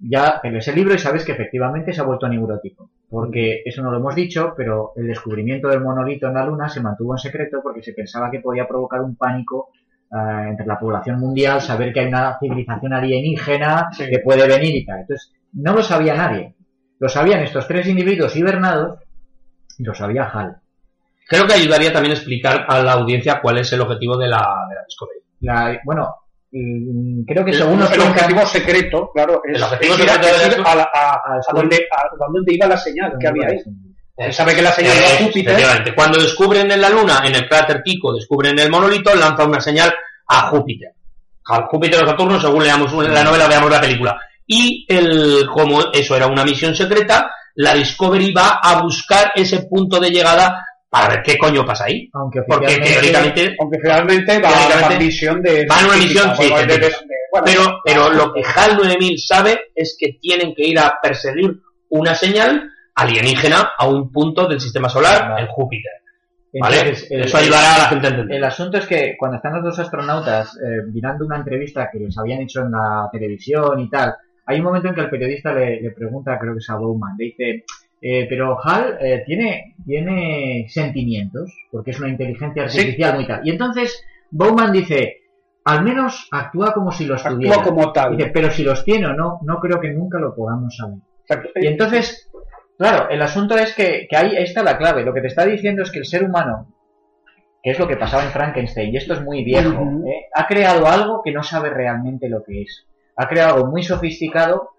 ya te lees el libro y sabes que efectivamente se ha vuelto neurótico. Porque eso no lo hemos dicho, pero el descubrimiento del monolito en la Luna se mantuvo en secreto porque se pensaba que podía provocar un pánico ah, entre la población mundial, saber que hay una civilización alienígena Sí. que puede venir y tal. Entonces, no lo sabía nadie. Lo sabían estos tres individuos hibernados y lo sabía Hal. Creo que ayudaría también a explicar a la audiencia cuál es el objetivo de la, de la Discovery. La- bueno, creo que El, según nos el cuentan- objetivo secreto, claro, es, El objetivo secreto es ir a, la- a- a donde, a donde iba la señal que había ahí. Él sabe que la señal a Júpiter. Cuando descubren en la Luna, en el cráter Pico, descubren el monolito, lanza una señal a Júpiter. A Júpiter o Saturno, según leamos la novela, veamos la película. Y el, como eso era una misión secreta, la Discovery va a buscar ese punto de llegada para ver qué coño pasa ahí. Aunque Porque teóricamente Aunque finalmente va a la misión de. va en una misión, sí, bueno, de- de- científica. de- bueno, Pero, pero lo que HAL 9000 sabe es que tienen que ir a perseguir una señal alienígena a un punto del sistema solar Vale. en Júpiter. ¿Vale? Entonces, el- Eso ayudará a la gente a entender. El asunto es que cuando están los dos astronautas eh, mirando una entrevista que les habían hecho en la televisión y tal, hay un momento en que el periodista le, le pregunta, creo que es a Bowman, le dice, eh, pero Hal eh, tiene, tiene sentimientos, porque es una inteligencia artificial muy tal. Y entonces Bowman dice, al menos actúa como si los tuviera. actúa como tal. Dice, pero si los tiene o no, no creo que nunca lo podamos saber. Exacto. Y entonces, claro, el asunto es que, que ahí está la clave. Lo que te está diciendo es que el ser humano, que es lo que pasaba en Frankenstein, y esto es muy viejo. ¿eh? ha creado algo que no sabe realmente lo que es. Ha creado algo muy sofisticado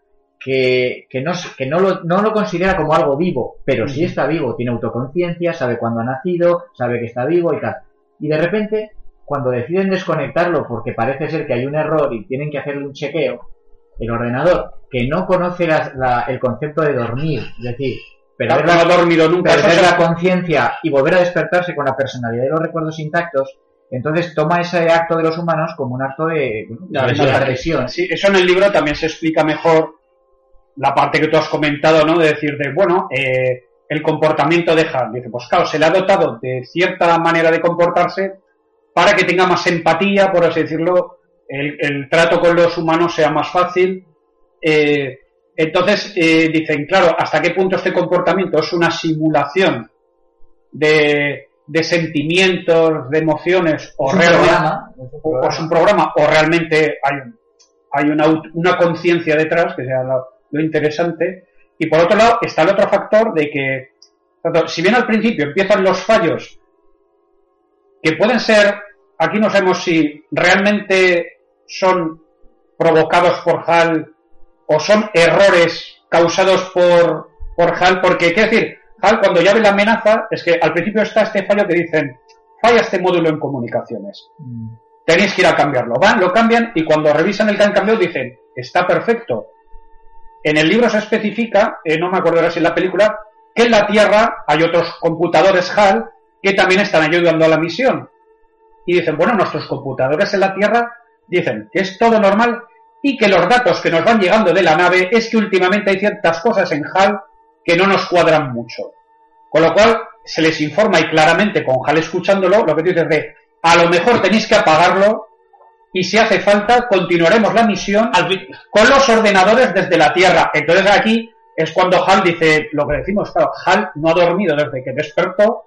que, que, no, s- que no, lo, no lo considera como algo vivo, pero sí está vivo, tiene autoconciencia, sabe cuándo ha nacido, sabe que está vivo y tal. Y de repente, cuando deciden desconectarlo porque parece ser que hay un error y tienen que hacerle un chequeo, el ordenador, que no conoce la- la- el concepto de dormir, es decir, perder la, ha dormido nunca. perder eso la es- conciencia y volver a despertarse con la personalidad y los recuerdos intactos, entonces toma ese acto de los humanos como un acto de, bueno, De agresión. Sí, eso en el libro también se explica mejor la parte que tú has comentado, ¿no? De decir, de, bueno, eh, el comportamiento de Hal. Dice, pues claro, se le ha dotado de cierta manera de comportarse para que tenga más empatía, por así decirlo, el, el trato con los humanos sea más fácil. Eh, entonces, eh, dicen, claro, ¿hasta qué punto este comportamiento es una simulación de, de sentimientos, de emociones, o Es realmente programa, es un o programa. es un programa o realmente hay, hay una, una conciencia detrás, que sea lo, lo interesante. Y por otro lado está el otro factor de que, tanto, si bien al principio empiezan los fallos, que pueden ser, aquí no sabemos si realmente son provocados por HAL o son errores causados por, por HAL, porque, quiero decir, HAL cuando ya ve la amenaza, es que al principio está este fallo que dicen, falla este módulo en comunicaciones Mm. tenéis que ir a cambiarlo. Van, lo cambian y cuando revisan el que han cambiado dicen, está perfecto. En el libro se especifica, eh, no me acuerdo ahora si en la película, que en la Tierra hay otros computadores HAL que también están ayudando a la misión. Y dicen, bueno, nuestros computadores en la Tierra dicen que es todo normal y que los datos que nos van llegando de la nave es que últimamente hay ciertas cosas en HAL que no nos cuadran mucho. Con lo cual, se les informa y claramente con HAL escuchándolo, lo que tú dices de, a lo mejor tenéis que apagarlo y si hace falta continuaremos la misión con los ordenadores desde la Tierra. Entonces aquí es cuando Hal dice lo que decimos, claro, Hal no ha dormido desde que despertó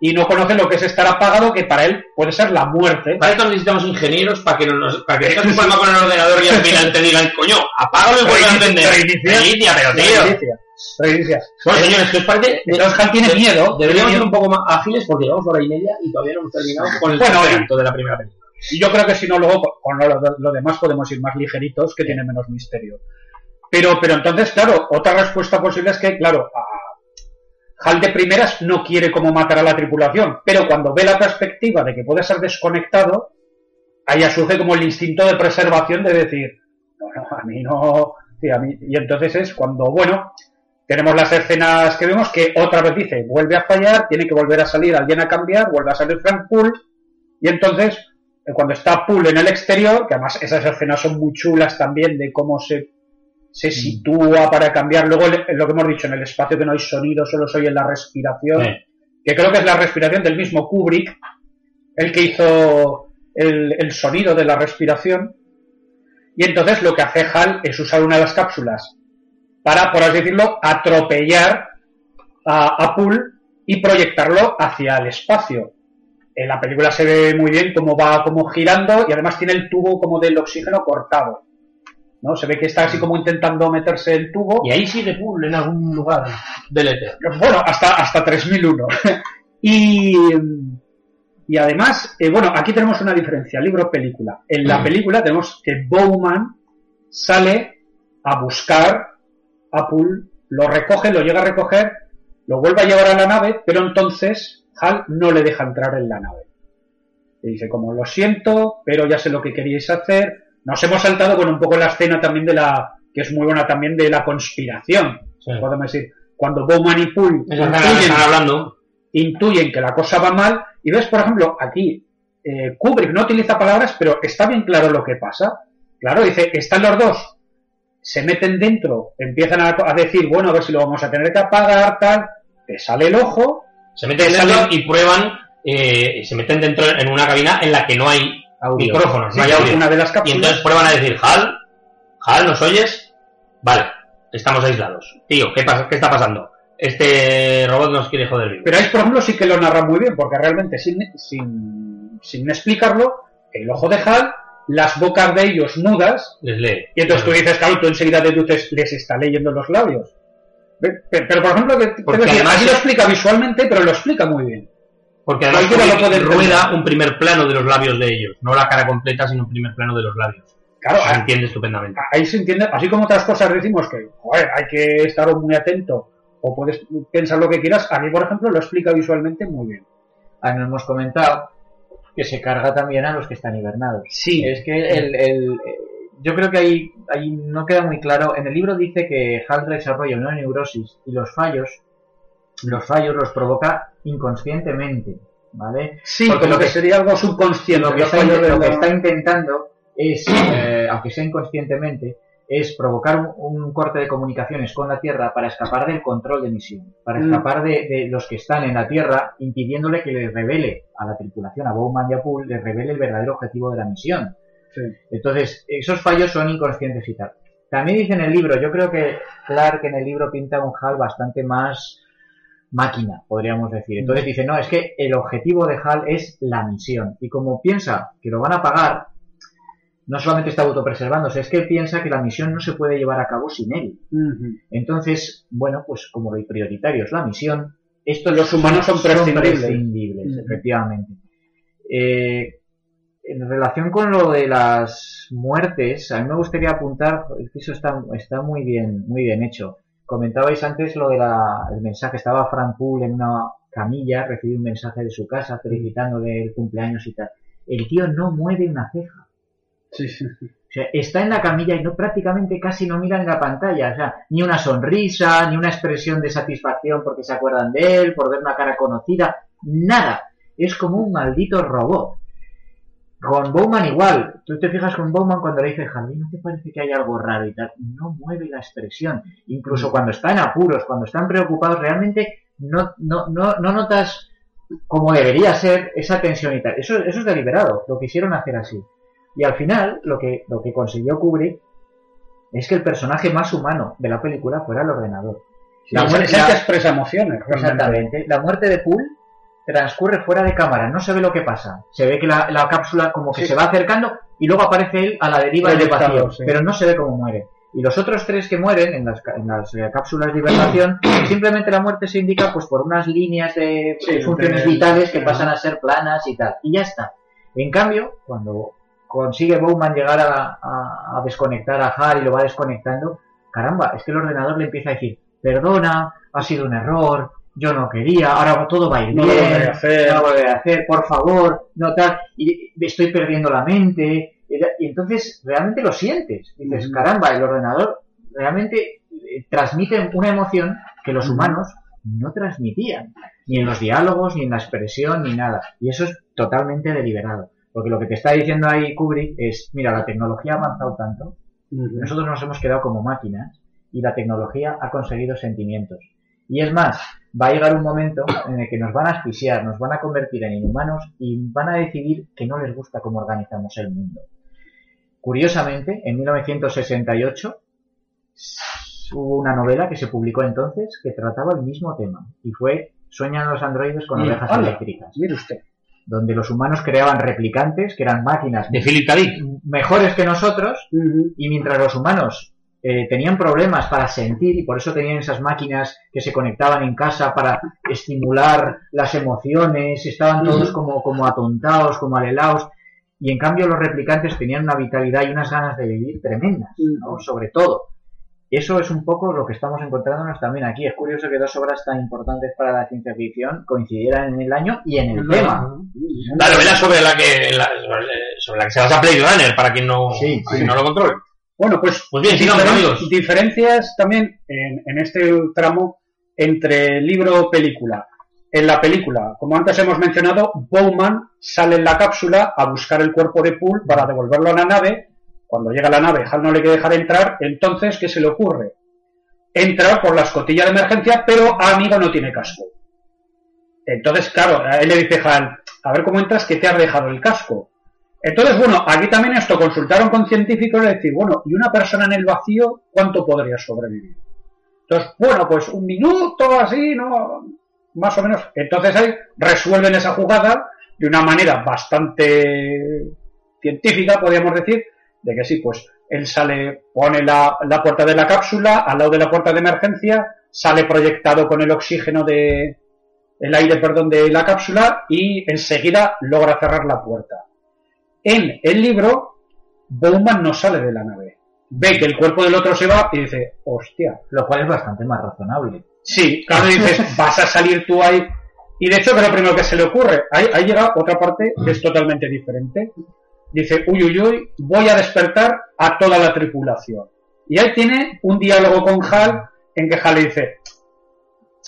y no conoce lo que es estar apagado, que para él puede ser la muerte. Para esto necesitamos ingenieros para que no nos, para que tengas un problema con el ordenador y al final te digan, coño, apágalo y vuelve a encender. Reinicia. Reinicia, pero tío. Reinicia, reinicia. Bueno, señores, ¿qué os parece? Entonces Hal tiene miedo. Deberíamos ser un poco más ágiles porque llevamos hora y media y todavía no hemos terminado con el Bueno, de la primera película. Yo creo que si no, luego con lo, lo demás podemos ir más ligeritos, que tiene menos misterio. Pero, pero entonces, claro, otra respuesta posible es que, claro, Hal de primeras no quiere como matar a la tripulación, pero cuando ve la perspectiva de que puede ser desconectado, ahí surge como el instinto de preservación de decir, no, no, a mí no, sí, a mí. Y entonces es cuando, bueno, tenemos las escenas que vemos que otra vez dice, vuelve a fallar, tiene que volver a salir alguien a cambiar, vuelve a salir Frank Poole, y entonces, cuando está Poole en el exterior, que además esas escenas son muy chulas también de cómo se, se sitúa para cambiar, luego lo que hemos dicho, en el espacio que no hay sonido, solo se oye la respiración, Sí. que creo que es la respiración del mismo Kubrick, el que hizo el, el sonido de la respiración, y entonces lo que hace Hal es usar una de las cápsulas para, por así decirlo, atropellar a, a y proyectarlo hacia el espacio. En la película se ve muy bien cómo va como girando y además tiene el tubo como del oxígeno cortado. ¿no? Se ve que está así como intentando meterse el tubo. Y ahí sigue Pool en algún lugar del éter. Bueno, hasta, hasta 3001. y, y además, eh, bueno, aquí tenemos una diferencia, libro-película. En la película tenemos que Bowman sale a buscar a Poole, lo recoge, lo llega a recoger, lo vuelve a llevar a la nave, pero entonces Hal no le deja entrar en la nave. Y dice, como lo siento, pero ya sé lo que queríais hacer. Nos hemos saltado, bueno, un poco la escena también de la, que es muy buena también de la conspiración. Sí. Podemos decir, cuando Bowman y Poole intuyen, hablando. intuyen que la cosa va mal, y ves, por ejemplo, aquí, eh, Kubrick no utiliza palabras, pero está bien claro lo que pasa. Claro, dice, están los dos, se meten dentro, empiezan a, a decir, bueno, a ver si lo vamos a tener que apagar, tal, te sale el ojo, Se meten Te dentro y prueban, eh, se meten dentro en una cabina en la que no hay Audio. micrófonos, no hay audio. una de las Y entonces prueban a decir, Hal, Hal, ¿nos oyes? Vale, estamos aislados. Tío, ¿qué, pasa, ¿qué está pasando? Este robot nos quiere joder vivo. Pero ahí, por ejemplo, sí que lo narra muy bien, porque realmente sin, sin, sin explicarlo, el ojo de Hal las bocas de ellos mudas, Les lee. y entonces tú dices, claro, tú enseguida deduces, les está leyendo los labios. Ve- Pero, pero, por ejemplo, que, Porque además aquí lo explica visualmente, pero lo explica muy bien. Porque además puede rueda entender. un primer plano de los labios de ellos. No la cara completa, sino un primer plano de los labios. Claro, Se a- entiende estupendamente. ahí se entiende, así como otras cosas decimos que, joder, hay que estar muy atento o puedes pensar lo que quieras, aquí, por ejemplo, lo explica visualmente muy bien. Ah, no hemos comentado que se carga también a los que están hibernados. Sí. Es que el, el- yo creo que ahí, ahí no queda muy claro. En el libro dice que Hal desarrolla una neurosis y los fallos, los fallos los provoca inconscientemente, ¿vale? Sí, Porque lo que sería algo subconsciente. Lo que, está, lo que está intentando es, eh, aunque sea inconscientemente, es provocar un, un corte de comunicaciones con la Tierra para escapar del control de misión, para Mm. escapar de, de los que están en la Tierra, impidiéndole que les revele a la tripulación, a Bowman y a Poole, les revele el verdadero objetivo de la misión. Sí. Entonces, esos fallos son inconscientes y tal. También dice en el libro, yo creo que Clark en el libro pinta un HAL bastante más máquina, podríamos decir. Entonces dice, no, es que el objetivo de HAL es la misión. Y como piensa que lo van a pagar, no solamente está autopreservándose, es que él piensa que la misión no se puede llevar a cabo sin él. Entonces, bueno, pues como lo prioritario es la misión, estos Los humanos son prescindibles. efectivamente. Eh, en relación con lo de las muertes, a mí me gustaría apuntar, es que eso está, está muy bien, muy bien hecho. Comentabais antes lo del mensaje, estaba Frank Poole en una camilla, recibió un mensaje de su casa felicitándole el cumpleaños y tal. El tío no mueve una ceja. Sí, sí. O sea, está en la camilla y no prácticamente casi no mira en la pantalla. O sea, ni una sonrisa, ni una expresión de satisfacción porque se acuerdan de él, por ver una cara conocida. Nada. Es como un maldito robot. Con Bowman igual. Tú te fijas con Bowman cuando le dice, Jardín, ¿no te parece que hay algo raro y tal? No mueve la expresión. Incluso cuando está en apuros, cuando están preocupados, realmente no, no, no, no notas como debería ser esa tensión y tal. Eso, eso es deliberado. Lo quisieron hacer así. Y al final, lo que, lo que consiguió Kubrick es que el personaje más humano de la película fuera el ordenador. La La muerte que expresa emociones. realmente. Exactamente. La muerte de Poole transcurre fuera de cámara, no se ve lo que pasa. Se ve que la, la cápsula como que Sí. se va acercando y luego aparece él a la deriva del vacío, sí. pero no se ve cómo muere. Y los otros tres que mueren en las, en las eh, cápsulas de hibernación, simplemente la muerte se indica pues por unas líneas de, Sí, funciones de- vitales que pasan a ser planas y tal. Y ya está. En cambio, cuando consigue Bowman llegar a, a- a desconectar a Hal y lo va desconectando, caramba, es que el ordenador le empieza a decir, perdona, ha sido un error, yo no quería, ahora todo va a ir No lo bien, a hacer. no lo volveré a hacer, por favor, no tal, y estoy perdiendo la mente, y entonces realmente lo sientes, dices, caramba, el ordenador realmente eh, transmite una emoción que los humanos no transmitían, ni en los diálogos, ni en la expresión, ni nada, y eso es totalmente deliberado. Porque lo que te está diciendo ahí Kubrick es, mira, la tecnología ha avanzado tanto, nosotros nos hemos quedado como máquinas y la tecnología ha conseguido sentimientos. Y es más, va a llegar un momento en el que nos van a asfixiar, nos van a convertir en inhumanos y van a decidir que no les gusta cómo organizamos el mundo. Curiosamente, en 1968 hubo una novela que se publicó entonces que trataba el mismo tema y fue Sueñan los androides con ovejas eléctricas, Mire usted. donde los humanos creaban replicantes que eran máquinas De Philip mejores que nosotros y mientras los humanos eh, tenían problemas para sentir y por eso tenían esas máquinas que se conectaban en casa para estimular las emociones, estaban todos como, como atontados, como alelaos, y en cambio los replicantes tenían una vitalidad y unas ganas de vivir tremendas, ¿no? sobre todo. Eso es un poco lo que estamos encontrándonos también aquí. Es curioso que dos obras tan importantes para la ciencia ficción coincidieran en el año y en el tema. La novela sobre la que la- sobre la que se basa Blade Runner, para quien no, Sí, para sí. quien no lo controle. Bueno, pues, Pues bien, sigamos, diferen- amigos. diferencias también en, en este tramo entre libro o película. En la película, como antes hemos mencionado, Bowman sale en la cápsula a buscar el cuerpo de Poole para devolverlo a la nave. Cuando llega a la nave, Hal no le quiere dejar entrar, entonces, ¿qué se le ocurre? Entra por la escotilla de emergencia, pero amigo no tiene casco. Entonces, claro, a él le dice Hal, a ver cómo entras que te has dejado el casco. Entonces, bueno, aquí también esto consultaron con científicos y decir, bueno, ¿y una persona en el vacío cuánto podría sobrevivir? Entonces, bueno, pues un minuto así, ¿no? Más o menos. Entonces ahí resuelven esa jugada de una manera bastante científica, podríamos decir, de que sí, pues él sale, pone la, la puerta de la cápsula al lado de la puerta de emergencia, sale proyectado con el oxígeno de, el aire, perdón, de la cápsula y enseguida logra cerrar la puerta. En el libro, Bowman no sale de la nave. Ve que el cuerpo del otro se va y dice, hostia. Lo cual es bastante más razonable. Sí, claro, dices, vas a salir tú ahí. Y de hecho, lo primero que se le ocurre. Ahí, ahí llega otra parte que es totalmente diferente. Dice, uy, uy, uy, voy a despertar a toda la tripulación. Y ahí tiene un diálogo con Hal en que Hal le dice,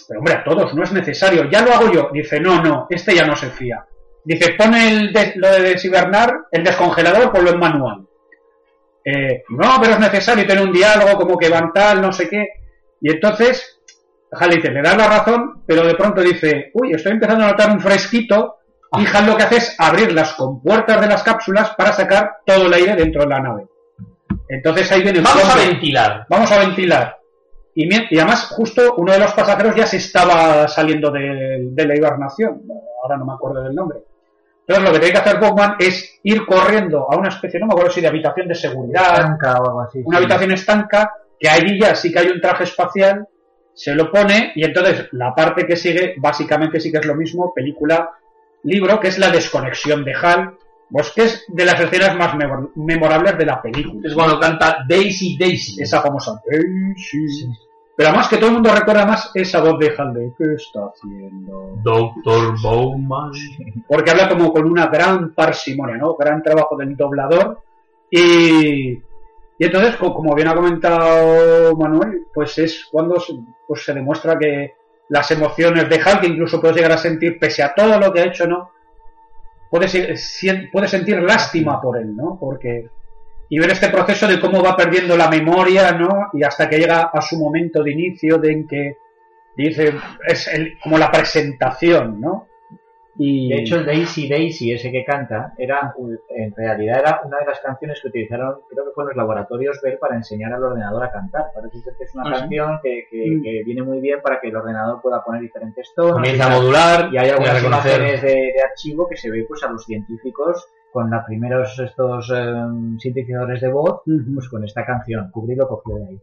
pero hombre, a todos, no es necesario, ya lo hago yo. Dice, no, no, este ya no se fía. Dice, pone el de- lo de deshibernar, el descongelador, ponlo en manual. Eh, no, pero es necesario tener un diálogo, como que van tal, no sé qué. Y entonces, dice, le da la razón, pero de pronto dice, uy, estoy empezando a notar un fresquito. Y Hal lo que hace es abrir las compuertas de las cápsulas para sacar todo el aire dentro de la nave. Entonces ahí viene el Vamos a ventilar. Vamos a ventilar. Y además, justo uno de los pasajeros ya se estaba saliendo de, de la hibernación. Ahora no me acuerdo del nombre. Entonces, lo que tiene que hacer Bowman es ir corriendo a una especie, no me acuerdo si de habitación de seguridad, Estanca o algo así. una sí. habitación estanca, que allí ya sí que hay un traje espacial, se lo pone y entonces la parte que sigue básicamente sí que es lo mismo, película, libro, que es la desconexión de Hal, pues que es de las escenas más memor- memorables de la película Es cuando canta Daisy Daisy. esa famosa Daisy. Pero además que todo el mundo recuerda más esa voz de Hal de ¿qué está haciendo? Doctor Bowman. Porque habla como con una gran parsimonia, ¿no? Gran trabajo del doblador. Y, y entonces, co- como bien ha comentado Manuel, pues es cuando se, pues se demuestra que las emociones de Hal, que incluso puedes llegar a sentir, pese a todo lo que ha hecho, ¿no? Puedes, puedes sentir lástima por él, ¿no? Porque y ver este proceso de cómo va perdiendo la memoria, ¿no? Y hasta que llega a su momento de inicio, de en que dice, es el- como la presentación, ¿no? Y De hecho, el Daisy Daisy, ese que canta, era en realidad era una de las canciones que utilizaron, creo que fue en los laboratorios Bell para enseñar al ordenador a cantar. Parece ser que es una Ah, sí. canción que, que- Mm. que viene muy bien para que el ordenador pueda poner diferentes tonos. Comienza y a modular. Y hay algunas imágenes de, de archivo que se ve pues a los científicos con los primeros estos em, sintetizadores de voz, pues con esta canción. Cubrí lo cogió de ahí.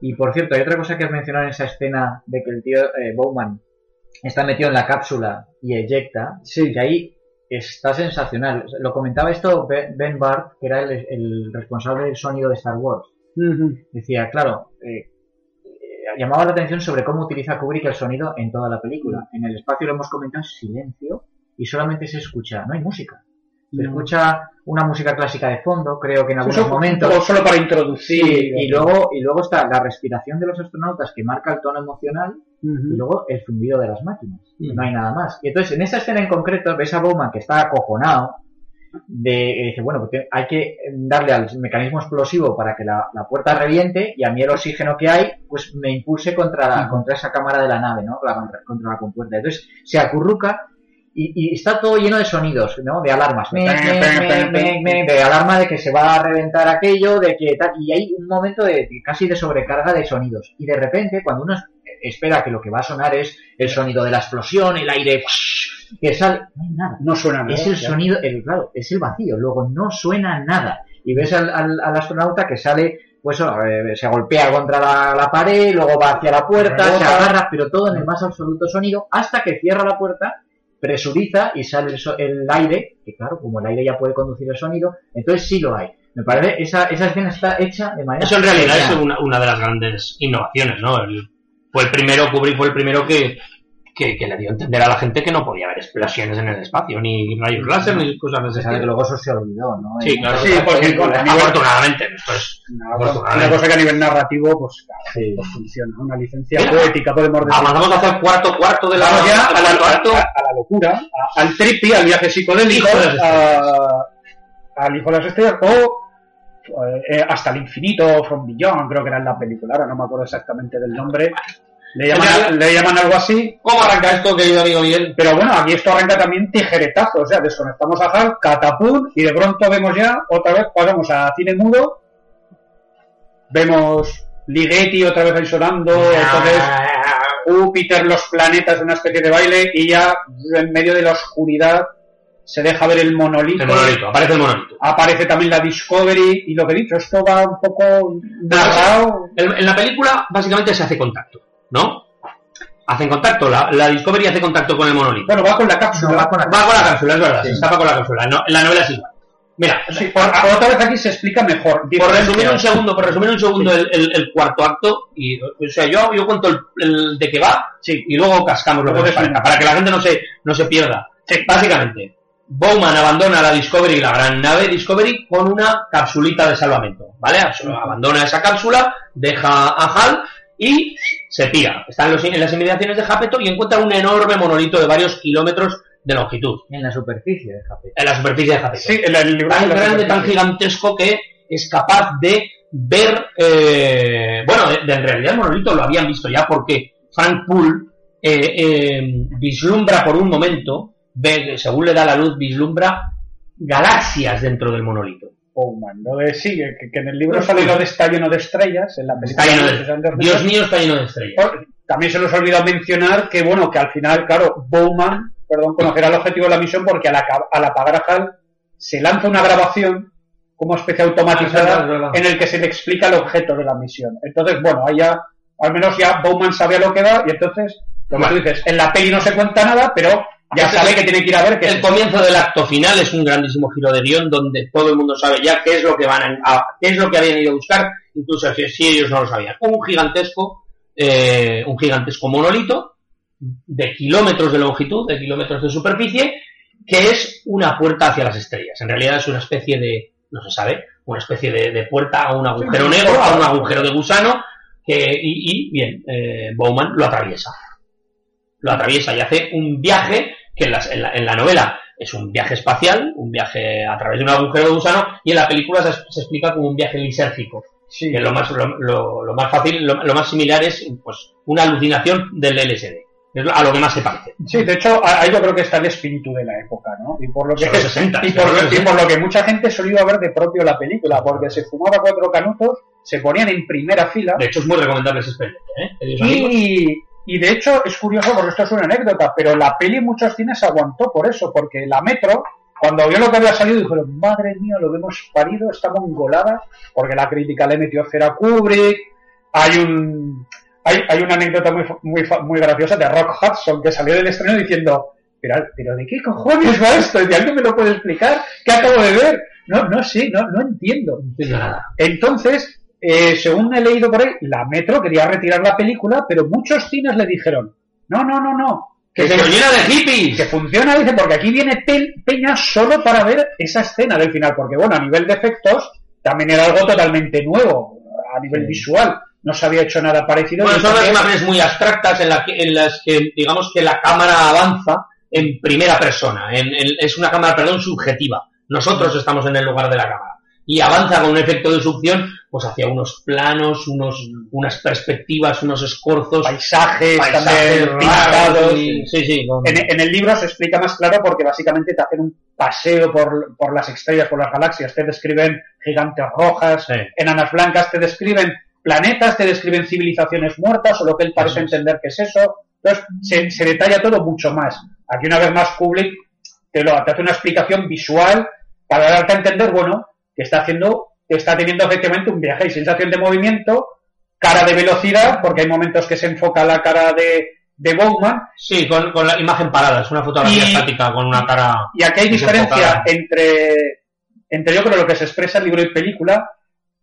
Y por cierto, hay otra cosa que has mencionado en esa escena de que el tío eh, Bowman está metido en la cápsula y eyecta, Sí. que ahí está sensacional. Lo comentaba esto Ben Bart, que era el, el responsable del sonido de Star Wars. Decía, claro, eh, eh, llamaba la atención sobre cómo utiliza Kubrick el sonido en toda la película. En el espacio lo hemos comentado, silencio, y solamente se escucha, no hay música. Se escucha una música clásica de fondo, creo que en algunos momentos. solo- solo para introducir. Sí, y luego, y luego está la respiración de los astronautas que marca el tono emocional y luego el zumbido de las máquinas. No hay nada más. Y entonces, en esa escena en concreto, ves a Bowman que está acojonado. De, dice, bueno, porque hay que darle al mecanismo explosivo para que la, la puerta reviente y a mí el oxígeno que hay, pues me impulse contra, la, contra esa cámara de la nave, ¿no? La- contra la compuerta. Entonces, se acurruca y, y está todo lleno de sonidos, ¿no? De alarmas. Me, me, me, me, me, de alarma de que se va a reventar aquello, de que tal. Y hay un momento de casi de sobrecarga de sonidos. Y de repente, cuando uno espera que lo que va a sonar es el sonido de la explosión, el aire que sale, no hay nada. No suena nada. Es el sonido, el, claro, es el vacío, luego no suena nada. Y ves al, al- al astronauta que sale, pues eh, se golpea contra la, la pared, luego va hacia la puerta, se agarra, pero todo en el más absoluto sonido, hasta que cierra la puerta, presuriza y sale el, so- el aire, que claro, como el aire ya puede conducir el sonido, entonces sí lo hay. Me parece, esa, esa escena está hecha de manera... Eso en realidad es una, una de las grandes innovaciones, ¿no? El- fue el primero, Kubrick fue el primero que, que, que le dio a entender a la gente que no podía haber explosiones en el espacio, ni rayos láser, ni cosas de Se ese que luego eso se olvidó, ¿no? Sí, En claro. Sí, porque con- Afortunadamente, pues, Una, Afortunadamente. una cosa que a nivel narrativo, pues claro, Sí. pues funciona. Una licencia Mira, poética, podemos decir. avanzamos a hacer cuarto cuarto de la Vamos ya a la, cuarto a- a la locura, a- al trippy, al viaje psicodélico, Hijo de las a- al hijo de las estrellas, o eh, hasta el infinito, From Beyond, creo que era en la película, ahora no me acuerdo exactamente del nombre. Le llaman, le llaman algo así, ¿Cómo arranca esto que yo digo bien? pero bueno, aquí esto arranca también tijeretazo, o sea, desconectamos a Hal, catapult, y de pronto vemos ya, otra vez pasamos a cine mudo, vemos Ligeti otra vez ahí sonando, entonces Júpiter, los planetas, una especie de baile, y ya en medio de la oscuridad se deja ver el monolito. El monolito, aparece el monolito. Aparece también la Discovery y lo que he dicho, esto va un poco narrado. En la película básicamente se hace contacto, ¿no? Hacen contacto, la, la Discovery hace contacto con el monolito. Bueno, va con la cápsula. No, va con la Va con la cápsula, es verdad, Sí. se escapa con la cápsula. No, en la novela sí. Mira, Sí, por, por otra vez aquí se explica mejor. por resumir un segundo, por resumir un segundo el, el- el cuarto acto, y, o sea, yo, yo cuento el, el de qué va, Sí. y luego cascamos lo que Luego nos parezca, desmonta. para que la gente no se, no se pierda. Básicamente, Bowman abandona la Discovery, la gran nave Discovery, con una capsulita de salvamento, ¿vale? Abandona esa cápsula, deja a Hal y se pira. Está en, los- en las inmediaciones de Japeto y encuentra un enorme monolito de varios kilómetros de longitud En la superficie de Japón. en la superficie de Japeto Sí, el, el libro tan de la grande, tan gigantesco que es capaz de ver, eh, bueno, de, de- en realidad el monolito lo habían visto ya porque Frank Poole eh, eh, vislumbra por un momento, ve, según le da la luz, vislumbra galaxias dentro del monolito. Bowman, lo de sí, que, que en el libro Pues, sale pues. lo de está lleno de estrellas, en la película. Está lleno de de. Dios mío, está lleno de estrellas. También se nos ha olvidado mencionar que, bueno, que al final, claro, Bowman, perdón, conocerá el objetivo de la misión porque al, aca- al apagar a Hal se lanza una grabación como especie Ah, es automatizada en el que se le explica el objeto de la misión. Entonces, bueno, ahí ya, al menos ya Bowman sabía lo que va y entonces, Vale. tú dices, en la peli no se cuenta nada, pero ya sabe que tiene que ir a ver que El comienzo del acto final es un grandísimo giro de guion donde todo el mundo sabe ya qué es lo que van a, qué es lo que habían ido a buscar, incluso si, si ellos no lo sabían. Un gigantesco, eh, un gigantesco monolito de kilómetros de longitud, de kilómetros de superficie, que es una puerta hacia las estrellas. En realidad es una especie de, no se sabe, una especie de, de puerta a un agujero negro, a un agujero de gusano, que, y, y, bien, eh, Bowman lo atraviesa. Lo atraviesa y hace un viaje que en, las- en la, en la novela es un viaje espacial, un viaje a través de un agujero de gusano, y en la película se, se explica como un viaje lisérgico. Sí. Que lo más, lo, lo- lo más fácil, lo, lo más similar es pues una alucinación del LSD. Es a lo que más se parece. Sí, de hecho, ahí yo creo que está el espíritu de la época, ¿no? Y por lo que, Son los 60, y por, y 60. por lo que mucha gente solía ver de propio la película, porque se fumaba cuatro canutos, se ponían en primera fila, De hecho, es muy recomendable ese experimento. ¿eh? Y, y de hecho es curioso porque esto es una anécdota, pero la peli en muchos cines aguantó por eso, porque la Metro, cuando vio lo que había salido, dijeron, madre mía, lo que hemos parido, está mongolada, porque la crítica le metió cera a Kubrick, hay un... Hay, hay una anécdota muy, muy, muy graciosa de Rock Hudson que salió del estreno diciendo, pero, pero ¿de qué cojones va esto? ¿Y alguien me lo puede explicar? ¿Qué acabo de ver? No, no sé, no, no entiendo. Entonces, eh, según he leído por ahí, la Metro quería retirar la película, pero muchos cines le dijeron, no, no, no, no, Que se lo llena de hippies. que funciona, dice, porque aquí viene pe- Peña solo para ver esa escena del final, porque bueno, a nivel de efectos también era algo totalmente nuevo, a nivel visual, no se había hecho nada parecido. Bueno, son unas imágenes muy abstractas en, la que- en las que, digamos que la cámara avanza en primera persona. En- en- es una cámara, perdón, subjetiva. Nosotros estamos en el lugar de la cámara. Y avanza con un efecto de succión, pues hacia unos planos, unos, unas perspectivas, unos escorzos, paisajes, paisajes pintados. y- sí, sí, con- En, en el libro se explica más claro porque básicamente te hacen un paseo por, por las estrellas, por las galaxias, te describen gigantes rojas, Sí. enanas blancas, te describen planetas, te describen civilizaciones muertas o lo que él parece entender que es eso. Entonces se, se detalla todo mucho más. Aquí una vez más Kubrick te, lo, te hace una explicación visual para darte a entender, bueno, que está haciendo, que está teniendo efectivamente un viaje y sensación de movimiento, cara de velocidad, porque hay momentos que se enfoca la cara de, de Bowman, Sí, con, con la imagen parada, es una fotografía Y- estática con una cara. Y aquí hay diferencia entre, entre yo creo lo que se expresa en libro y película.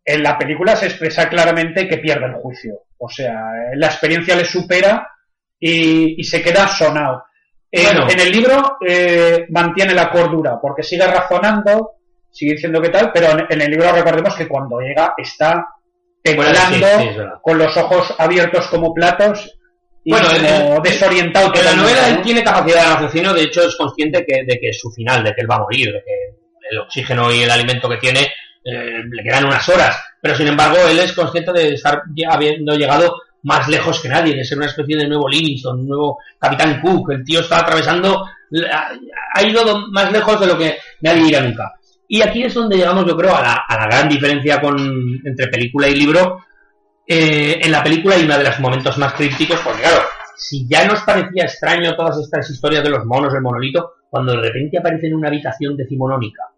En la película se expresa claramente que pierde el juicio. O sea, la experiencia le supera y, y se queda sonado. En, Bueno. en el libro eh, mantiene la cordura porque sigue razonando, sigue diciendo qué tal, pero en, el libro recordemos que cuando llega está temblando, sí, con los ojos abiertos como platos y Bueno, como en- en- desorientado. En la novela él tiene capacidad de raciocinio, de hecho es consciente que, de que es su final, de que él va a morir, de que el oxígeno y el alimento que tiene eh, le quedan unas horas, pero sin embargo él es consciente de estar habiendo llegado más lejos que nadie, de ser una especie de nuevo Livingston, un nuevo Capitán Cook, el tío está atravesando, ha, ido do- más lejos de lo que nadie irá nunca. Y aquí es donde llegamos, yo creo, a la, gran diferencia con, entre película y libro. Eh, en la película hay uno de los momentos más crípticos, porque claro, si ya nos parecía extraño todas estas historias de los monos, el monolito, cuando de repente aparece en una habitación decimonónica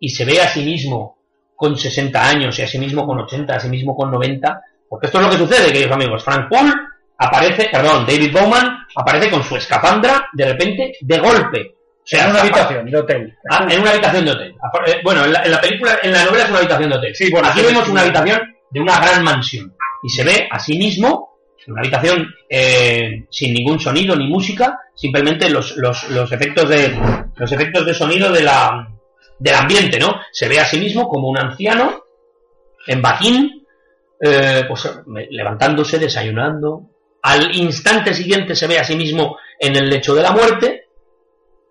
y se ve a sí mismo con 60 años y a sí mismo con 80, a sí mismo con 90, porque esto es lo que sucede, queridos amigos. Frank Poole aparece, perdón, David Bowman aparece con su escafandra de repente de golpe. Sea, en una habitación de hotel. Ah, en una habitación de hotel. Bueno, en la, en la película, en la novela es una habitación de hotel. Sí, bueno, Aquí vemos una habitación de una gran mansión. Y se ve a sí mismo, en una habitación eh, sin ningún sonido ni música, simplemente los, los, los efectos de los efectos de sonido de la, del ambiente, ¿no? Se ve a sí mismo como un anciano en batín, eh, pues levantándose, desayunando. Al instante siguiente se ve a sí mismo en el lecho de la muerte,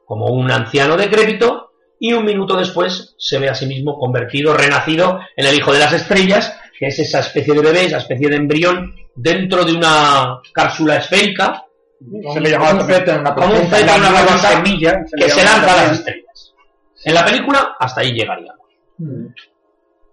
como un anciano decrépito, y un minuto después se ve a sí mismo convertido, renacido en el hijo de las estrellas, que es esa especie de bebé, esa especie de embrión dentro de una cápsula esférica Se le llamaba un feto una como un feto en una placenta semilla que se lanza a las estrellas. En la película hasta ahí llegaríamos. Mm.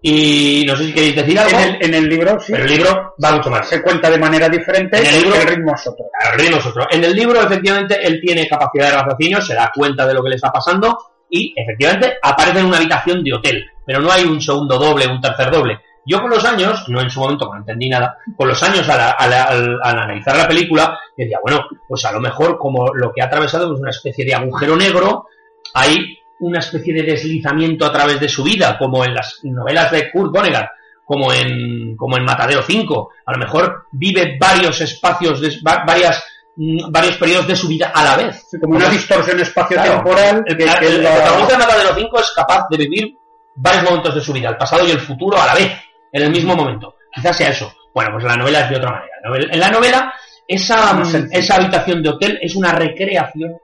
Y no sé si queréis decir algo, En el, en el libro, sí. pero el libro va mucho más. Se cuenta de manera diferente En el porque libro- el ritmo es otro. El ritmo es otro. En el libro, efectivamente, él tiene capacidad de raciocinio, se da cuenta de lo que le está pasando y, efectivamente, aparece en una habitación de hotel. Pero no hay un segundo doble, un tercer doble. Yo con los años, no en su momento, no entendí nada, con los años al, al- al- al analizar la película, decía, bueno, pues a lo mejor como lo que ha atravesado es una especie de agujero negro, hay una especie de deslizamiento a través de su vida, como en las novelas de Kurt Vonnegut, como en, como en Matadero 5. A lo mejor vive varios espacios, de, va- varias, mm, varios periodos de su vida a la vez. Sí, como una distorsión Claro. espacio-temporal El, protagonista de Matadero 5 es capaz de vivir varios momentos de su vida, el pasado y el futuro a la vez, en el mismo momento. Quizás sea eso. Bueno, pues la novela es de otra manera. En la novela, esa, esa habitación de hotel es una recreación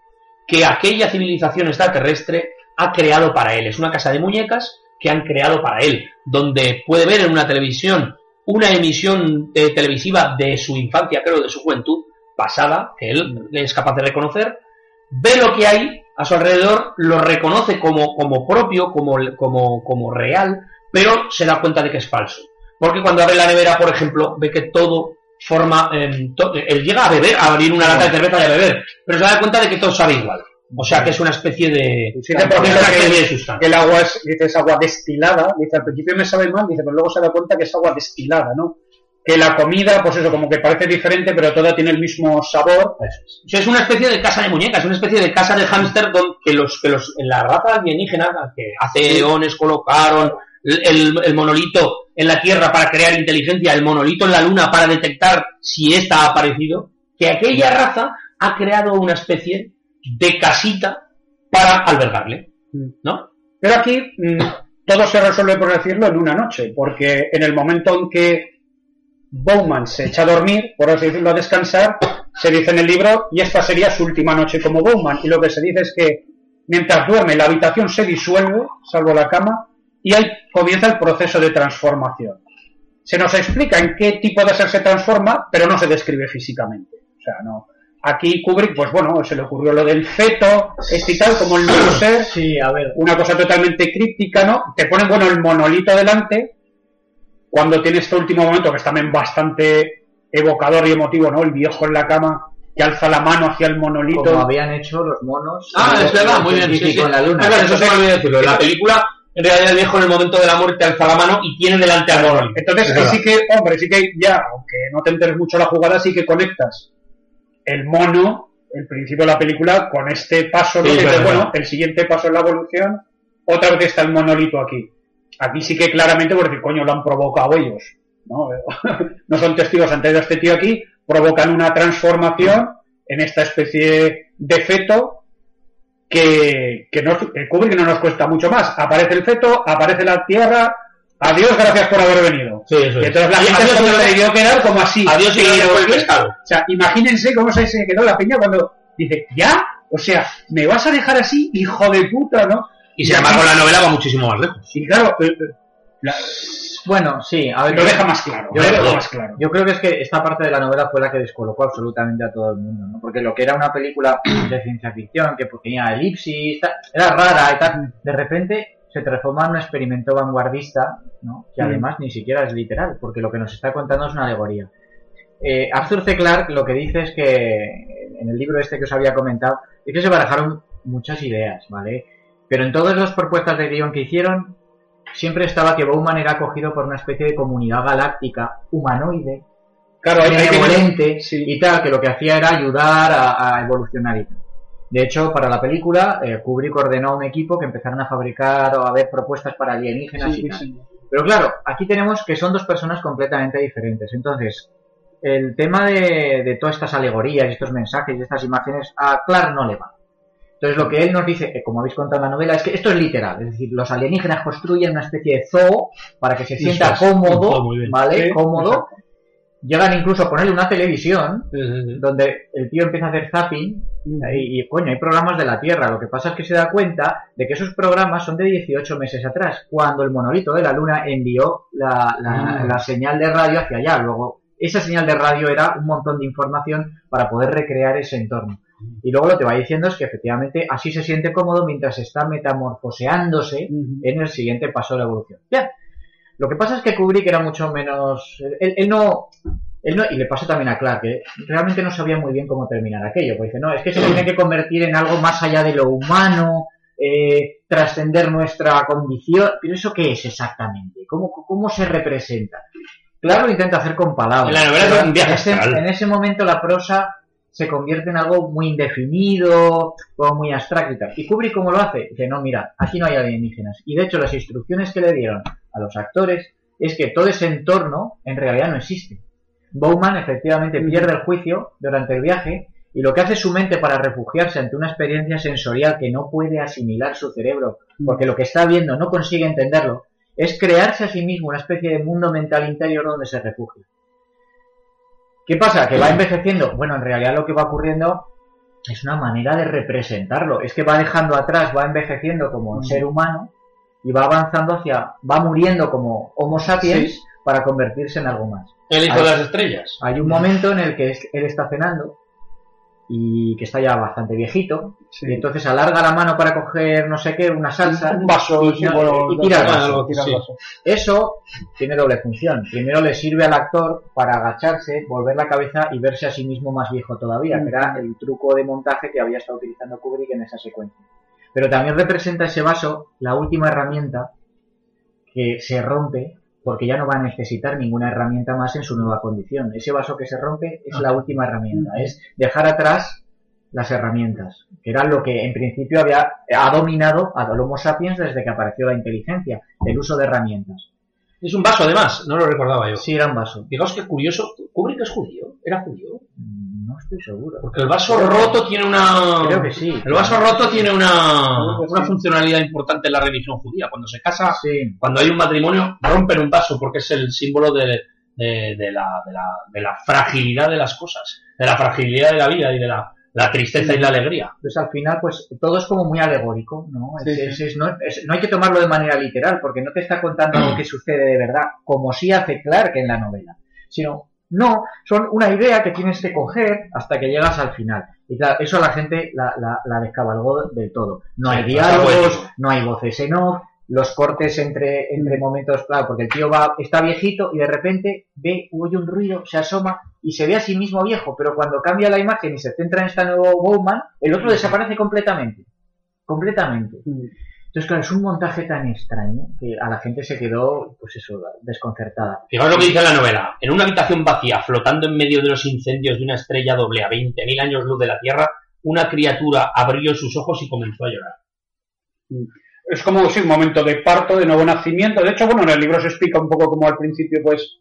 que aquella civilización extraterrestre ha creado para él. Es una casa de muñecas que han creado para él, donde puede ver en una televisión una emisión eh, televisiva de su infancia, creo, de su juventud pasada, que él es capaz de reconocer, ve lo que hay a su alrededor, lo reconoce como, como propio, como, como, como real, pero se da cuenta de que es falso. Porque cuando abre la nevera, por ejemplo, ve que todo forma... em, to- él llega a beber, a abrir una lata de cerveza y a beber, pero se da cuenta de que todo sabe igual. O sea, que es una especie de... Sí, te es pregunta una que- especie de sustancia. que el agua es, dice, es agua destilada, dice, al principio me sabe mal, dice, pero luego se da cuenta que es agua destilada, ¿no? Que la comida, pues eso, como que parece diferente, pero toda tiene el mismo sabor. Eso es. O sea, es una especie de casa de muñecas, una especie de casa de hámster don- que los que los en la raza alienígena que hace eones colocaron el, el- el monolito en la Tierra para crear inteligencia, el monolito en la Luna para detectar si ésta ha aparecido, que aquella raza ha creado una especie de casita para albergarle, ¿no? Pero aquí mm, todo se resuelve, por decirlo, en una noche, porque en el momento en que Bowman se echa a dormir, por así decirlo, a descansar, se dice en el libro, y esta sería su última noche como Bowman, y lo que se dice es que mientras duerme la habitación se disuelve, salvo la cama, y ahí comienza el proceso de transformación. Se nos explica en qué tipo de ser se transforma, pero no se describe físicamente. O sea, no. Aquí Kubrick, pues bueno, se le ocurrió lo del feto, este y tal, como el nuevo ser, Sí, a ver. una cosa totalmente críptica, ¿no? Te ponen, bueno, el monolito delante, cuando tiene este último momento, que es también bastante evocador y emotivo, ¿no? El viejo en la cama que alza la mano hacia el monolito. Como habían hecho los monos. Ah, es verdad, muy bien. Sí, en la luna. Ah, claro, eso se me olvidó decirlo. En la película, en realidad, el viejo en el momento de la muerte alza la mano y tiene delante al monolito. Entonces, sí que, hombre, sí que ya, aunque no te enteres mucho la jugada, sí que conectas el mono, el principio de la película, con este paso, Que bueno, el siguiente paso en la evolución, otra vez está el monolito aquí. Aquí sí que claramente, porque coño, lo han provocado ellos, ¿no? no son testigos antes de este tío aquí, provocan una transformación en esta especie de feto que, que, nos, que Kubrick no nos cuesta mucho más. Aparece el feto, aparece la tierra, adiós, gracias por haber venido. Sí, eso Y es. entonces la gente se debió quedar como así. Adiós y gracias por el pescado. O sea, imagínense cómo se, quedó la peña cuando dice, ¿ya? O sea, ¿me vas a dejar así, hijo de puta, no? Y sin embargo, la novela va muchísimo más lejos. Y claro, eh, eh, la- Bueno, sí, a ver. lo deja más claro. Yo lo creo- deja más claro. Yo creo que es que esta parte de la novela fue la que descolocó absolutamente a todo el mundo, ¿no? Porque lo que era una película de ciencia ficción, que pues, tenía elipsis, tal, era rara y tal, de repente se transforma en un experimento vanguardista, ¿no? Que Mm. además ni siquiera es literal, porque lo que nos está contando es una alegoría. Eh, Arthur C. Clarke lo que dice es que, en el libro este que os había comentado, es que se barajaron muchas ideas, ¿vale? Pero en todas las propuestas de guion que hicieron, siempre estaba que Bowman era acogido por una especie de comunidad galáctica humanoide, Claro, benevolente sí. y tal, que lo que hacía era ayudar a, a evolucionar y tal. De hecho, para la película, eh, Kubrick ordenó a un equipo que empezaran a fabricar o a ver propuestas para alienígenas Sí, y tal. sí. Pero claro, aquí tenemos que son dos personas completamente diferentes. Entonces, el tema de, de todas estas alegorías, estos mensajes y estas imágenes, a Clark no le va. Entonces, lo que él nos dice, que como habéis contado en la novela, es que esto es literal. Es decir, los alienígenas construyen una especie de zoo para que se sienta es. cómodo. ¿vale? Sí, cómodo. Llegan incluso a ponerle una televisión Sí, sí, sí. donde el tío empieza a hacer zapping y, y, coño, hay programas de la Tierra. Lo que pasa es que se da cuenta de que esos programas son de 18 meses atrás, cuando el monolito de la Luna envió la, la- la señal de radio hacia allá. Luego, esa señal de radio era un montón de información para poder recrear ese entorno. Y luego lo que va diciendo es que efectivamente así se siente cómodo mientras está metamorfoseándose en el siguiente paso de la evolución. Bien. Lo que pasa es que Kubrick era mucho menos. Él, él no. Él no, y le pasó también a Clark, que realmente no sabía muy bien cómo terminar aquello. Porque dice, no, es que se tiene que convertir en algo más allá de lo humano, eh, trascender nuestra condición. Pero ¿eso qué es exactamente? ¿Cómo, cómo se representa? Claro, lo intenta hacer con palabras. En la novela pero es un viaje en, ese, en ese momento la prosa se convierte en algo muy indefinido, como muy abstracto y tal. ¿Y Kubrick cómo lo hace? Dice, no, mira, aquí no hay alienígenas. Y de hecho las instrucciones que le dieron a los actores es que todo ese entorno en realidad no existe. Bowman efectivamente pierde el juicio durante el viaje y lo que hace su mente para refugiarse ante una experiencia sensorial que no puede asimilar su cerebro, porque lo que está viendo no consigue entenderlo, es crearse a sí mismo una especie de mundo mental interior donde se refugia. ¿Qué pasa? Que va envejeciendo. Bueno, en realidad lo que va ocurriendo es una manera de representarlo. Es que va dejando atrás, va envejeciendo como ser humano y va avanzando hacia, va muriendo como Homo sapiens Sí. para convertirse en algo más. El hijo Ahí- de las estrellas. Hay un momento en el que es- él está cenando y que está ya bastante viejito Sí. y entonces alarga la mano para coger no sé qué, una salsa un vaso y, sí, bueno, y tira el vaso. algo, tira el sí. vaso. Eso tiene doble función. Primero le sirve al actor para agacharse, volver la cabeza y verse a sí mismo más viejo todavía, que era el truco de montaje que había estado utilizando Kubrick en esa secuencia. Pero también representa ese vaso la última herramienta que se rompe porque ya no va a necesitar ninguna herramienta más en su nueva condición. Ese vaso que se rompe es la última herramienta, es dejar atrás las herramientas, que era lo que en principio había ha dominado a Homo sapiens desde que apareció la inteligencia, el uso de herramientas. Es un vaso, además. No lo recordaba yo. Sí, era un vaso. Fijaos qué curioso. Kubrick es judío. Era judío. No estoy seguro. Porque el vaso roto tiene una. Creo que sí. El vaso roto tiene una, una sí. funcionalidad importante en la religión judía. Cuando se casa, Sí. cuando hay un matrimonio, rompen un vaso porque es el símbolo de, de- de la, de la- de la fragilidad de las cosas, de la fragilidad de la vida y de la, la tristeza y la alegría. Entonces al final, pues todo es como muy alegórico, ¿no? Es- Sí, es- es- no, es- no hay que tomarlo de manera literal, porque no te está contando algo que sucede de verdad, como sí hace Clark en la novela, sino, no, son una idea que tienes que coger hasta que llegas al final. Y claro, eso la gente la, la, la descabalgó del todo. No hay diálogos, poético. no hay voces en off, los cortes entre, entre momentos, claro, porque el tío va, está viejito y de repente ve, oye un ruido, se asoma y se ve a sí mismo viejo, pero cuando cambia la imagen y se centra en este nuevo Bowman, el otro desaparece completamente. Completamente. Entonces, claro, es un montaje tan extraño que a la gente se quedó, pues eso, desconcertada. Fijaos lo que dice la novela. En una habitación vacía, flotando en medio de los incendios de una estrella doble a 20.000 años luz de la Tierra, una criatura abrió sus ojos y comenzó a llorar. es como sí, un momento de parto, de nuevo nacimiento. De hecho, bueno, en el libro se explica un poco como al principio, pues,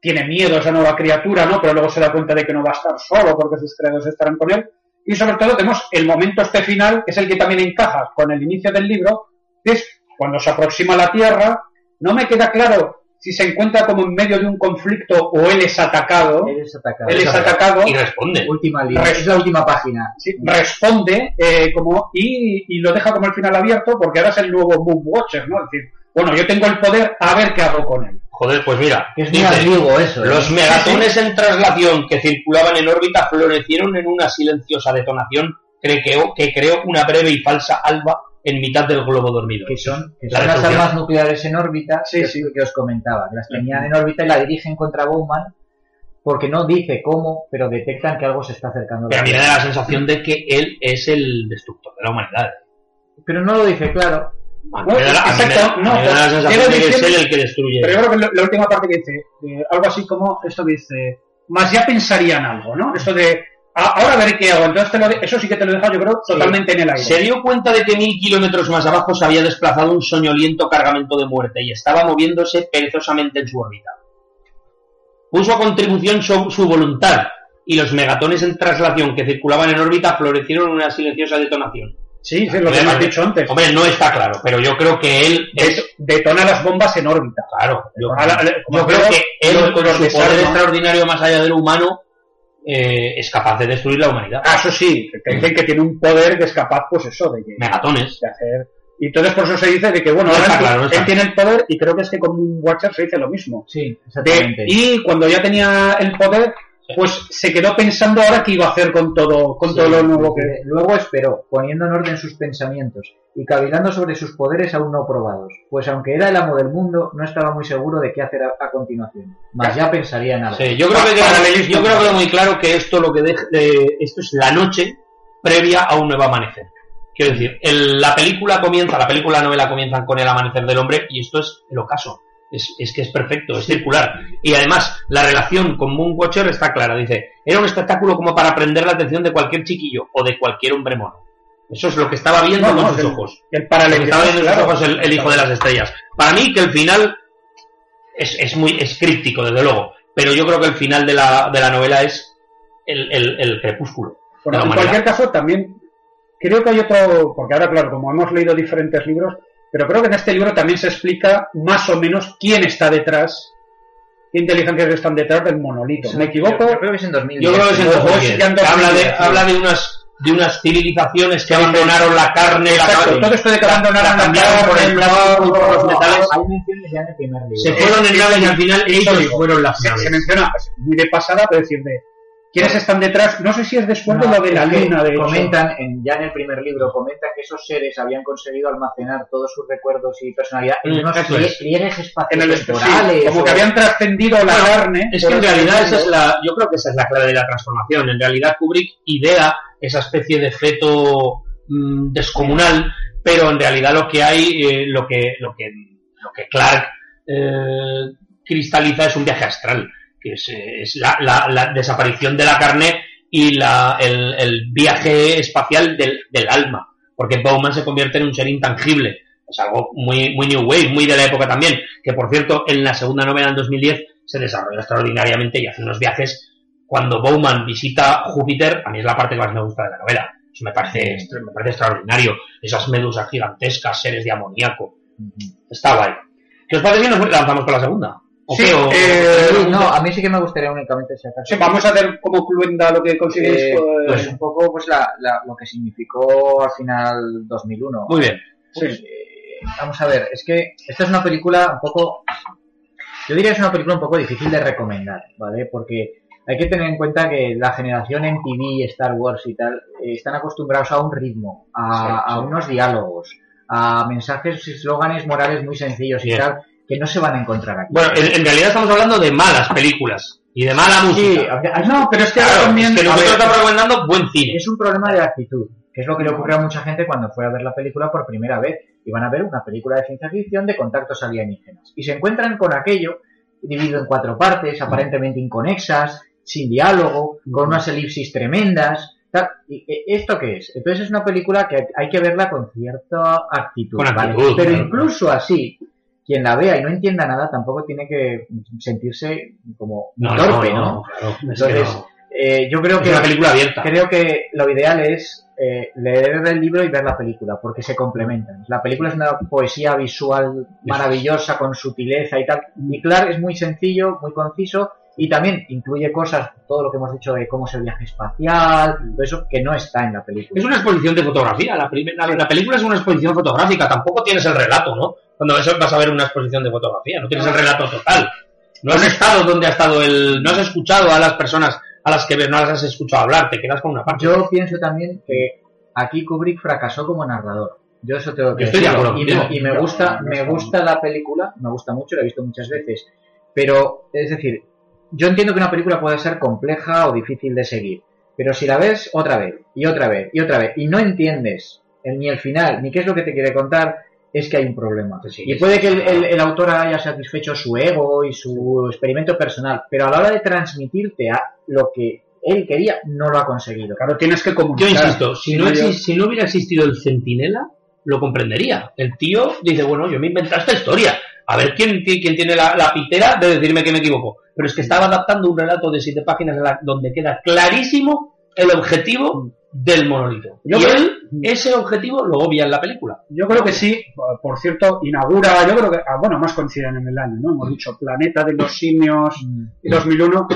tiene miedo a esa nueva criatura, ¿no? Pero luego se da cuenta de que no va a estar solo porque sus creadores estarán con él. Y sobre todo tenemos el momento este final, que es el que también encaja con el inicio del libro, que es cuando se aproxima a la Tierra. No me queda claro si se encuentra como en medio de un conflicto o él es atacado. Él es atacado. Él es atacado. Y responde. Última línea. Res- Es la última página. Sí, responde eh, como y, y lo deja como el final abierto porque ahora es el nuevo Moon Watcher, ¿no? Es decir, bueno, yo tengo el poder, a ver qué hago con él. Joder, pues mira. Es dice, eso. ¿eh? Los megatones en traslación que circulaban en órbita florecieron en una silenciosa detonación que creó, que creó una breve y falsa alba en mitad del globo dormido. que son, que La son las armas nucleares en órbita Sí, que, sí. que os comentaba, que las tenían en órbita y la dirigen contra Bowman porque no dice cómo, pero detectan que algo se está acercando. a Pero a mí me da la sensación de que él es el destructor de la humanidad. Pero no lo dice claro. A mí me da la, sensación de que es él el que destruye. Pero yo creo que la, la última parte que dice, eh, algo así como esto que dice, más ya pensarían algo, ¿no? Esto de, "A- ahora veré qué hago. Entonces, te lo de- eso sí que te lo he dejado, yo creo, totalmente en el aire. Se dio cuenta de que mil kilómetros más abajo se había desplazado un soñoliento cargamento de muerte y estaba moviéndose perezosamente en su órbita. Puso a contribución su, su voluntad y los megatones en traslación que circulaban en órbita florecieron en una silenciosa detonación. Sí, sí, lo que me has dicho antes. Hombre, no está claro, pero yo creo que él es... Det- detona las bombas en órbita. Claro, yo, A la- como yo creo creo, que él con su poder extraordinario más allá de lo humano eh, es capaz de destruir la humanidad. Ah, eso sí, que te dicen que tiene un poder que es capaz, pues eso, de, que- Megatones. de hacer... Y entonces por eso se dice de que, bueno, No ahora está él, claro, no está él tiene el poder y creo que es que con un Watcher se dice lo mismo. Sí, De- exactamente. y cuando ya tenía el poder, pues se quedó pensando ahora qué iba a hacer con todo, con Sí, todo lo nuevo que... Luego esperó, poniendo en orden sus pensamientos y cavilando sobre sus poderes aún no probados, pues aunque era el amo del mundo, no estaba muy seguro de qué hacer a, a continuación. Mas ya pensaría en algo. Sí, yo creo que queda, paralelismo. yo creo que muy claro que esto lo que deja- eh, esto es la noche previa a un nuevo amanecer. Quiero decir, el- la película comienza, la película la novela comienzan con el amanecer del hombre y esto es el ocaso. Es, es que es perfecto, es circular. Y además, la relación con Moonwatcher está clara. Dice, era un espectáculo como para prender la atención de cualquier chiquillo o de cualquier hombre mono. Eso es lo que estaba viendo No, no, con sus el- ojos. El estaba viendo en sus claro. ojos el, el hijo de las estrellas. Para mí que el final es, es muy es críptico, desde luego, pero yo creo que el final de la, de la novela es el, el- crepúsculo. Bueno, en cualquier caso, también creo que hay otro, porque ahora, claro, como hemos leído diferentes libros, pero creo que en este libro también se explica más o menos quién está detrás, qué inteligencias están detrás del monolito. ¿Me equivoco? Yo, yo creo que es en 2010. Yo creo que es en Luego 2010, sí que han que habla de, habla de unas de unas civilizaciones que abandonaron la carne, la Exacto, carne, todo esto de que abandonaron la por el carne, plástico y por los metales, Hay menciones ya en el primer libro. se fueron en naves y al final ellos fueron las se, naves. se menciona muy de pasada, pero decir de quiénes están detrás, no sé si es después de lo de la luna, de comentan en, ya en el primer libro comentan que esos seres habían conseguido almacenar todos sus recuerdos y personalidad en unos es. pliegues el sí, como o- que habían trascendido la Bueno, carne. Es que en realidad esa es la, yo creo que esa es la clave de la transformación. En realidad Kubrick idea esa especie de feto mm, descomunal, pero en realidad lo que hay, eh, lo que, lo que, lo que Clark eh, cristaliza es un viaje astral, que es, es la, la- la desaparición de la carne y la, el, el viaje espacial del, del alma, porque Bowman se convierte en un ser intangible. Es algo muy, muy New Wave, muy de la época también, que por cierto en la segunda novela en 2010 se desarrolla extraordinariamente y hace unos viajes. Cuando Bowman visita Júpiter, a mí es la parte que más me gusta de la novela. Eso me parece, me parece extraordinario. Esas medusas gigantescas, seres de amoníaco. Está guay. ¿Qué os parece si nos lanzamos con la segunda? ¿O Sí? ¿O- eh, Sí, no, a mí sí que me gustaría únicamente si acaso. Sí, vamos a ver como cluenda lo que consideréis. Eh, pues, pues un poco pues la, la- lo que significó al final 2001. Muy bien. Pues, eh, vamos a ver, es que esta es una película un poco, yo diría que es una película un poco difícil de recomendar, ¿vale? Porque hay que tener en cuenta que la generación en TV, Star Wars y tal, eh, están acostumbrados a un ritmo, a, a unos diálogos, a mensajes y eslóganes morales muy sencillos y Bien. tal, que no se van a encontrar aquí. Bueno, en, en realidad estamos hablando de malas películas y de mala sí, música. ah, no, pero es que ahora Claro, también. es que nosotros ver, estamos recomendando buen cine. es un problema de actitud, que es lo que le ocurrió a mucha gente cuando fue a ver la película por primera vez. Iban a ver una película de ciencia ficción de contactos alienígenas. Y se encuentran con aquello dividido en cuatro partes, aparentemente inconexas, sin diálogo, con unas elipsis tremendas. tal. ¿Y e- esto qué es? Entonces es una película que hay que verla con cierta actitud. Con ¿vale? actitud, Pero claro. incluso así, quien la vea y no entienda nada tampoco tiene que sentirse como torpe, ¿no? claro, es que Entonces, no. eh, yo creo Es que una película abierta. creo que lo ideal es eh, leer el libro y ver la película, porque se complementan. La película es una poesía visual maravillosa, con sutileza y tal. Y Clark es muy sencillo, muy conciso, y también incluye cosas, todo lo que hemos dicho de cómo es el viaje espacial, todo eso que no está en la película. Es una exposición de fotografía. La, la- la película es una exposición fotográfica. Tampoco tienes el relato, ¿no? Cuando vas vas a ver una exposición de fotografía, no tienes el relato total. No has estado donde ha estado el. No has escuchado a las personas a las que ves, no las has escuchado hablar, te quedas con una parte. Yo pienso también que aquí Kubrick fracasó como narrador. Yo eso tengo que Yo estoy de decirlo. acuerdo y, me, y me gusta, me gusta la película, me gusta mucho, la he visto muchas veces. Pero, es decir, yo entiendo que una película puede ser compleja o difícil de seguir, pero si la ves otra vez y otra vez y otra vez y no entiendes ni el final ni qué es lo que te quiere contar, es que hay un problema. Sí, y puede que el, claro. el- el autor haya satisfecho su ego y su experimento personal, pero a la hora de transmitirte a lo que él quería, no lo ha conseguido. Claro, tienes que Yo comunicar. insisto, si no, yo- si no hubiera existido el centinela, lo comprendería. El tío dice, bueno, yo me inventé esta historia. A ver quién, quién, quién tiene la, la pitera de decirme que me equivoco. Pero es que estaba adaptando un relato de siete páginas donde queda clarísimo el objetivo del monolito. Yo y creo- él, ese objetivo, lo obvia en la película. Yo creo que sí, por cierto, inaugura, yo creo que, ah, bueno, más coinciden en el año, ¿no? Hemos dicho Planeta de los Simios y 2001,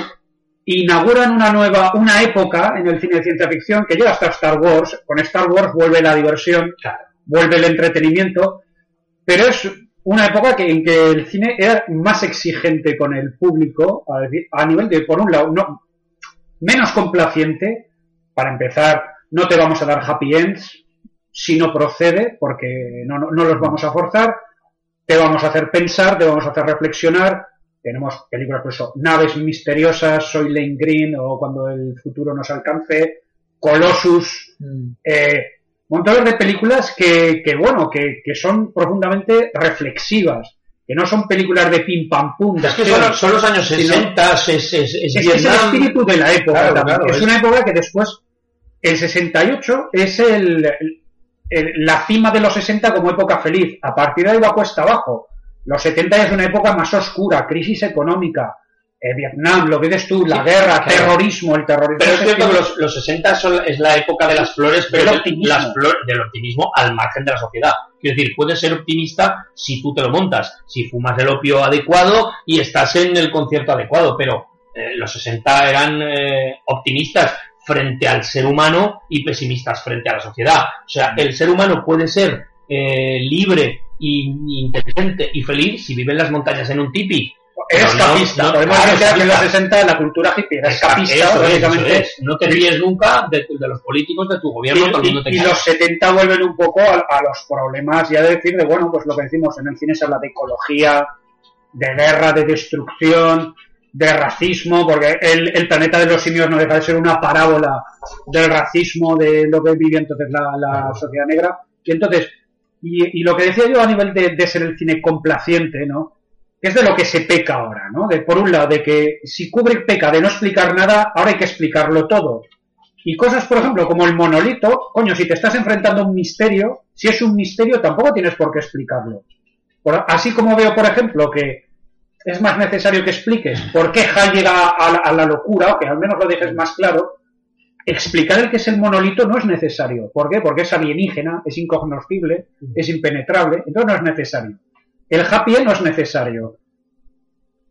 inauguran una nueva, una época en el cine de ciencia ficción que llega hasta Star Wars, con Star Wars vuelve la diversión, vuelve el entretenimiento, pero es una época que, en que el cine era más exigente con el público, a, a nivel de, por un lado, no, menos complaciente, para empezar, no te vamos a dar happy ends si no procede, porque no, no, no los vamos a forzar, te vamos a hacer pensar, te vamos a hacer reflexionar. Tenemos películas, por eso, Naves Misteriosas, Soy Lane Green o Cuando el futuro nos alcance, Colossus, eh, montones de películas que, que bueno, que, que son profundamente reflexivas, que no son películas de pim pam pum, de Es que son, son los años Sí, 60, es, es, es, es es, el espíritu de la época Claro, es- una época que después, el 68 es el, la cima de los 60 como época feliz. A partir de ahí va cuesta abajo. Los 70 ya es una época más oscura, crisis económica, eh, Vietnam, lo que ves tú, la Sí, guerra, claro. terrorismo, el terrorismo. Pero es cierto que los, los 60 son, es la época de las flores, pero Del de- optimismo. las flores, del optimismo al margen de la sociedad. Quiero decir, puedes ser optimista si tú te lo montas, si fumas el opio adecuado y estás en el concierto adecuado, pero eh, los 60 eran eh, optimistas frente al ser humano y pesimistas frente a la sociedad. O sea, el ser humano puede ser eh, libre y, inteligente y feliz si vive en las montañas en un tipi. No- escapista. no, Podemos claro, decir que en los escapista. 60 la cultura hippie era escapista, es, básicamente. es. No te ríes nunca de, de los políticos, de tu gobierno, todo el Y, te y- los 70 vuelven un poco a, a los problemas ya de decir de, bueno, pues lo que decimos en el cine se habla de ecología, de guerra, de destrucción, de racismo, porque el, el planeta de los simios no deja de ser una parábola del racismo, de lo que vive entonces la, la sociedad negra. Y entonces, y, y lo que decía yo a nivel de, de ser el cine complaciente, ¿no? Es de lo que se peca ahora, ¿no? De, por un lado, de que si Kubrick peca de no explicar nada, ahora hay que explicarlo todo. Y cosas, por ejemplo, como el monolito, coño, si te estás enfrentando a un misterio, si es un misterio, tampoco tienes por qué explicarlo. Por- así como veo, por ejemplo, que es más necesario que expliques por qué Hal llega a la, a la locura, o que al menos lo dejes más claro, explicar el que es el monolito no es necesario. ¿Por qué? Porque es alienígena, es incognoscible, es impenetrable, entonces no es necesario. El happy end no es necesario.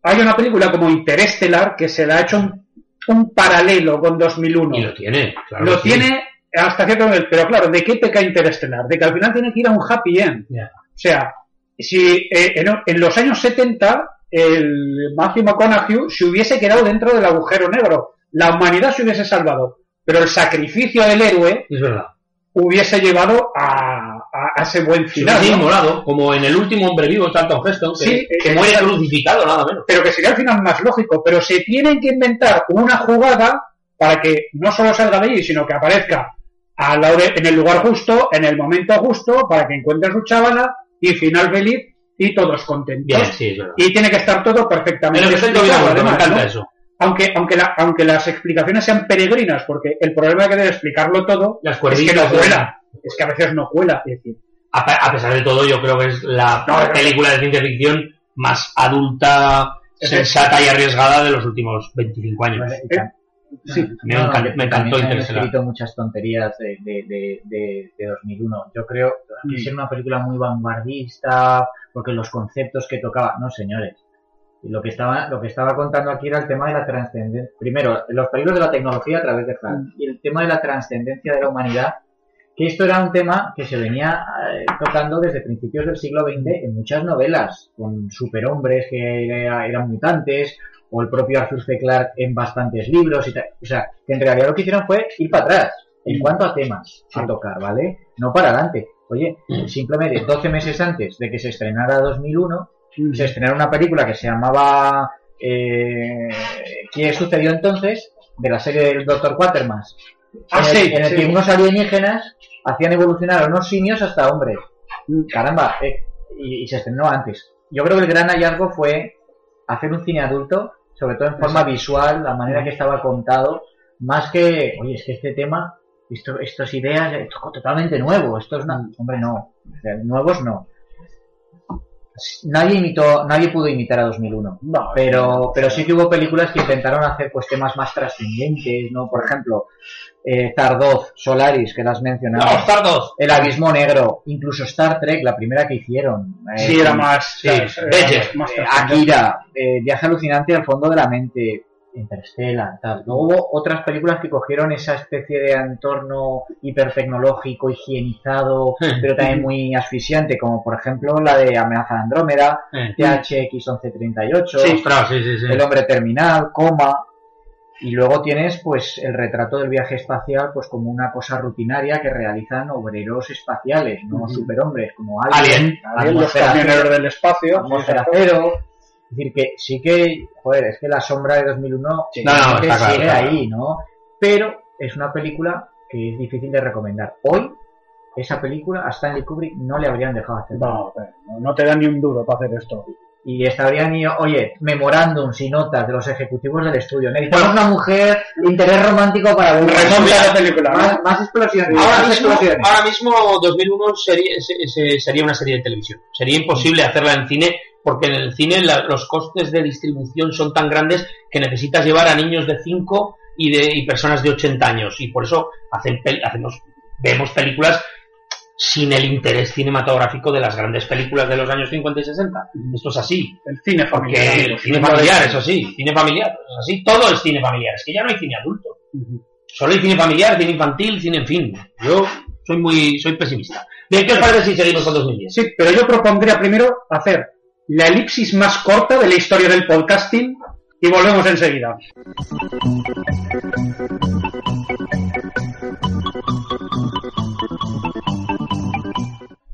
Hay una película como Interestelar que se le ha hecho un, un paralelo con 2001 Y lo tiene, claro. lo tiene hasta cierto nivel, pero claro, ¿de qué peca Interestelar? De que al final tiene que ir a un happy end. O sea, si eh, en, en los años 70 el Matthew McConaughey se hubiese quedado dentro del agujero negro, la humanidad se hubiese salvado, pero el sacrificio del héroe Es verdad. hubiese llevado a, a- a ese buen final. molado, como en el último hombre vivo, Charlton Heston, que, Sí, que eh, muere exacto. crucificado, nada menos. pero que sería al final más lógico. Pero se tienen que inventar una jugada para que no solo salga de allí, sino que aparezca a la hora- en el lugar justo, en el momento justo, para que encuentre su chavala y final feliz y todos contentos. Bien, sí, es verdad. Y tiene que estar todo perfectamente bien explicado, acuerdo, me además, encanta ¿no? eso. Aunque, aunque, la- aunque las explicaciones sean peregrinas, porque el problema que debe explicarlo todo Las es que no cuerditas, cuela. Es que a veces no cuela. Es decir, A, a pesar de todo, yo creo que es la No, no. película de ciencia ficción más adulta, Es sensata y arriesgada de los últimos 25 años. Tam- Sí, me, No, encan- no, me encantó han escrito muchas tonterías de, de, de, de, de 2001. Yo creo que Mm. ser una película muy vanguardista, porque los conceptos que tocaba, no señores. Y lo que estaba, lo que estaba contando aquí era el tema de la trascendencia. Primero, los peligros de la tecnología a través de Hal. Y el tema de la trascendencia de la humanidad, que esto era un tema que se venía eh, tocando desde principios del siglo XX en muchas novelas, con superhombres que era- eran mutantes, o el propio Arthur C. Clarke en bastantes libros y tal. O sea, que en realidad lo que hicieron fue ir para atrás en cuanto a temas a tocar, ¿vale? No para adelante. Oye, simplemente 12 meses antes de que se estrenara 2001, se estrenara una película que se llamaba eh, ¿qué sucedió entonces de la serie del Dr. Quatermass? Ah, en el, sí, en el sí. que unos alienígenas hacían evolucionar a unos simios hasta hombres. Caramba, eh, y, y se estrenó antes. Yo creo que el gran hallazgo fue hacer un cine adulto, sobre todo en forma visual, la manera que estaba contado, más que, oye, es que este tema, esto, estas ideas, esto es totalmente nuevo, esto es una, hombre, no, nuevos no. Nadie imitó, nadie pudo imitar a 2001. No, Pero, pero sí que hubo películas que intentaron hacer pues temas más trascendentes, ¿no? Por ejemplo, eh, Tardoz, Solaris, que las has mencionado. Los Zardos. El Abismo Negro, incluso Star Trek, la primera que hicieron. eh, Sí, era más. Sí, era Bello. más eh, Akira, eh, Viaje alucinante al fondo de la mente, Interstellar, tal. Luego hubo otras películas que cogieron esa especie de entorno hipertecnológico, higienizado, pero también muy asfixiante, como por ejemplo la de Amenaza de Andrómeda, Eh. THX-1138, Sí, sí, sí. El hombre terminal, Coma, y luego tienes pues el retrato del viaje espacial pues como una cosa rutinaria que realizan obreros espaciales, no superhombres como Alien, Alien. Alien, los camioneros del espacio. Atmósfera Cero. Es decir, que sí que, joder, es que la sombra de 2001 Sí. No, no, claro, sigue claro. ahí, ¿no? Pero es una película que es difícil de recomendar. Hoy, esa película a Stanley Kubrick no le habrían dejado hacer. No, te dan ni un duro para hacer esto. Y estarían, oye, memorándums y notas de los ejecutivos del estudio. Necesitamos una mujer, interés romántico para ver la película, más, más explosiones. Ahora más mismo, explosiones. ahora mismo 2001 sería, se- se- sería una serie de televisión. Sería imposible hacerla en cine porque en el cine la- los costes de distribución son tan grandes que necesitas llevar a niños de 5 y, de, y personas de 80 años. Y por eso hacen hacemos, vemos películas sin el interés cinematográfico de las grandes películas de los años 50 y 60. Esto es así. El cine Porque familiar. el amigos. cine familiar, eso sí, cine familiar, es así, todo es cine familiar, es que ya no hay cine adulto. Solo hay cine familiar, cine infantil, cine en fin. Yo soy muy, soy pesimista. Bien, ¿qué os parece si seguimos con 2010? Sí, pero yo propondría primero hacer la elipsis más corta de la historia del podcasting y volvemos enseguida.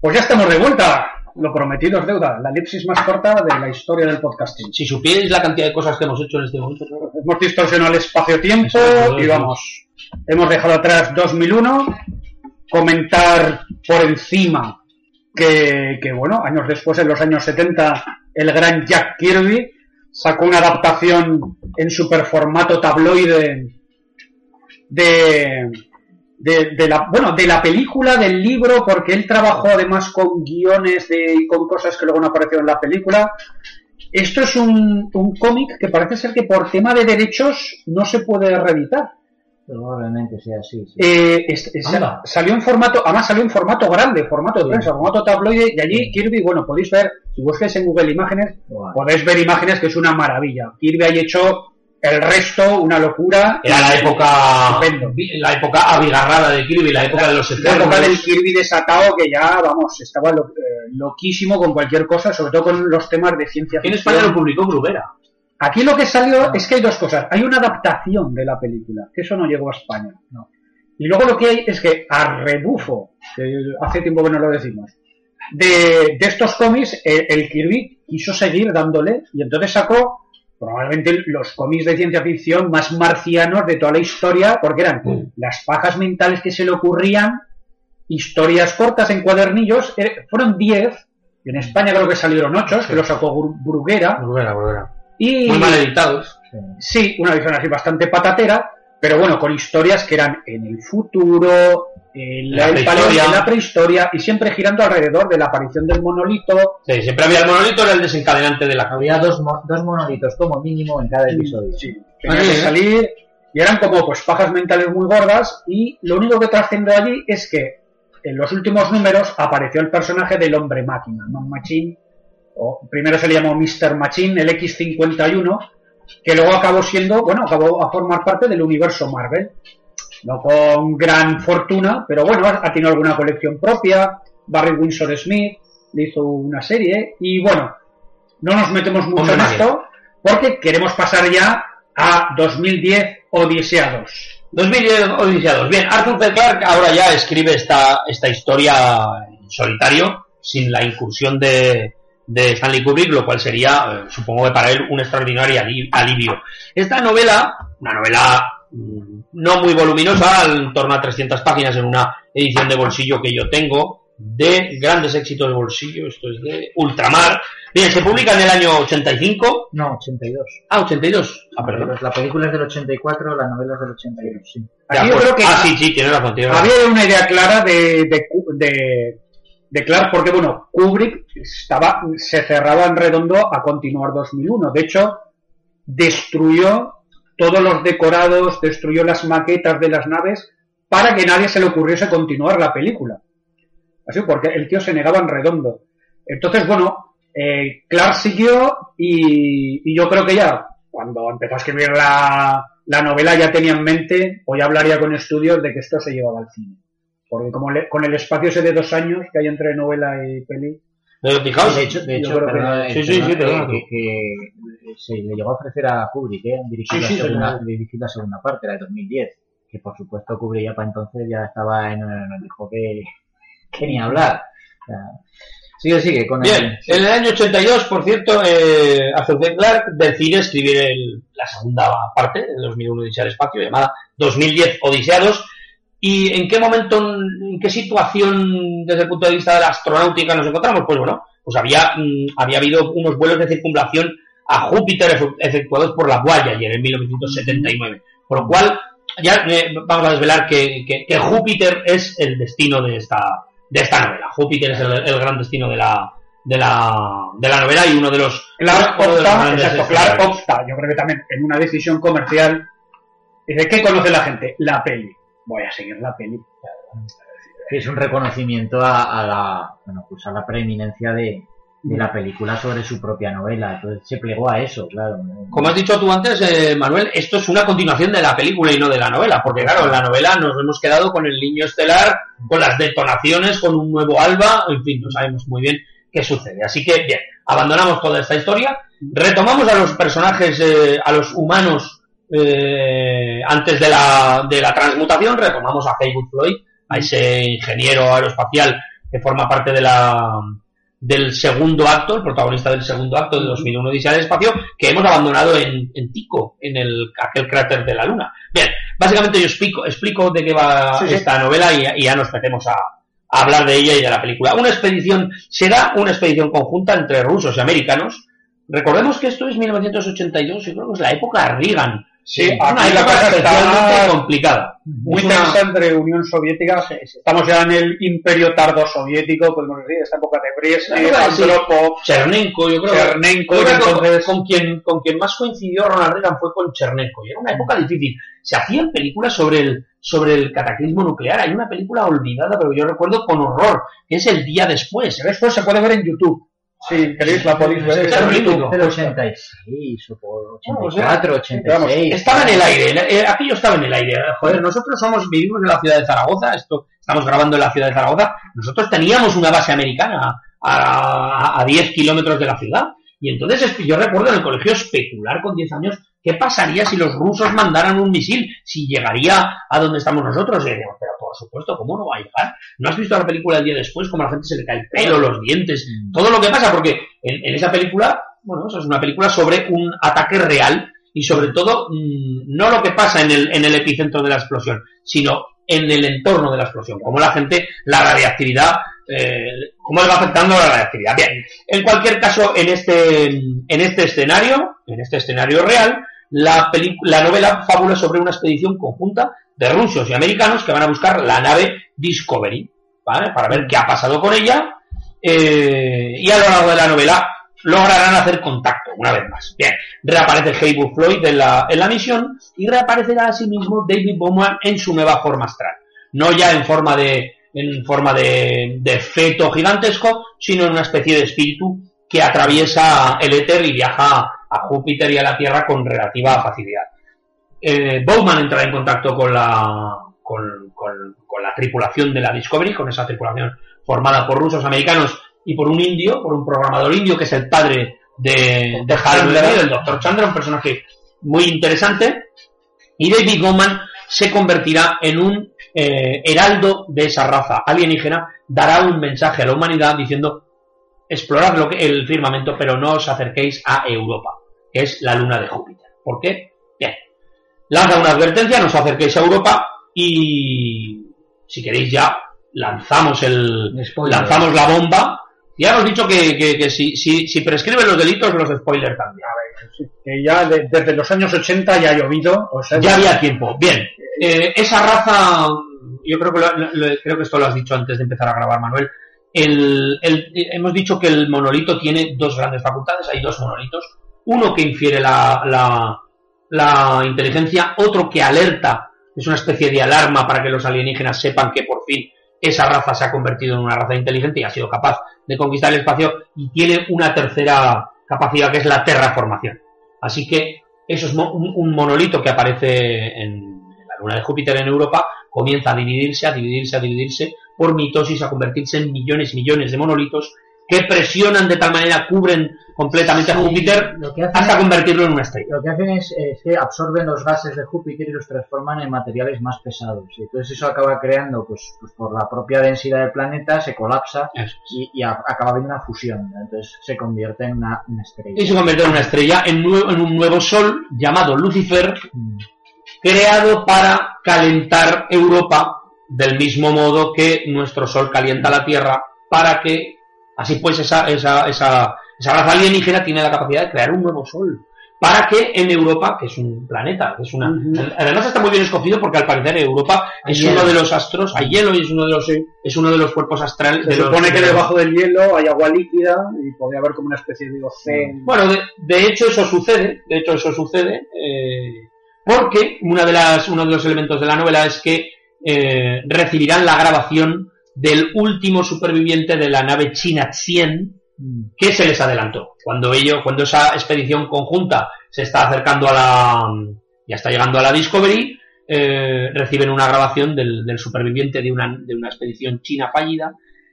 Pues ya estamos de vuelta. Lo prometido es deuda. La elipsis más corta de la historia del podcasting. Si supierais la cantidad de cosas que hemos hecho en este momento, Hemos distorsionado el espacio-tiempo y vamos. Hemos dejado atrás 2001. Comentar por encima que, bueno, años después, en los años 70, el gran Jack Kirby sacó una adaptación en superformato tabloide de, de, de la, bueno, de la película, del libro, porque él trabajó además con guiones de, y con cosas que luego no aparecieron en la película. Esto es un, un cómic que parece ser que por tema de derechos no se puede reeditar. Probablemente sea así. sí. Eh, es- es- Anda. salió en formato, además salió en formato grande, formato de prensa, formato tabloide, y allí Kirby, bueno, podéis ver, si busquáis en Google Imágenes, podéis ver imágenes que es una maravilla. Kirby ha hecho el resto, una locura. era la época, Estupendo. la época abigarrada de Kirby, la época de los La época del Eternos. Kirby desatado que ya, vamos, estaba lo- eh, loquísimo con cualquier cosa, sobre todo con los temas de ciencia Aquí en ficción. España lo publicó Bruguera. Aquí lo que salió es que hay dos cosas. Hay una adaptación de la película, que eso no llegó a España. No. Y luego lo que hay es que a rebufo, que hace tiempo que no lo decimos, de, de estos cómics, el, el Kirby quiso seguir dándole y entonces sacó probablemente los cómics de ciencia ficción más marcianos de toda la historia, porque eran Mm. las pajas mentales que se le ocurrían, historias cortas en cuadernillos, eh, fueron 10, en España creo que salieron 8, que lo sacó Bru- Bruguera, Bruguera, Bruguera. Y Muy mal editados. Sí, una visión así bastante patatera, pero bueno, con historias que eran en el futuro, en la, prehistoria. paleo- en la prehistoria y siempre girando alrededor de la aparición del monolito. Sí, siempre había el monolito, era el desencadenante de la Había dos, mo- dos monolitos como mínimo en cada episodio. Sí, tenía Ah, que sí, ¿eh? salir y eran como pues pajas mentales muy gordas y lo único que trascendió allí es que en los últimos números apareció el personaje del hombre máquina, Man Machine, o primero se le llamó Mr. Machine, el X51, que luego acabó siendo, bueno, acabó a formar parte del universo Marvel. No con gran fortuna, pero bueno, ha tenido alguna colección propia. Barry Windsor Smith le hizo una serie. Y bueno, no nos metemos mucho en esto, porque queremos pasar ya a 2010 Odisea 2. 2010 Odisea Bien, Arthur C. Clarke ahora ya escribe esta, esta historia en solitario, sin la incursión de, de Stanley Kubrick, lo cual sería, eh, supongo que para él, un extraordinario ali- alivio. Esta novela, una novela mm, no muy voluminosa, en torno a 300 páginas en una edición de bolsillo que yo tengo, de grandes éxitos de bolsillo, esto es de Ultramar. Bien, se publica en el año 85. No, 82. Ah, 82. Ah, perdón. La película es del 84, la novela es del 82, sí. Aquí yo acuerdo. creo que ah, sí, sí, tienes razón. tienes razón. había una idea clara de, de, de, de Clark, porque bueno, Kubrick estaba, se cerraba en redondo a continuar 2001. De hecho, destruyó todos los decorados, destruyó las maquetas de las naves para que nadie se le ocurriese continuar la película. Así, porque el tío se negaba en redondo. Entonces, bueno, eh, Clark siguió y, yo creo que ya, cuando empezó a escribir la, la novela, ya tenía en mente, o ya hablaría con estudios de que esto se llevaba al cine. Porque como le- con el espacio ese de dos años que hay entre novela y peli, Eh, fijaos, de hecho, de hecho que- perdona, sí, eh, sí, sí, perdona, perdona. que, que se le llegó a ofrecer a Kubrick ¿eh? dirigir, Sí, la sí, segunda, sí. dirigir la segunda parte, la de 2010. Que por supuesto Kubrick ya para entonces ya estaba en. Nos dijo que, que ni hablar. O sea, sigue, sigue. Con el- Bien, en el año 82, por cierto, eh, Arthur C. Clarke decide escribir el- la segunda parte de 2001 Odisea al Espacio, llamada 2010 Odisea 2. ¿Y en qué momento, en qué situación desde el punto de vista de la astronáutica nos encontramos? Pues bueno, pues había, mm, había habido unos vuelos de circunvalación a Júpiter efe- efectuados por la Voyager en 1979. Por lo cual, ya eh, vamos a desvelar que, que- que Júpiter es el destino de esta, de esta novela. Júpiter es el, el gran destino de la, de la, de la novela y uno de los, Clark opta, exacto, Clark opta, yo creo que también en una decisión comercial, dice, ¿qué conoce la gente? La peli. Voy a seguir la peli. que es un reconocimiento a, a la, bueno, pues a la preeminencia de, de la película sobre su propia novela. Entonces se plegó a eso, claro. Como has dicho tú antes, eh, Manuel, esto es una continuación de la película y no de la novela, porque claro, en la novela nos hemos quedado con el niño estelar, con las detonaciones, con un nuevo alba, en fin, no sabemos muy bien qué sucede. Así que, bien, abandonamos toda esta historia, retomamos a los personajes, eh, a los humanos eh, antes de la, de la transmutación, retomamos a Haywood Floyd, a ese ingeniero aeroespacial que forma parte de la del segundo acto, el protagonista del segundo acto de 2001 Odisea del Espacio, que hemos abandonado en, en Tico, en el, aquel cráter de la Luna. Bien, básicamente yo explico, explico de qué va Sí, sí. esta novela y, y ya nos metemos a, a hablar de ella y de la película. Una expedición, será una expedición conjunta entre rusos y americanos. Recordemos que esto es 1982, yo creo que es la época Reagan. Sí, una aquí la época cosa está complicada. muy una- tensa entre Unión Soviética. Estamos ya en el imperio tardo soviético, podemos decir, esta época de Brezhnev. Andropov, Chernenko, yo creo. Chernenko, Yo y creo que entonces... con, quien, con quien más coincidió Ronald Reagan fue con Chernenko. Y era una época difícil. Se hacían películas sobre el, sobre el cataclismo nuclear. Hay una película olvidada, pero yo recuerdo con horror, que es El día después. Después se puede ver en YouTube. Si queréis la podéis ver. Es del 86 o por No, o sea, 84, vamos, 86. Estaba en el aire, eh, aquello estaba en el aire. Joder, nosotros somos, vivimos en la ciudad de Zaragoza, esto, estamos grabando en la ciudad de Zaragoza, nosotros teníamos una base americana a, a 10 kilómetros de la ciudad. Y entonces es- yo recuerdo en el colegio especular con 10 años qué pasaría si los rusos mandaran un misil, si llegaría a donde estamos nosotros. Y decíamos, pero por supuesto, ¿cómo no va a llegar? ¿No has visto la película el día después? Como a la gente se le cae el pelo, los dientes, todo lo que pasa, porque en, en esa película, bueno, eso es una película sobre un ataque real y sobre todo mm, no lo que pasa en el, en el epicentro de la explosión, sino en el entorno de la explosión, como la gente, la radiactividad, eh, cómo le va afectando la radiactividad. Bien, en cualquier caso, en este, en este escenario, en este escenario real, la, novela fábula sobre una expedición conjunta de rusos y americanos que van a buscar la nave Discovery. Para ver qué ha pasado con ella, eh, y a lo largo de la novela lograrán hacer contacto, una vez más. Bien, reaparece Haywood Floyd en la, en la misión y reaparecerá asimismo David Bowman en su nueva forma astral. No ya en forma de, en forma de, de feto gigantesco, sino en una especie de espíritu que atraviesa el éter y viaja a Júpiter y a la Tierra con relativa facilidad. Eh, Bowman entrará en contacto con la, con, con- con la tripulación de la Discovery, con esa tripulación formada por rusos americanos y por un indio, por un programador indio que es el padre de, de Hal Berry, el Dr. Chandra, un personaje muy interesante. Y David Bowman se convertirá en un eh, heraldo de esa raza alienígena, dará un mensaje a la humanidad diciendo explorad lo que, el firmamento, pero no os acerquéis a Europa, que es la luna de Júpiter. ¿Por qué? Bien. Lanza una advertencia, no os acerquéis a Europa y si queréis ya lanzamos el Spoiler. lanzamos la bomba. Ya hemos dicho que, que- que si, si, si prescriben los delitos, los spoilers también. Que ya de- desde los años 80 ya ha llovido. O sea, Ya había tiempo. Bien, eh, esa raza, yo creo que, lo- lo- creo que esto lo has dicho antes de empezar a grabar, Manuel. El, hemos dicho que el monolito tiene dos grandes facultades, hay dos monolitos. Uno que infiere la, la, la inteligencia, otro que alerta, es una especie de alarma para que los alienígenas sepan que por fin esa raza se ha convertido en una raza inteligente y ha sido capaz de conquistar el espacio y tiene una tercera capacidad que es la terraformación. Así que eso es un monolito que aparece en la luna de Júpiter en Europa, comienza a dividirse, a dividirse, a dividirse por mitosis, a convertirse en millones y millones de monolitos que presionan de tal manera, cubren completamente a Júpiter hasta es- convertirlo en una estrella. Lo que hacen es, es que absorben los gases de Júpiter y los transforman en materiales más pesados. Y entonces eso acaba creando, pues, pues por la propia densidad del planeta, se colapsa es. y, y a- acaba habiendo una fusión. Entonces se convierte en una, una estrella. Y se convierte en una estrella, en un nuevo sol llamado Lucifer, Mm. creado para calentar Europa del mismo modo que nuestro Sol calienta la Tierra, para que así pues esa, esa, esa, esa raza alienígena tiene la capacidad de crear un nuevo Sol. Para que en Europa, que es un planeta, es una. Además está muy bien escogido porque al parecer Europa Hay es hielo. uno de los astros, hay hielo y es uno de los, es uno de los cuerpos astrales. Se de los- supone que de debajo del hielo hay agua líquida y podría haber como una especie de océano. Bueno, de, de hecho eso sucede, de hecho eso sucede, eh, porque una de las, uno de los elementos de la novela es que eh, recibirán la grabación del último superviviente de la nave China 100 Mm. que se les adelantó. Cuando ello, cuando esa expedición conjunta se está acercando a la, ya está llegando a la Discovery, eh, reciben una grabación del, del superviviente de una, de una expedición china fallida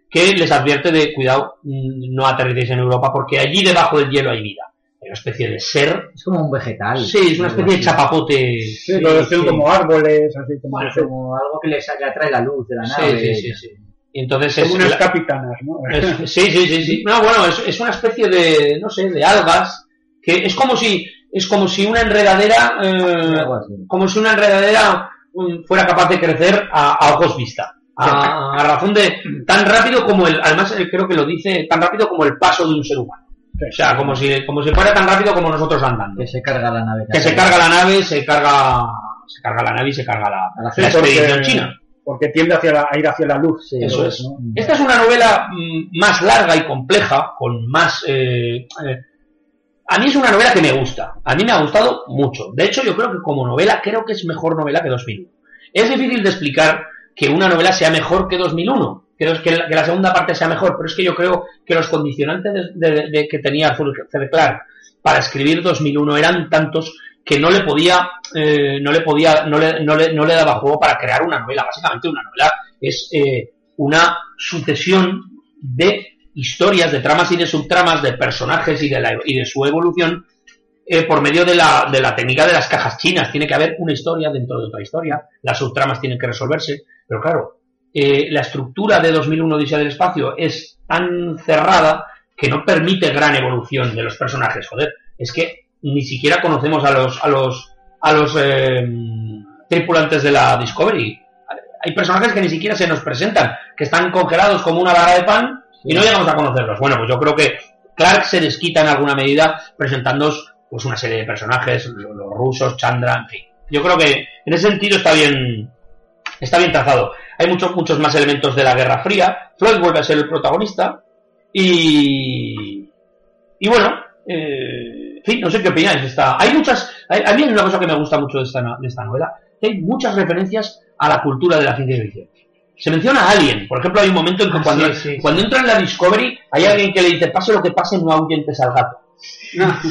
que les advierte de cuidado, mm, no aterricéis en Europa porque allí debajo del hielo hay vida. Una especie de ser. Es como un vegetal. Sí, es una especie de chapapote. Sí, sí. como árboles, así como, Bueno, Como algo que les atrae la luz de la nave. sí, sí, sí. Y entonces es, como unas la- capitanas, ¿no? es- sí, sí, sí, sí. No, bueno, es, es una especie de, no sé, de algas que es como si, es como si una enredadera, eh, como si una enredadera mm, fuera capaz de crecer a, a ojos vista. A, a razón de tan rápido como el, además eh, creo que lo dice, tan rápido como el paso de un ser humano. Sí. O sea, como si, como si fuera tan rápido como nosotros andando. Que se carga la nave. Que se carga la nave, se carga, se carga la nave y se carga la, la la Sí, porque- expedición china. Porque tiende hacia la, a ir hacia la luz. Sí, Eso es. ¿no? Esta es una novela mm, más larga y compleja, con más... eh, eh, a mí es una novela que me gusta. A mí me ha gustado mucho. De hecho, yo creo que como novela, creo que es mejor novela que 2001. Es difícil de explicar que una novela sea mejor que 2001. Los- que la, segunda parte sea mejor, pero es que yo creo que los condicionantes de- que tenía Arthur C. Clarke para escribir 2001 eran tantos que no le podía, eh, no le podía, no le, no le, no le daba juego para crear una novela. Básicamente una novela es eh, una sucesión de historias, de tramas y de subtramas, de personajes y de, la- y de su evolución eh, por medio de la, de la técnica de las cajas chinas. Tiene que haber una historia dentro de otra historia, las subtramas tienen que resolverse, pero claro, eh, la estructura de 2001 Odisea del Espacio es tan cerrada que no permite gran evolución de los personajes. Joder, es que ni siquiera conocemos a los, a los, a los eh, tripulantes de la Discovery. Hay personajes que ni siquiera se nos presentan, que están congelados como una barra de pan y no llegamos a conocerlos. Bueno, pues yo creo que Clark se desquita en alguna medida presentándonos pues una serie de personajes, lo- los, rusos, Chandra, en fin. Yo creo que en ese sentido está bien, está bien trazado. Hay muchos, muchos más elementos de la Guerra Fría. Floyd vuelve a ser el protagonista y, y bueno, eh, en fin, no sé qué opináis. de esta- hay muchas, hay- a mí una cosa que me gusta mucho de esta, de esta novela, que hay muchas referencias a la cultura de la ciencia ficción. Se menciona a Alien, por ejemplo, hay un momento en que Ah, cuando, sí, sí, cuando entra en la Discovery hay alguien que le dice, pase lo que pase, no ahuyentes al gato.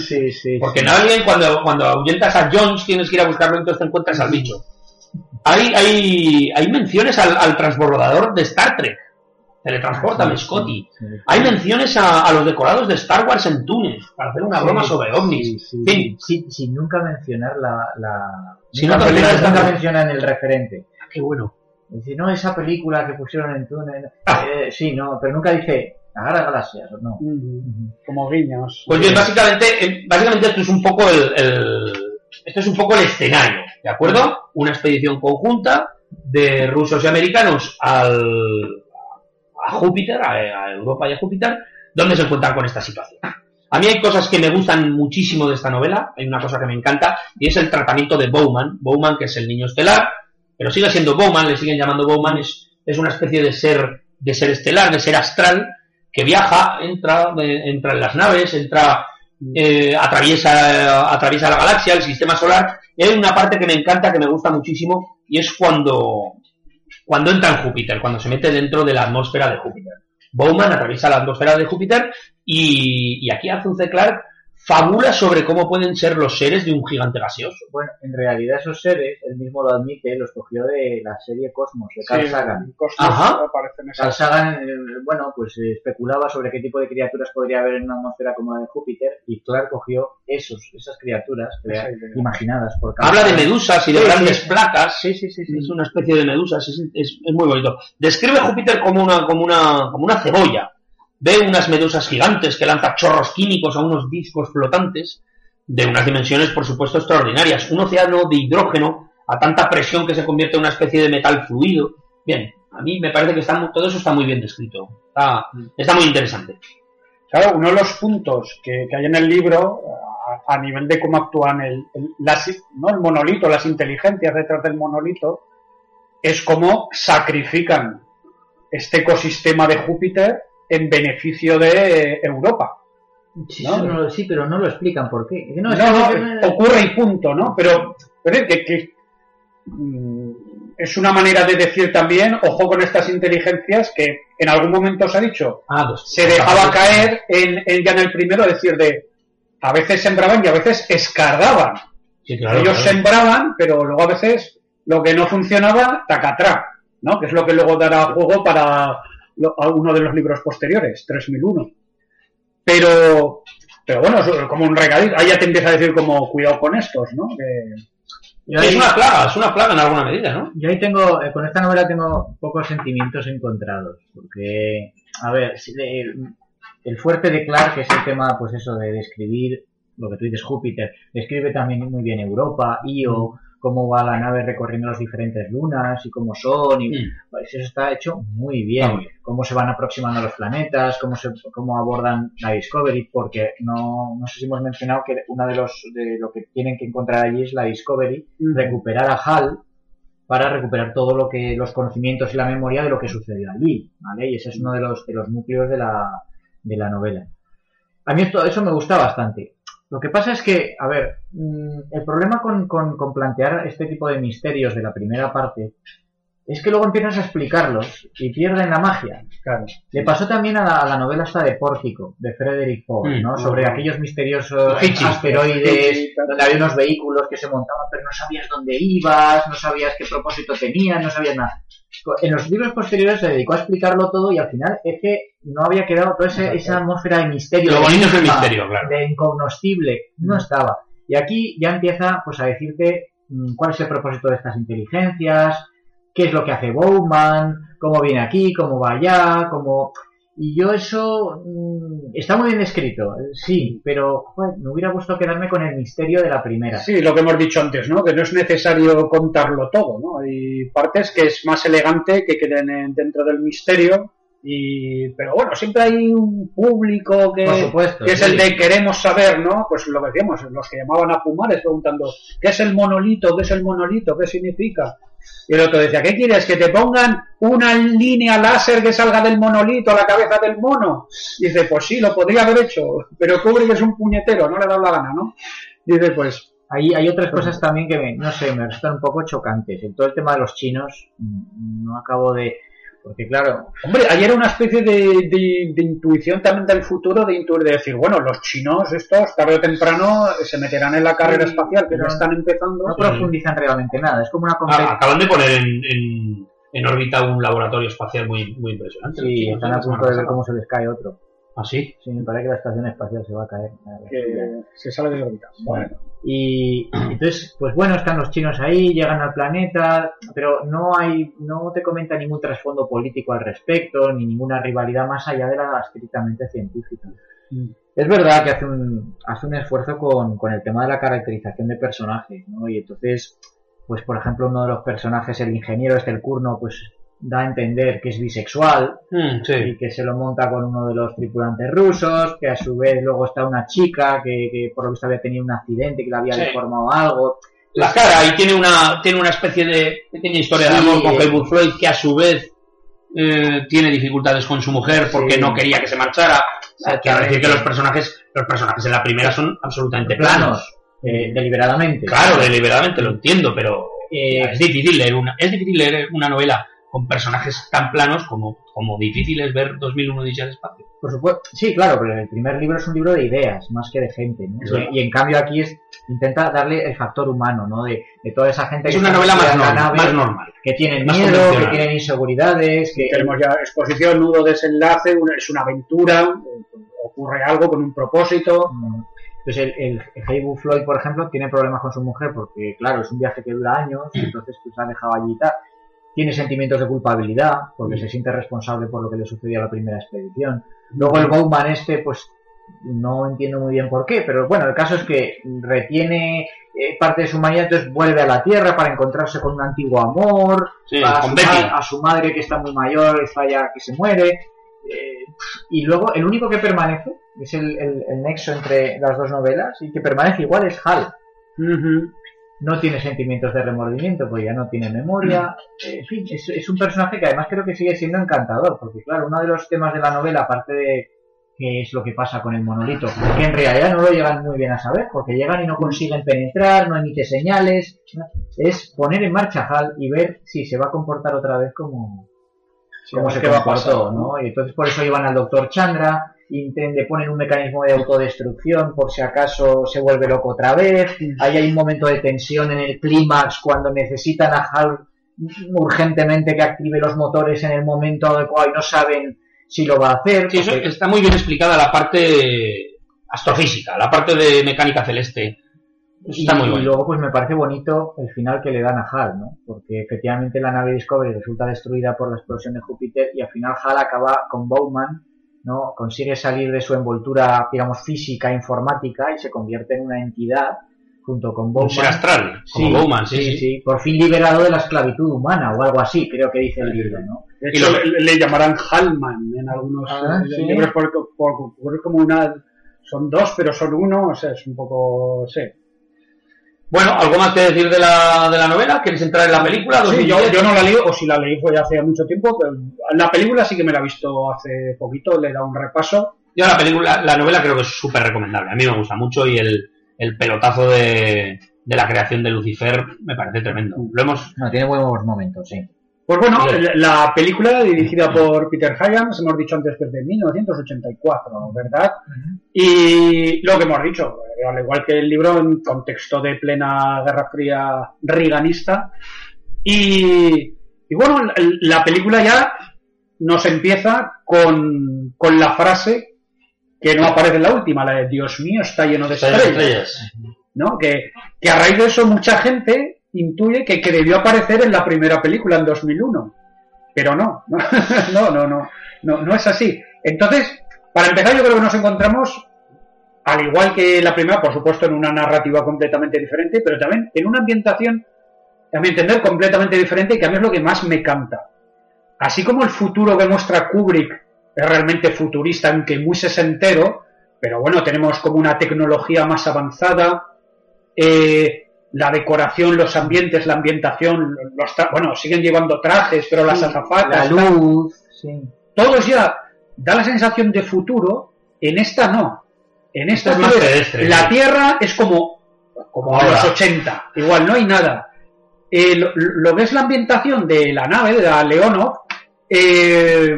Sí, sí. Porque en Alien, cuando, cuando ahuyentas a Jones, tienes que ir a buscarlo entonces te encuentras al bicho. Hay, hay, hay menciones al, al transbordador de Star Trek. Teletransportame, Scotty. Sí, sí. Hay menciones a, a los decorados de Star Wars en Túnez para hacer una Sí, broma sobre ovnis. sí, sí, sin nunca mencionar la. la... Sin nunca, nunca mencionar nunca mencionan el referente. qué bueno. Dice, no, esa película que pusieron en Túnez. Ah. eh, sí, no, pero nunca dice de galaxias, ¿o no? Como guiños. Pues bien, básicamente, eh, básicamente esto es un poco el, el- esto es un poco el escenario, ¿de acuerdo? Una expedición conjunta de rusos y americanos al, a Júpiter, a, a Europa y a Júpiter, donde se encuentran con esta situación. A mí hay cosas que me gustan muchísimo de esta novela, hay una cosa que me encanta, y es el tratamiento de Bowman. Bowman, que es el niño estelar, pero sigue siendo Bowman, le siguen llamando Bowman, es, es una especie de ser, de ser estelar, de ser astral, que viaja, entra, eh, entra en las naves, entra, eh, atraviesa, atraviesa la galaxia, el sistema solar. Hay una parte que me encanta, que me gusta muchísimo, y es cuando, cuando entra en Júpiter, cuando se mete dentro de la atmósfera de Júpiter. Bowman atraviesa la atmósfera de Júpiter y, y aquí Arthur C. Clarke fabula sobre cómo pueden ser los seres de un gigante gaseoso. Bueno, en realidad esos seres, él mismo lo admite, los cogió de la serie Cosmos, de Carl Sí, Sagan. Cosmos Ajá. aparecen esas- Carl Sagan, eh, bueno, pues eh, especulaba sobre qué tipo de criaturas podría haber en una atmósfera como la de Júpiter y Clark cogió esos, esas criaturas imaginadas por Carl Habla de medusas y de Sí, grandes sí. placas. Sí, sí, sí, sí. Es una especie de medusas, es, es- es muy bonito. Describe Júpiter como una, como una, como una cebolla. Ve unas medusas gigantes que lanzan chorros químicos a unos discos flotantes de unas dimensiones, por supuesto, extraordinarias. Un océano de hidrógeno a tanta presión que se convierte en una especie de metal fluido. Bien, a mí me parece que todo eso está muy bien descrito. Está, está muy interesante. Claro, uno de los puntos que, hay en el libro, a, nivel de cómo actúan el- las- ¿no? el monolito, las inteligencias detrás del monolito, es cómo sacrifican este ecosistema de Júpiter en beneficio de eh, Europa. Sí, ¿no? eso no lo- sí, pero no lo explican por qué. No, no, ocurre y punto, ¿no? Pero, pero es que, que, mm, es una manera de decir también, ojo con estas inteligencias que en algún momento se ha dicho, Ah, pues, se dejaba caer en, en- ya en el primero, decir de a veces sembraban y a veces escardaban. Sí, claro, Ellos claro. sembraban, pero luego a veces lo que no funcionaba, tacatrá, ¿no? Que es lo que luego dará juego para lo- a uno de los libros posteriores, 3001. Pero, pero bueno, es como un regalito. Ahí ya te empieza a decir como, cuidado con estos, ¿no? Que- Es una plaga, es una plaga en alguna medida, ¿no? yo ahí tengo, eh, con esta novela tengo pocos sentimientos encontrados, porque, a ver, el, el fuerte de Clark es el tema, pues eso, de describir lo que tú dices, Júpiter, describe también muy bien Europa, Io, cómo va la nave recorriendo las diferentes lunas y cómo son, y Mm. pues eso está hecho muy bien, cómo se van aproximando a los planetas, cómo se, cómo abordan la Discovery, porque no, no sé si hemos mencionado que una de los, de lo que tienen que encontrar allí es la Discovery, recuperar a Hal para recuperar todo lo que los conocimientos y la memoria de lo que sucedió allí, ¿vale? Y ese es uno de los de los núcleos de la de la novela. A mí esto eso me gusta bastante. Lo que pasa es que, a ver, mm, el problema con, con, con plantear este tipo de misterios de la primera parte es que luego empiezas a explicarlos y pierden la magia. claro. Le pasó también a la, a la novela esta de Pórtico, de Frederick Poe, Mm. ¿no? Sobre aquellos misteriosos asteroides donde había unos vehículos que se montaban, pero no sabías dónde ibas, no sabías qué propósito tenían, no sabías nada. En los libros posteriores se dedicó a explicarlo todo y al final es que no había quedado toda esa atmósfera de misterio. Lo de bonito es el misterio, claro. De incognoscible, no estaba. Y aquí ya empieza pues a decirte mm, cuál es el propósito de estas inteligencias, qué es lo que hace Bowman, cómo viene aquí, cómo va allá, cómo... Y yo eso mm, está muy bien descrito, eh, sí, pero joder, me hubiera gustado quedarme con el misterio de la primera. Sí, lo que hemos dicho antes, ¿no? Que no es necesario contarlo todo, ¿no? Hay partes que es más elegante que queden en- dentro del misterio y pero bueno, siempre hay un público que, supuesto, que es sí. el de queremos saber, ¿no? Pues lo que decíamos, los que llamaban a Pumares preguntando ¿qué es el monolito? ¿Qué es el monolito? ¿Qué significa? Y el otro decía, ¿qué quieres? ¿Que te pongan una línea láser que salga del monolito a la cabeza del mono? Y dice, pues sí, lo podría haber hecho, pero Kubrick es un puñetero, no le da la gana, ¿no? Dice, pues Hay, hay otras cosas también que, me, no sé, me resultan un poco chocantes. En todo el tema de los chinos, mm, no acabo de... Porque claro, Hombre, ayer era una especie de, de- de intuición también del futuro, de intuir, de decir, bueno, los chinos estos tarde o temprano se meterán en la carrera Sí, espacial, que pero ya están empezando. no profundizan realmente nada. Es como una Ah, acaban de poner en, en, en órbita un laboratorio espacial muy, muy impresionante. Sí, están a punto de ver cómo se les cae otro. ¿Ah, sí? Sí, me parece que la estación espacial se va a caer. Que se sale de órbita. Bueno. Y entonces, pues bueno, están los chinos ahí, llegan al planeta, pero no hay, no te comenta ningún trasfondo político al respecto, ni ninguna rivalidad más allá de la estrictamente científica. Es verdad que hace un, hace un esfuerzo con, con el tema de la caracterización de personajes, ¿no? Y entonces, pues por ejemplo, uno de los personajes, el ingeniero este, el Kurno, pues da a entender que es bisexual Mm, sí. y que se lo monta con uno de los tripulantes rusos, que a su vez luego está una chica que, que por lo visto había tenido un accidente, que le había Sí. deformado algo. La cara, y tiene una, tiene una especie de pequeña historia de amor con Helmut Freud que a su vez eh, tiene dificultades con su mujer porque no quería que se marchara. Quiero decir que los personajes, los personajes en la primera son absolutamente planos. planos, eh, deliberadamente. Claro, deliberadamente lo entiendo, pero Eh, es difícil leer una, es difícil leer una novela con personajes tan planos como, como difícil es ver 2001 Odisea del espacio. Por supuesto, sí, claro, pero el primer libro es un libro de ideas, más que de gente, Y, en cambio aquí es, intenta darle el factor humano, ¿no? De, de toda esa gente Es que una novela más metida en la normal, nave, más normal. que tienen más miedo, que tienen inseguridades, que Tenemos ya exposición, nudo, desenlace, una- es una aventura, ocurre algo con un propósito. Mm. Entonces el, el, el Haywood Floyd, por ejemplo, tiene problemas con su mujer porque, claro, es un viaje que dura años, y entonces pues la ha dejado allí y tal. Tiene sentimientos de culpabilidad porque se siente responsable por lo que le sucedió a la primera expedición. Luego el Bowman este, pues no entiendo muy bien por qué, pero bueno, el caso es que retiene eh, parte de su humanidad, entonces vuelve a la Tierra para encontrarse con un antiguo amor, Sí, a, su, a su madre que está muy mayor, está ya que se muere. eh, y luego el único que permanece, es el, el- el nexo entre las dos novelas, y que permanece igual es Hal. No tiene sentimientos de remordimiento, porque ya no tiene memoria. Eh, en fin, es, es un personaje que además creo que sigue siendo encantador, porque claro, uno de los temas de la novela, aparte de qué es lo que pasa con el monolito, que en realidad no lo llegan muy bien a saber, porque llegan y no consiguen penetrar, no emite señales, es poner en marcha Hal y ver si se va a comportar otra vez como, como se ¿qué va a comportó, pasar, ¿no? Y entonces por eso llevan al doctor Chandra, le ponen un mecanismo de autodestrucción por si acaso se vuelve loco otra vez, ahí hay un momento de tensión en el clímax cuando necesitan a Hal urgentemente que active los motores en el momento adecuado y no saben si lo va a hacer. Sí, eso porque- está muy bien explicada la parte astrofísica, la parte de mecánica celeste. Eso Y, está muy y luego pues me parece bonito el final que le dan a Hal, ¿no? Porque efectivamente la nave Discovery resulta destruida por la explosión de Júpiter y al final Hal acaba con Bowman, ¿no? Consigue salir de su envoltura, digamos, física, informática y se convierte en una entidad junto con Un Bowman. ser astral, como Sí, Bowman, sí, sí. sí, por fin liberado de la esclavitud humana o algo así, creo que dice el libro, ¿no? De Y hecho, lo- le, llamarán Hallman en algunos Ah, eh, sí. libros porque, porque ocurre como una... Son dos, pero son uno, o sea, es un poco... Sí. Bueno, ¿algo más que decir de la, de la novela? ¿Queréis entrar en la película? Sí, yo, 2010? yo no la leí, o si la leí fue hace mucho tiempo, pero la película sí que me la he visto hace poquito, le he dado un repaso. Yo la película, la novela creo que es súper recomendable. A mí me gusta mucho y el, el pelotazo de, de la creación de Lucifer me parece tremendo. Lo hemos... No, tiene buenos momentos, sí. Pues bueno, Sí. la- la película dirigida por Peter Hyams, hemos dicho antes que es de 1984, ¿verdad? Y lo que hemos dicho, eh, al igual que el libro, en contexto de plena Guerra Fría riganista. Y, y bueno, la, la película ya nos empieza con, con la frase que no aparece en la última, la de Dios mío, está lleno de estrellas. ¿no? Que, que a raíz de eso mucha gente intuye que, que debió aparecer en la primera película en 2001. Pero no, no, no, no, no, no, no es así. Entonces, para empezar, yo creo que nos encontramos, al igual que la primera, por supuesto, en una narrativa completamente diferente, pero también en una ambientación, a mi entender, completamente diferente, que a mí es lo que más me canta. Así como el futuro que muestra Kubrick es realmente futurista, aunque muy sesentero, pero bueno, tenemos como una tecnología más avanzada, eh, la decoración, los ambientes, la ambientación, los tra- bueno, siguen llevando trajes, pero las Sí, azafatas, La luz, sí. todos ya da la sensación de futuro, en esta no. En esta Es más pedestre, la sí. Tierra es como, como a los 80, igual no hay nada. Eh, lo, lo que es la ambientación de la nave, de la Leonov, eh,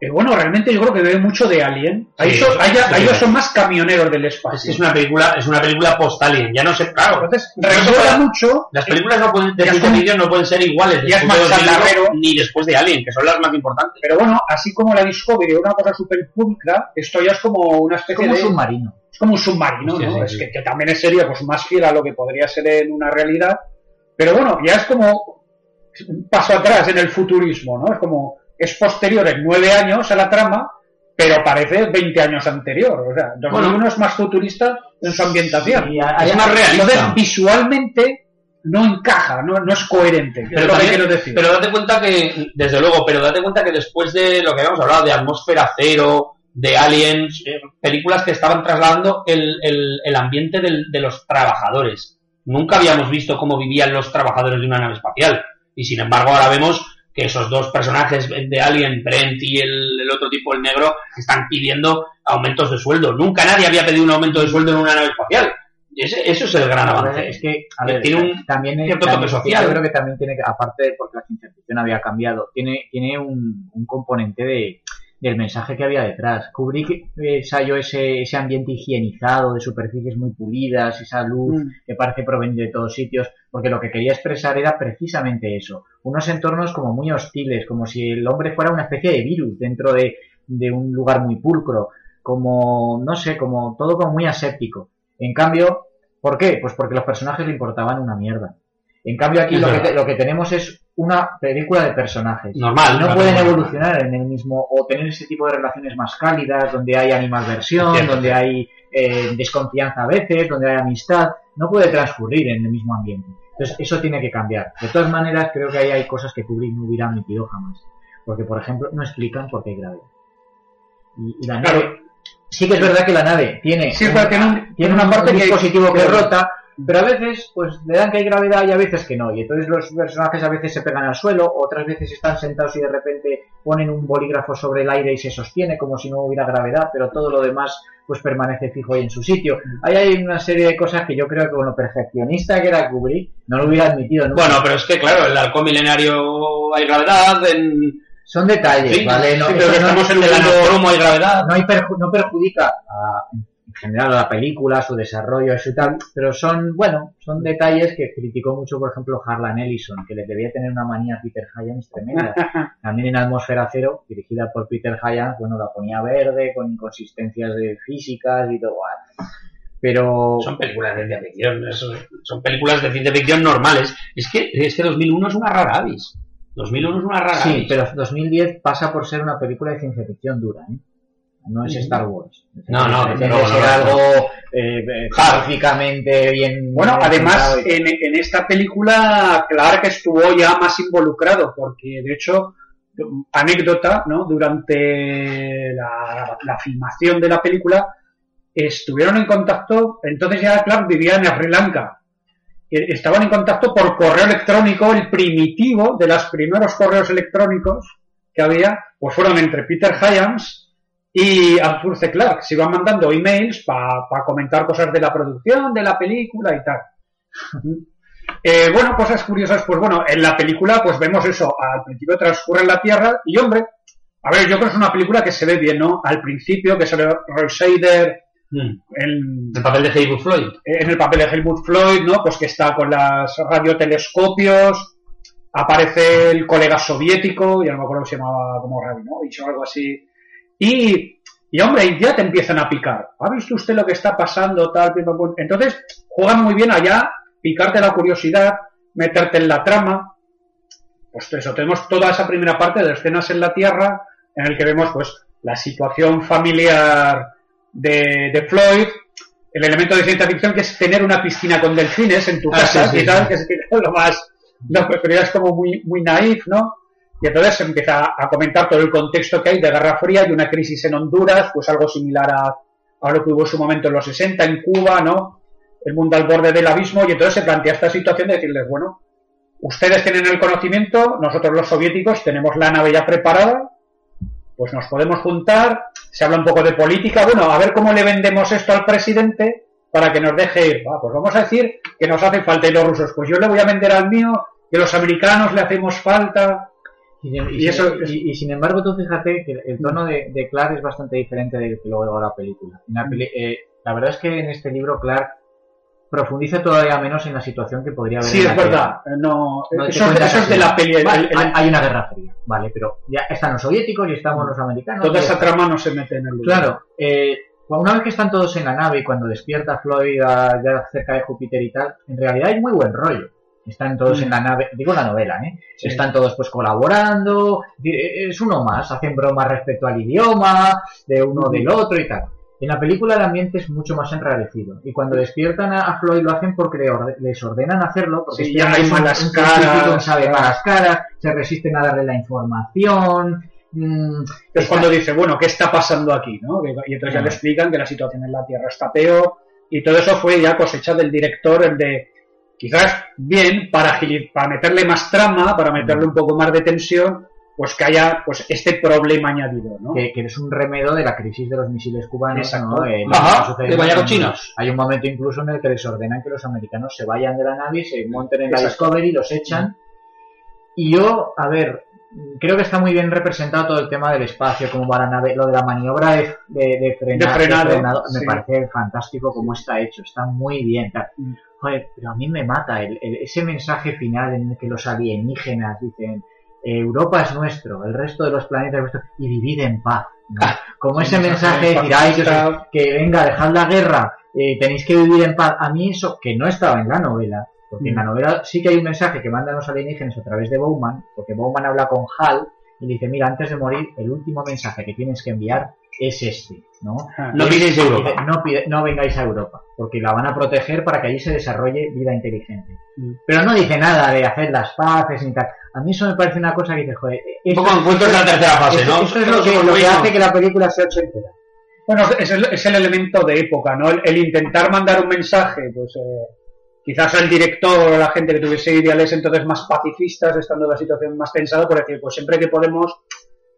eh, bueno, realmente yo creo que bebe mucho de Alien. Ahí, Sí, son, sí, ahí- sí, ahí sí. son más camioneros del espacio. Es que es una película, es una película post-alien, ya no sé, claro. Entonces, No recuerda mucho. Las películas no pueden, de es no pueden ser iguales ya es después de más 2001 chatarrero. ni después de Alien, que son las más importantes. Pero bueno, así como la Discovery era una cosa súper pulcra, esto ya es como una especie Como de. submarino. es como un submarino, ¿no? sí, es. Que, que también es serio, pues más fiel a lo que podría ser en una realidad. Pero bueno, ya es como un paso atrás en el futurismo, ¿no? Es como, es posterior en nueve años a la trama, pero parece 20 años anterior. O sea, 2001 Bueno. es más futurista en su ambientación. Y hay- Es más realista. Entonces, visualmente no encaja, no, no es coherente. es Pero, lo que también- quiero decir. pero date cuenta que, desde luego, pero date cuenta que después de lo que habíamos hablado, de Atmósfera Cero, de Aliens, eh, películas que estaban trasladando el, el- el ambiente del- de los trabajadores. Nunca habíamos visto cómo vivían los trabajadores de una nave espacial. Y sin embargo, ahora vemos que esos dos personajes de Alien, Brent y el, el otro tipo, el negro, están pidiendo aumentos de sueldo. Nunca nadie había pedido un aumento de sueldo en una nave espacial. Ese- eso es el gran avance. Es que, a ver, tiene un también, cierto también- toque social. Yo creo que también tiene, que- aparte porque la ciencia ficción había cambiado, tiene, tiene un, un componente de, del mensaje que había detrás. Kubrick eh, ensayó ese, ese ambiente higienizado, de superficies muy pulidas, esa luz Mm. que parece provenir de todos sitios, porque lo que quería expresar era precisamente eso. Unos entornos como muy hostiles, como si el hombre fuera una especie de virus dentro de, de un lugar muy pulcro, como, no sé, como todo como muy aséptico. En cambio, ¿por qué? Pues porque los personajes le importaban una mierda. En cambio aquí lo que, lo que tenemos es una película de personajes. Normal, no una pueden evolucionar en el mismo, o tener ese tipo de relaciones más cálidas, donde hay animadversión, cierto, donde hay eh, desconfianza a veces, donde hay amistad. No puede transcurrir en el mismo ambiente. Entonces eso tiene que cambiar. De todas maneras, creo que ahí hay cosas que Kubrick no hubiera admitido jamás. Porque, por ejemplo, no explican por qué hay gravedad. Y, y la Claro. nave, sí que es verdad que la nave tiene, Sí, un- tiene una un parte que- dispositivo que claro. rota, pero a veces pues le dan que hay gravedad y a veces que no. Y entonces los personajes a veces se pegan al suelo, otras veces están sentados y de repente ponen un bolígrafo sobre el aire y se sostiene como si no hubiera gravedad, pero todo lo demás pues permanece fijo ahí en su sitio. Ahí hay una serie de cosas que yo creo que con lo perfeccionista que era Kubrick no lo hubiera admitido nunca. Bueno, pero es que, claro, el halcón milenario hay gravedad, en, Son detalles, sí, ¿vale? No, sí, pero que no- estamos en el anacromo hay gravedad. no, hay perju- no perjudica a- general a la película, su desarrollo, eso y tal, pero son, bueno, son detalles que criticó mucho, por ejemplo, Harlan Ellison, que le debía tener una manía a Peter Hyams tremenda. También en Atmósfera Cero, dirigida por Peter Hyams, bueno, la ponía verde, con inconsistencias de físicas y todo. Pero Son películas de ciencia ficción, son películas de ciencia ficción normales. Es que, es que 2001 es una rara avis. 2001 es una rara sí, avis. pero 2010 pasa por ser una película de ciencia ficción dura, ¿eh? No es Star Wars. No, no, que ser no, no. algo eh, eh, Hard. científicamente bien. Bueno, bien además, y- en, en esta película, Clark estuvo ya más involucrado, porque de hecho, anécdota, ¿no? Durante la, la filmación de la película, estuvieron en contacto, entonces ya Clark vivía en Sri Lanka. Eh, Estaban en contacto por correo electrónico, el primitivo de los primeros correos electrónicos que había, pues fueron entre Peter Hyams y Arthur C. Clarke. Se iban mandando emails para comentar cosas de la producción, de la película y tal. Eh, bueno, cosas curiosas, pues bueno, en la película pues vemos eso, al principio transcurre en la Tierra y hombre, a ver, yo creo que es una película que se ve bien, ¿no? Al principio, que sale Roy Scheider Mm. en, El papel de Haywood Floyd. en el papel de Helmut Floyd, ¿no? Pues que está con las radiotelescopios, aparece el colega soviético, ya no me acuerdo que se llamaba como Rabinovich o algo así, y, y hombre, y ya te empiezan a picar. ¿Ha visto usted lo que está pasando? Tal? Entonces, juegan muy bien allá, picarte la curiosidad, meterte en la trama. Pues eso, tenemos toda esa primera parte de escenas en la Tierra, en el que vemos pues la situación familiar de, de Floyd, el elemento de ciencia ficción que es tener una piscina con delfines en tu Ah, casa sí, sí, y tal, sí. que es lo más, que pero es como muy, muy naif, ¿no? Y entonces se empieza a comentar todo el contexto que hay de Guerra Fría y una crisis en Honduras, pues algo similar a, a lo que hubo en su momento en los 60 en Cuba, ¿no? El mundo al borde del abismo y entonces se plantea esta situación de decirles, bueno, ustedes tienen el conocimiento, nosotros los soviéticos tenemos la nave ya preparada, pues nos podemos juntar, se habla un poco de política, bueno, a ver cómo le vendemos esto al presidente para que nos deje ir. Ah, pues vamos a decir que nos hace falta y los rusos, pues yo le voy a vender al mío, que los americanos le hacemos falta. Y, y- Y eso- y- sin embargo, tú fíjate que el tono de, de Clark es bastante diferente del que luego la película. En la, peli- eh, la verdad es que en este libro Clark profundiza todavía menos en la situación que podría haber Sí, en es verdad. No, eso, es de la peli. el- Vale, el- hay, una guerra fría, vale, pero ya están los soviéticos y estamos los americanos. toda esa trama no se mete en el libro. Claro, eh, una vez que están todos en la nave y cuando despierta Floyd ya cerca de Júpiter y tal, en realidad hay muy buen rollo. Están todos Mm. en la nave, digo la novela, ¿eh? Sí. Están todos pues colaborando, es uno más, hacen bromas respecto al idioma, de uno Mm. del otro y tal. En la película el ambiente es mucho más enrarecido y cuando despiertan a, Floyd lo hacen porque le orde- les ordenan hacerlo porque Sí, este ya hay malas caras, sabe malas caras, se resisten a darle la información. mm, Es está- cuando dice, bueno, ¿qué está pasando aquí? ¿no? Y entonces ya le explican que la situación en la Tierra está peor y todo eso fue ya cosecha del director, el de quizás bien para, meterle más trama, para meterle un poco más de tensión, pues que haya pues este problema añadido, ¿no? que, que es un remedo de la crisis de los misiles cubanos. Exacto. ¿no? Eh, Ajá, que está sucediendo de vaya en- cochinos. Hay un momento incluso en el que les ordenan que los americanos se vayan de la nave se monten en la Exacto. Discovery, los echan. Y yo, a ver, creo que está muy bien representado todo el tema del espacio, cómo va la nave, lo de la maniobra de, de, de frena- De frenado, frenado, me sí. parece fantástico cómo está hecho, está muy bien. Mm. Joder, pero a mí me mata el- el- ese mensaje final en el que los alienígenas dicen Europa es nuestro, el resto de los planetas es nuestro, y vivid en paz. ¿no? Como ese mensaje de decir, "Ay, que, os- pacifista". que venga, dejad la guerra, eh, tenéis que vivir en paz. A mí eso, que no estaba en la novela, porque en la Mm. novela sí que hay un mensaje que mandan los alienígenas a través de Bowman, porque Bowman habla con Hal y le dice, mira, antes de morir, el último mensaje que tienes que enviar es este, ¿no? Ah, No piséis Europa. No, pide- no vengáis a Europa, porque la van a proteger para que allí se desarrolle vida inteligente. Mm. Pero no dice nada de hacer las paces ni tal. A mí eso me parece una cosa que dice, joder, Un esto, poco encuentros de la tercera fase, esto- ¿no? esto es lo que, lo que hace que la película sea ochentera. Bueno, es el, es el elemento de época, ¿no? El, el intentar mandar un mensaje, pues eh, quizás al director o la gente que tuviese ideales entonces más pacifistas, estando la situación más tensada, por decir, pues siempre que podemos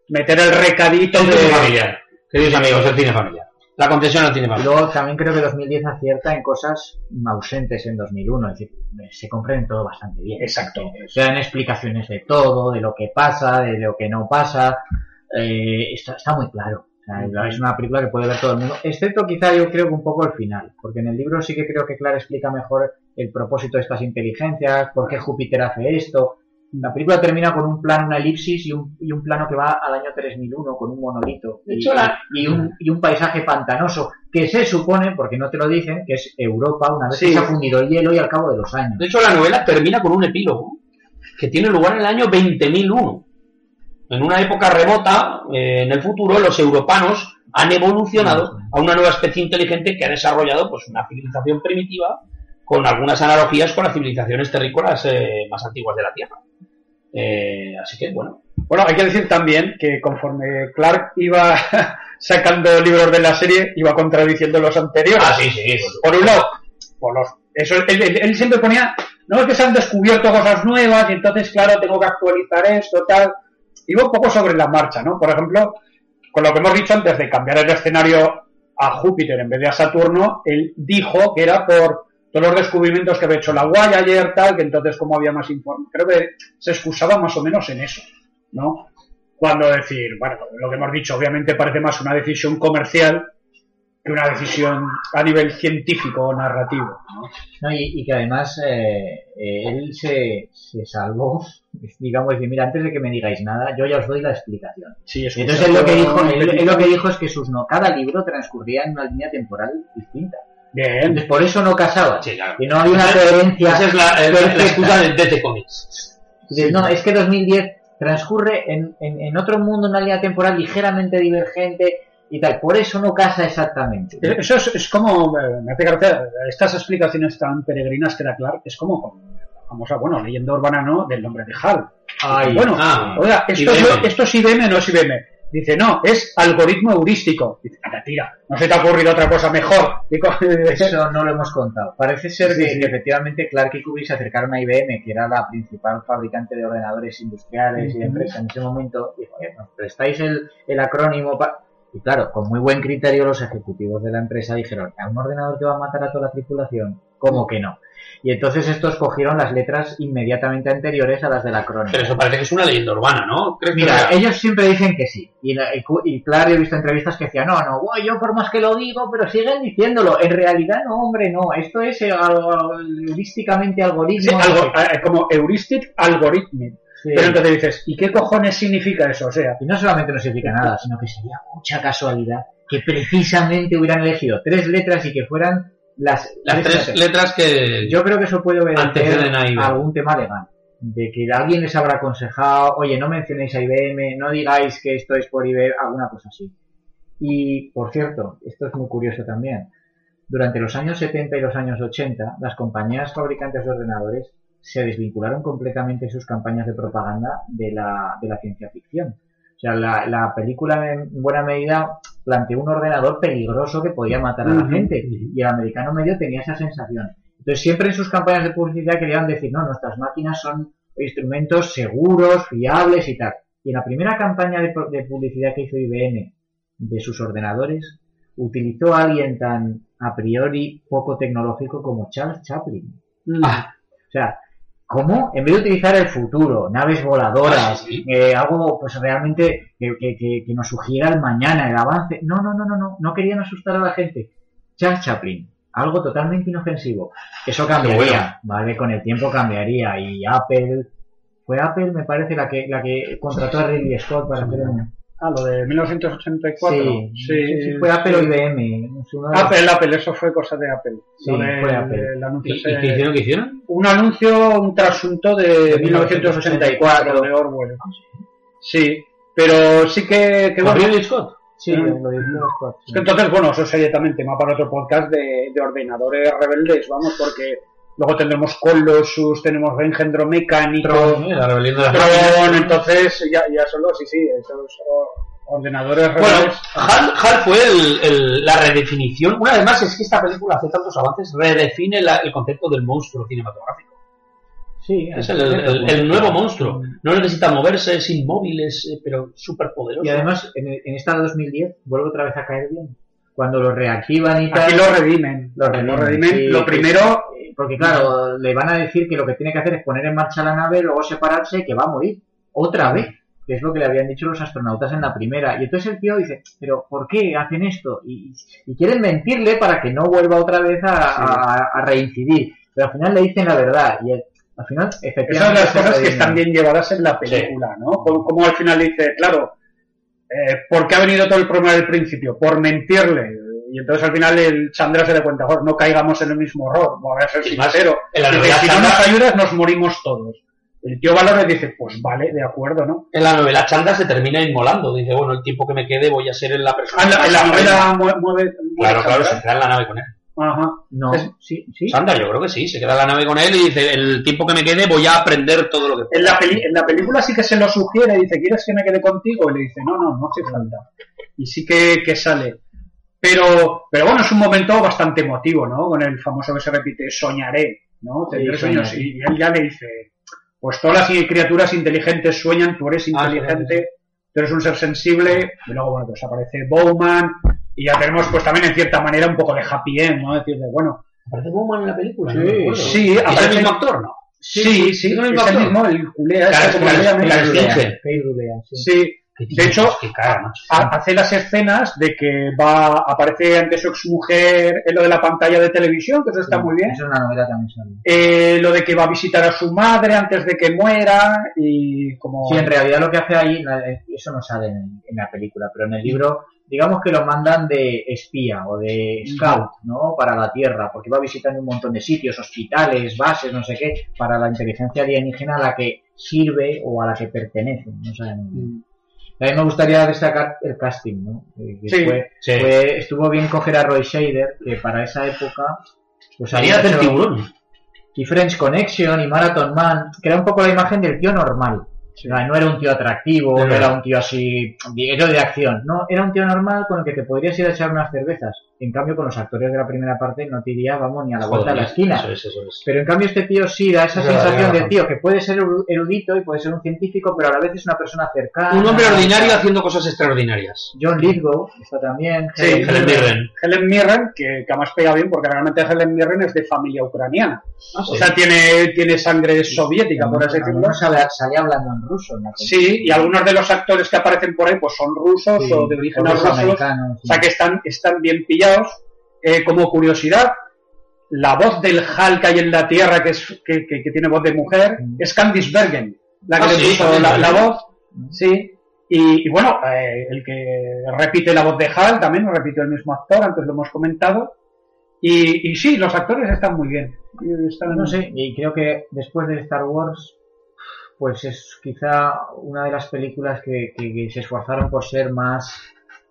meter el recadito El cine de... familiar. Queridos amigos, el cine familiar. La concesión al cine Y familiar. luego también creo que 2010 acierta en cosas ausentes en 2001, es decir, se comprende todo bastante bien. Exacto. Se dan explicaciones de todo, de lo que pasa, de lo que no pasa. Eh, está, está muy claro. O sea, es una película que puede ver todo el mundo, excepto quizá yo creo que un poco el final, porque en el libro sí que creo que Clara explica mejor el propósito de estas inteligencias, por qué Júpiter hace esto. La película termina con un plano, una elipsis y un, y un plano que va al año 3001 con un monolito y, un, y un paisaje pantanoso que se supone, porque no te lo dicen, que es Europa una vez Sí. que se ha fundido el hielo y al cabo de los años. De hecho, la novela termina con un epílogo que tiene lugar en el año 20.001. En una época remota, eh, en el futuro, los europanos han evolucionado a una nueva especie inteligente que ha desarrollado pues, una civilización primitiva con algunas analogías con las civilizaciones terrícolas eh, más antiguas de la Tierra. Eh, así que, bueno, Bueno, hay que decir también que conforme Clark iba sacando libros de la serie, iba contradiciendo los anteriores. ah, sí, sí, por un lado, por los, eso, él, él- él siempre ponía, no es que se han descubierto cosas nuevas y entonces, claro, tengo que actualizar esto, tal. Iba un poco sobre la marcha, ¿no? Por ejemplo, con lo que hemos dicho antes de cambiar el escenario a Júpiter en vez de a Saturno, él dijo que era por todos los descubrimientos que había hecho la Voyager, tal, que entonces como había más informe. Creo que se excusaba más o menos en eso, ¿no? Cuando decir, bueno, lo que hemos dicho obviamente parece más una decisión comercial que una decisión a nivel científico o narrativo. ¿no? ¿no? Y, y que además eh, eh, él se, se salvó, digamos, de mira, antes de que me digáis nada, yo ya os doy la explicación. Sí, entonces él lo que dijo, él, él lo que dijo es que sus no, cada libro transcurría en una línea temporal distinta. Bien, por eso no casaba. Sí, claro. Y no había una coherencia. Esa es la, eh, la perfecta. excusa de DC Comics. Dices, no, es que 2010 transcurre en, en, en otro mundo, una línea temporal ligeramente divergente y tal. Por eso no casa exactamente. eso es, es como, eh, me hace gracia, estas explicaciones tan peregrinas que da Clark, es como la famosa, bueno, leyenda urbana no, del nombre de Hal. Ay, bueno, ah, oiga, esto, es, IBM. esto es IBM, no es IBM. Dice, no, es algoritmo heurístico. Dice, anda, tira, no se te ha ocurrido otra cosa mejor. Eso no lo hemos contado. Parece ser Sí, que, sí. que efectivamente Clark y Kubrick se acercaron a IBM, que era la principal fabricante de ordenadores industriales y de empresa en ese momento. Dijo, "Oye, ¿nos prestáis el, el acrónimo? pa-?" Y claro, con muy buen criterio los ejecutivos de la empresa dijeron, ¿a un ordenador que va a matar a toda la tripulación? ¿Cómo que no? Y entonces estos cogieron las letras inmediatamente anteriores a las de la crónica. Pero eso parece que es una leyenda urbana, ¿no? ¿Crees que Mira, ellos siempre dicen que sí. Y, la- y cu- y claro, he visto entrevistas que decían, no, no, guay, yo por más que lo digo, pero siguen diciéndolo. En realidad, no, hombre, no. Esto es eh, heurísticamente Sí, algoritmo. algo, eh, como heuristic algorithm. Sí. Pero entonces dices, ¿y qué cojones significa eso? O sea, Y no solamente no significa nada, sino que sería mucha casualidad que precisamente hubieran elegido tres letras y que fueran las, Las tres letras que... Yo creo que eso puede obedecer a algún tema legal. De que alguien les habrá aconsejado, oye, no mencionéis a IBM, no digáis que esto es por IBM, alguna cosa así. Y, por cierto, esto es muy curioso también. Durante los años 70 y los años 80, las compañías fabricantes de ordenadores se desvincularon completamente en sus campañas de propaganda de la, de la ciencia ficción. O sea, la, la película en buena medida planteó un ordenador peligroso que podía matar a la gente. Y el americano medio tenía esa sensación. Entonces siempre en sus campañas de publicidad querían decir, no, nuestras máquinas son instrumentos seguros, fiables y tal. Y en la primera campaña de, pu- de publicidad que hizo IBM de sus ordenadores, utilizó a alguien tan a priori poco tecnológico como Charles Chaplin. Ah, O sea, ¿cómo? En vez de utilizar el futuro, naves voladoras, Ah, sí, sí. eh, algo pues realmente que, que- que- que nos sugiera el mañana, el avance. No, no, no, no, no, no querían asustar a la gente. Charles Chaplin, algo totalmente inofensivo. Eso cambiaría. ¿vale? Con el tiempo cambiaría. Y Apple, fue Apple, me parece, la que, la que contrató a Ridley Scott para hacer un... ah, lo de 1984. Sí, sí, sí, fue Apple o IBM. de Apple, Apple, eso fue cosa de Apple. Sí, de- fue Apple. el ¿Y, anuncio y ese- qué hicieron? ¿Qué hicieron? un anuncio, un trasunto de De 1984 de Orwell. Sí, pero sí que, que ¿Con bueno, Ridley Scott? Sí, Mm. lo dirigió Scott. es que entonces, bueno, eso sería también tema para otro podcast de, de ordenadores rebeldes, vamos, porque luego tendremos Colossus, tenemos Engendro Mecánico, Tron, ¿eh? La rebelión de las Tron, entonces ya, ya solo, sí, sí, esos o- ordenadores Bueno. HAL, HAL fue el- el- la redefinición. Una vez más, es que esta película hace tantos avances, redefine la- el concepto del monstruo cinematográfico. Sí, Es el, el- el nuevo monstruo. No necesita moverse, es inmóvil, es, eh, pero súper poderoso. Y además, en, en esta 2010, vuelve otra vez a caer bien. Cuando lo reactivan y tal. Aquí lo redimen. Lo Lo redimen, sí, lo primero, Porque claro, le van a decir que lo que tiene que hacer es poner en marcha la nave, luego separarse, que va a morir. Otra vez. Que es lo que le habían dicho los astronautas en la primera. Y entonces el tío dice, pero ¿por qué hacen esto? Y, y quieren mentirle para que no vuelva otra vez a, a- a reincidir. Pero al final le dicen la verdad. Y el- al final, Esas efectivamente... son las cosas que están bien llevadas en la película, ¿no? Como, como al final dice, claro, eh, ¿por qué ha venido todo el problema del principio? Por mentirle. Y entonces al final el Chandra se da cuenta, "Joder, no caigamos en el mismo error, voy a ser sincero. en la Dice, novela si no Chandra- nos ayudas, nos morimos todos. El tío Valor le dice, pues vale, de acuerdo, ¿no? En la novela Chanda se termina inmolando. Dice, bueno, el tiempo que me quede voy a ser en la persona. Ah, en la, novela mue- mueve... Claro, claro, se Chandra. queda en la nave con él. Ajá. No, Es- sí, sí. Sandra, yo creo que sí, se queda en la nave con él y dice, el tiempo que me quede voy a aprender todo lo que En la, peli- en la película sí que se lo sugiere, dice, ¿quieres que me quede contigo? Y le dice, no, no, no hace falta. Y sí que, que sale. Pero, pero bueno, es un momento bastante emotivo, ¿no? Con el famoso que se repite, soñaré, ¿no? Tendré Sí, sueños. soñaré. Y él ya le dice, pues todas las criaturas inteligentes sueñan, tú eres Ah, inteligente, tú eres un ser sensible, y luego, bueno, pues aparece Bowman, y ya tenemos, pues también en cierta manera un poco de happy end, ¿no? Decirle, bueno, ¿Aparece Bowman en la película? Sí, No sí, ¿Es aparece- el mismo actor, no? sí, sí, es el es mismo el mismo, el culea, Claro, claro, sí. Finge. Kate Rulea, sí. De hecho, cara, hace las escenas de que va, aparece ante su exmujer en lo de la pantalla de televisión, que eso está muy bien. Eso es una novela también. Eh, lo de que va a visitar a su madre antes de que muera y como... Sí, en realidad lo que hace ahí, la- eso no sale en, en la película, pero en el libro, digamos que lo mandan de espía o de scout, ¿no? Para la Tierra, porque va visitando un montón de sitios, hospitales, bases, no sé qué, para la inteligencia alienígena a la que sirve o a la que pertenece, no saben bien. A mí me gustaría destacar el casting, ¿no? Eh, que Sí, fue- sí. fue- estuvo bien coger a Roy Shader, que para esa época, pues Salía había del tiburón. y French Connection y Marathon Man, que era un poco la imagen del tío normal. No era un tío atractivo, no era un tío así, héroe de acción. No, era un tío normal con el que te podrías ir a echar unas cervezas. En cambio, con los actores de la primera parte no te iría, vamos, ni a la vuelta de la esquina. Eso es, eso es. Pero en cambio este tío sí da esa sensación de tío que puede ser eru- erudito y puede ser un científico, pero a la vez es una persona cercana. Un hombre ordinario haciendo cosas extraordinarias. John Lithgow está también. Sí, Helen Helen Mirren. Helen Mirren, que, que además pega bien porque realmente Helen Mirren es de familia ucraniana. Ah, O sea, tiene, tiene sangre soviética, por así decirlo. No sale, hablando en ruso. en la película. Sí, y algunos de los actores que aparecen por ahí pues son rusos Sí, o de origen o rusos. americanos, O sea que están, están bien pillados. Eh, como curiosidad, la voz del Hal que hay en la Tierra, que, es, que, que- que tiene voz de mujer, Mm. es Candice Bergen, la que Ah, le sí, puso la, voz. Sí. Y, y bueno, eh, el que repite la voz de Hal también lo repitió el mismo actor, antes lo hemos comentado. Y, y sí, los actores están muy bien. Están- No sé, y creo que después de Star Wars, pues es quizá una de las películas que, que- que se esforzaron por ser más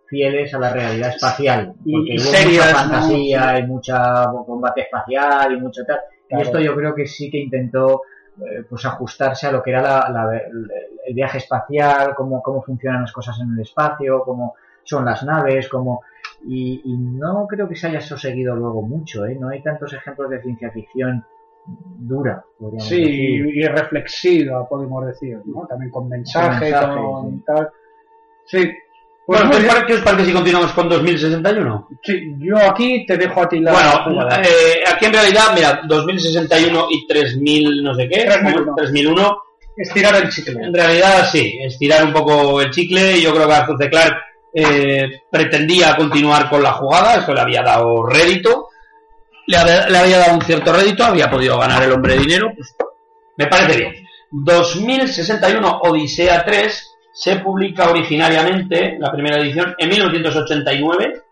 fieles a la realidad espacial. Porque y hubo serias, mucha ¿no? fantasía y mucha combate espacial y mucho tal. Claro. Y esto yo creo que sí que intentó eh, pues ajustarse a lo que era la- el viaje espacial, cómo, cómo funcionan las cosas en el espacio, cómo son las naves, cómo... Y, y no creo que se haya soseguido luego mucho, ¿eh? No hay tantos ejemplos de ciencia ficción dura, podríamos Sí, decir. y reflexiva, podemos decir, ¿no? También con mensaje, mensaje, con sí. tal. Sí. Pues Bueno, muy ¿qué os bien. pare- ¿qué os parece si continuamos con 2061? Sí, yo aquí te dejo a ti la Bueno, eh, aquí en realidad, mira, 2061 y 3000 no sé qué, 3001. 3001, Estirar el chicle. en realidad sí, estirar un poco el chicle, yo creo que Arthur C. Clarke eh, pretendía continuar con la jugada, eso le había dado rédito, le había, le había dado un cierto rédito, había podido ganar el hombre de dinero, pues me parece bien. 2061 Odisea 3 se publica originariamente, la primera edición, en 1989,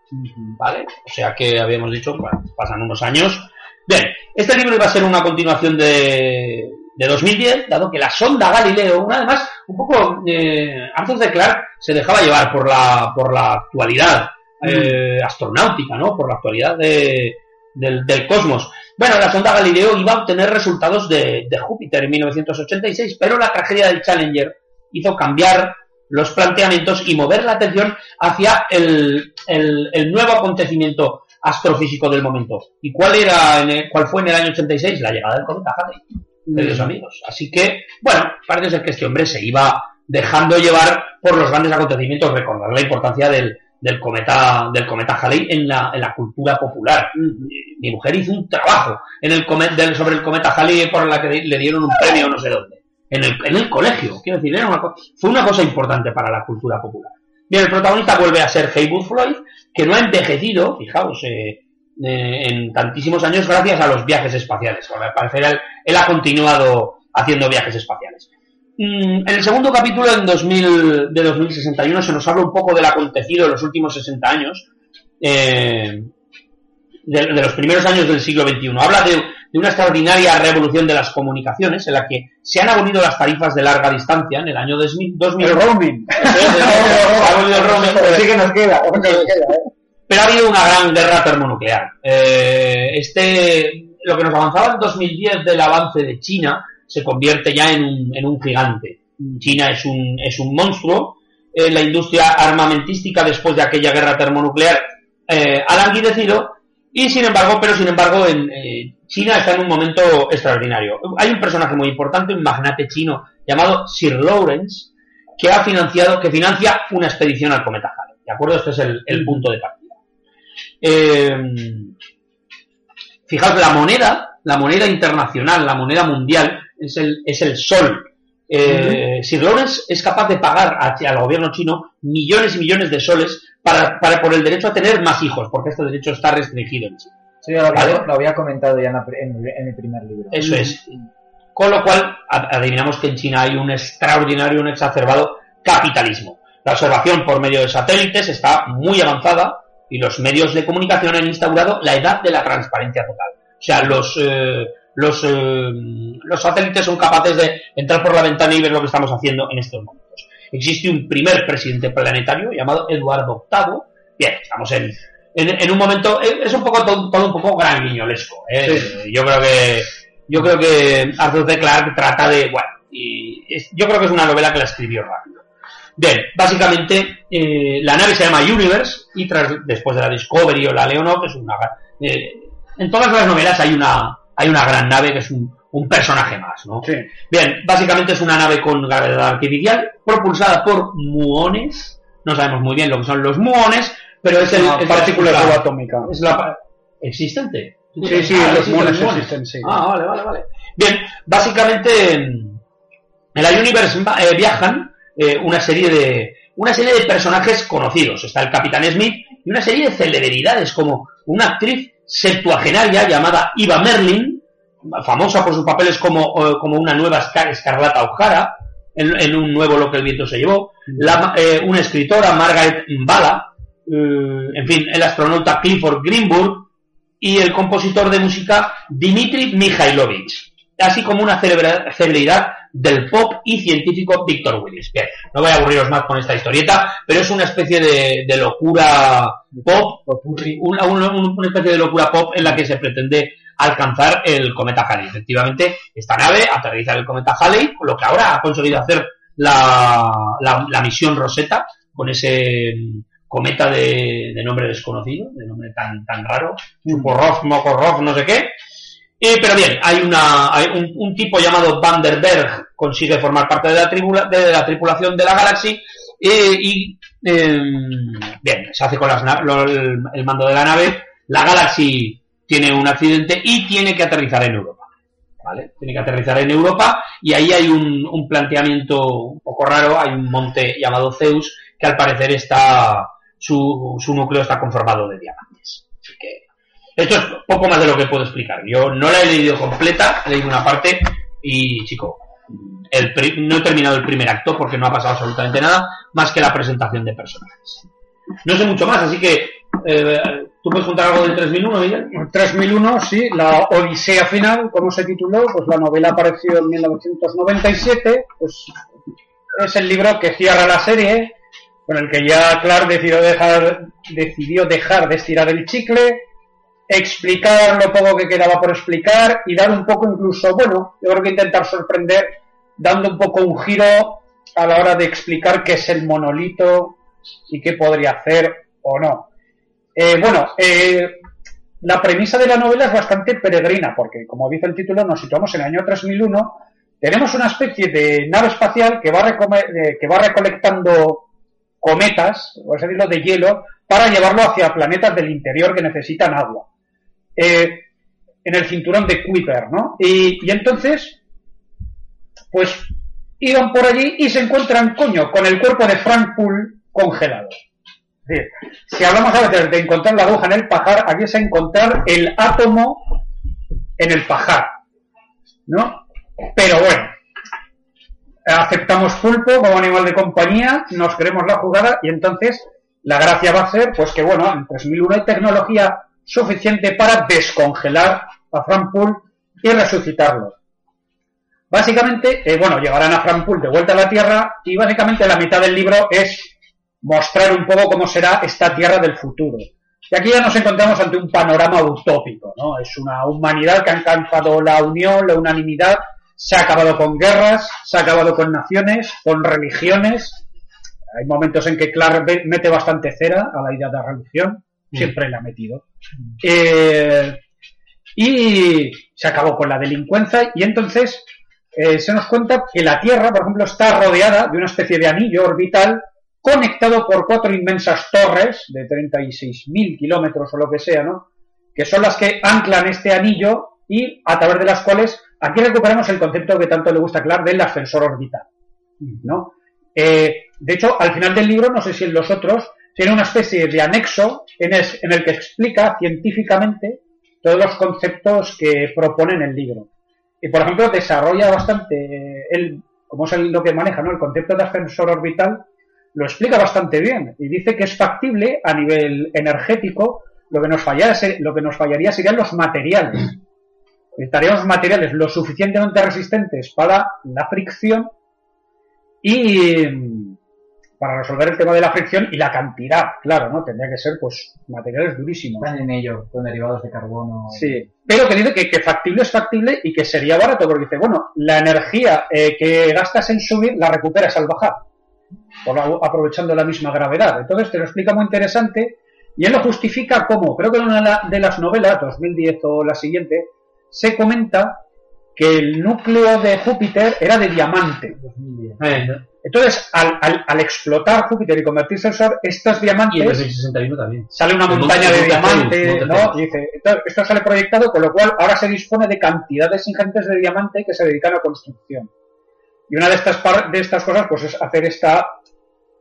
¿vale? O sea que habíamos dicho, bueno, pasan unos años. Bien, este libro iba a ser una continuación de, de 2010, dado que la sonda Galileo, una además, un poco, eh, Arthur C. Clarke se dejaba llevar por la, por la actualidad eh, astronáutica, ¿no? Por la actualidad de- del, del cosmos. Bueno, la sonda Galileo iba a obtener resultados de, de Júpiter en 1986, pero la tragedia del Challenger hizo cambiar los planteamientos y mover la atención hacia el, el- el nuevo acontecimiento astrofísico del momento. ¿Y cuál era en el- cuál fue en el año 86? La llegada del cometa Halley, queridos amigos. Así que, bueno, parece ser que este hombre se iba dejando llevar por los grandes acontecimientos, recordar la importancia del, del cometa del cometa Halley en la, en la cultura popular. Mi mujer hizo un trabajo en el comet, del- sobre el cometa Halley por la que le dieron un premio no sé dónde. En el, en el colegio, quiero decir, era una fue una cosa importante para la cultura popular. Bien, el protagonista vuelve a ser Haywood Floyd, que no ha envejecido, fijaos, eh, eh, en tantísimos años gracias a los viajes espaciales. Al parecer él, él ha continuado haciendo viajes espaciales. Mm, En el segundo capítulo en 2000, de 2061 se nos habla un poco del acontecido en los últimos 60 años, eh, de, de los primeros años del siglo XXI. Habla de, de una extraordinaria revolución de las comunicaciones en la que se han abolido las tarifas de larga distancia en el año 2000. 2000. El roaming. Eso es, eso es, se ha abolido el roaming. Sí que nos queda. Pero ha habido una gran guerra termonuclear. Eh, este, lo que nos avanzaba en 2010 del avance de China se convierte ya en un, en un gigante. China es un, es un monstruo. Eh, la industria armamentística después de aquella guerra termonuclear eh, ha languidecido y sin embargo, pero sin embargo, en, eh, China está en un momento extraordinario. Hay un personaje muy importante, un magnate chino llamado Sir Lawrence, que ha financiado, que financia una expedición al cometa Halley. ¿De acuerdo? Este es el, el punto de partida. Eh, fijaos, la moneda, la moneda internacional, la moneda mundial, es el, es el sol. Eh, Sir Lawrence es capaz de pagar a- al gobierno chino millones y millones de soles para, para- por el derecho a tener más hijos, porque este derecho está restringido en China. Sí, lo había, Vale. lo había comentado ya en, la en el- en el primer libro. Eso es. Con lo cual, adivinamos que en China hay un extraordinario, un exacerbado capitalismo. La observación por medio de satélites está muy avanzada y los medios de comunicación han instaurado la edad de la transparencia total. O sea, los, eh, los, eh, los satélites son capaces de entrar por la ventana y ver lo que estamos haciendo en estos momentos. Existe un primer presidente planetario llamado Eduardo VIII. Bien, estamos en, en, en un momento, eh, es un poco todo, todo un poco gran guiñolesco. ¿eh? Yo creo que yo creo que Arthur C. Clarke trata de, bueno, y es- yo creo que es una novela que la escribió rápido. Bien, básicamente eh, la nave se llama Universe y tras, después de la Discovery o la Leonov es una eh, en todas las novelas hay una hay una gran nave que es un, un personaje más, ¿no? Sí. Bien, básicamente es una nave con gravedad artificial propulsada por muones. No sabemos muy bien lo que son los muones, pero es el, Una el- partícula la- subatómica. es la existente. Sí, sí, Ah, los muones existen, sí. Ah, vale, vale, vale. Bien, básicamente en la Universe eh, viajan eh, una serie de una serie de personajes conocidos. Está el Capitán Smith y una serie de celebridades como una actriz septuagenaria llamada Eva Merlin, famosa por sus papeles como, eh, como una nueva Esca- Escarlata O'Hara en, un nuevo Lo que el viento se llevó, la, eh, una escritora Margaret Mbala, eh, en fin, el astronauta Clifford Greenberg y el compositor de música Dmitry Mikhailovich, así como una celebridad del pop y científico Victor Willis. Bien, no voy a aburriros más con esta historieta, pero es una especie de, de locura pop, una, especie de locura pop en la que se pretende alcanzar el cometa Halley. Efectivamente, esta nave aterriza el cometa Halley, lo que ahora ha conseguido hacer la, la- la misión Rosetta, con ese mm, cometa de, de nombre desconocido, de nombre tan, tan raro, Chuporrov, Mokorrov, no sé qué. Eh, pero bien, hay, una, hay un, un tipo llamado Vanderberg consigue formar parte de la, tribula- de la tripulación de la Galaxy eh, y eh, bien, se hace con las lo- el, el mando de la nave. La Galaxy tiene un accidente y tiene que aterrizar en Europa. ¿Vale? Tiene que aterrizar en Europa y ahí hay un, un planteamiento un poco raro. Hay un monte llamado Zeus que al parecer está su, su núcleo está conformado de diamantes. Esto es poco más de lo que puedo explicar. Yo no la he leído completa, he leído una parte y, chico, el no he terminado el primer acto porque no ha pasado absolutamente nada más que la presentación de personajes. No sé mucho más, así que eh, ¿tú puedes contar algo del 3001, Miguel? 3001, sí, la Odisea Final, como se tituló, pues la novela apareció en 1997, pues es el libro que cierra la serie, con el que ya Clark decidió dejar, decidió dejar de estirar el chicle, explicar lo poco que quedaba por explicar y dar un poco incluso, bueno, yo creo que intentar sorprender dando un poco un giro a la hora de explicar qué es el monolito y qué podría hacer o no. Eh, bueno, eh, la premisa de la novela es bastante peregrina, porque como dice el título, nos situamos en el año 3001. Tenemos una especie de nave espacial que va, eh, que va recolectando cometas, por así decirlo, de hielo, para llevarlo hacia planetas del interior que necesitan agua. Eh, en el cinturón de Kuiper, ¿no? Y, entonces, pues iban por allí y se encuentran, coño, con el cuerpo de Frank Poole congelado. Es decir, si hablamos a veces de encontrar la aguja en el pajar, aquí es encontrar el átomo en el pajar, ¿no? Pero bueno, aceptamos pulpo como animal de compañía, nos queremos la jugada y entonces la gracia va a ser, pues que bueno, en 3001 hay tecnología suficiente para descongelar a Frank y resucitarlo. Básicamente, eh, bueno, llegarán a Frank Poole de vuelta a la Tierra y básicamente la mitad del libro es mostrar un poco cómo será esta Tierra del futuro. Y aquí ya nos encontramos ante un panorama utópico, ¿no? Es una humanidad que ha alcanzado la unión, la unanimidad, se ha acabado con guerras, se ha acabado con naciones, con religiones. Hay momentos en que Clark mete bastante cera a la idea de la religión, siempre la ha metido. Eh, y se acabó con la delincuencia y entonces eh, se nos cuenta que la Tierra, por ejemplo, está rodeada de una especie de anillo orbital conectado por cuatro inmensas torres de 36.000 kilómetros o lo que sea, ¿no? Que son las que anclan este anillo y a través de las cuales aquí recuperamos el concepto que tanto le gusta a Clark del ascensor orbital, ¿no? Eh, de hecho, al final del libro, no sé si en los otros, tiene una especie de anexo en el, que explica científicamente todos los conceptos que propone en el libro. Y, por ejemplo, desarrolla bastante, el, como es el- lo que maneja, ¿no? El concepto de ascensor orbital, lo explica bastante bien y dice que es factible a nivel energético. Lo que nos, lo que nos fallaría serían los materiales. Necesitaríamos materiales lo suficientemente resistentes para la fricción y, para resolver el tema de la fricción y la cantidad, claro, ¿no? Tendría que ser, pues, materiales durísimos. Están en ello, con derivados de carbono. Sí, pero que dice que, que factible es factible y que sería barato, porque dice, bueno, la energía eh, que gastas en subir la recuperas al bajar, por la- aprovechando la misma gravedad. Entonces te lo explica muy interesante y él lo justifica como, creo que en una de la- de las novelas, 2010 o la siguiente, se comenta que el núcleo de Júpiter era de diamante. 2010. Eh, Entonces, al, al- al explotar Júpiter y convertirse en Sol, estos y en diamantes 2061 también. sale una montaña de el monte diamante, Ceres, monte ¿no? Y dice, entonces, esto sale proyectado, con lo cual ahora se dispone de cantidades ingentes de diamante que se dedican a construcción. Y una de estas, par- de estas cosas, pues es hacer esta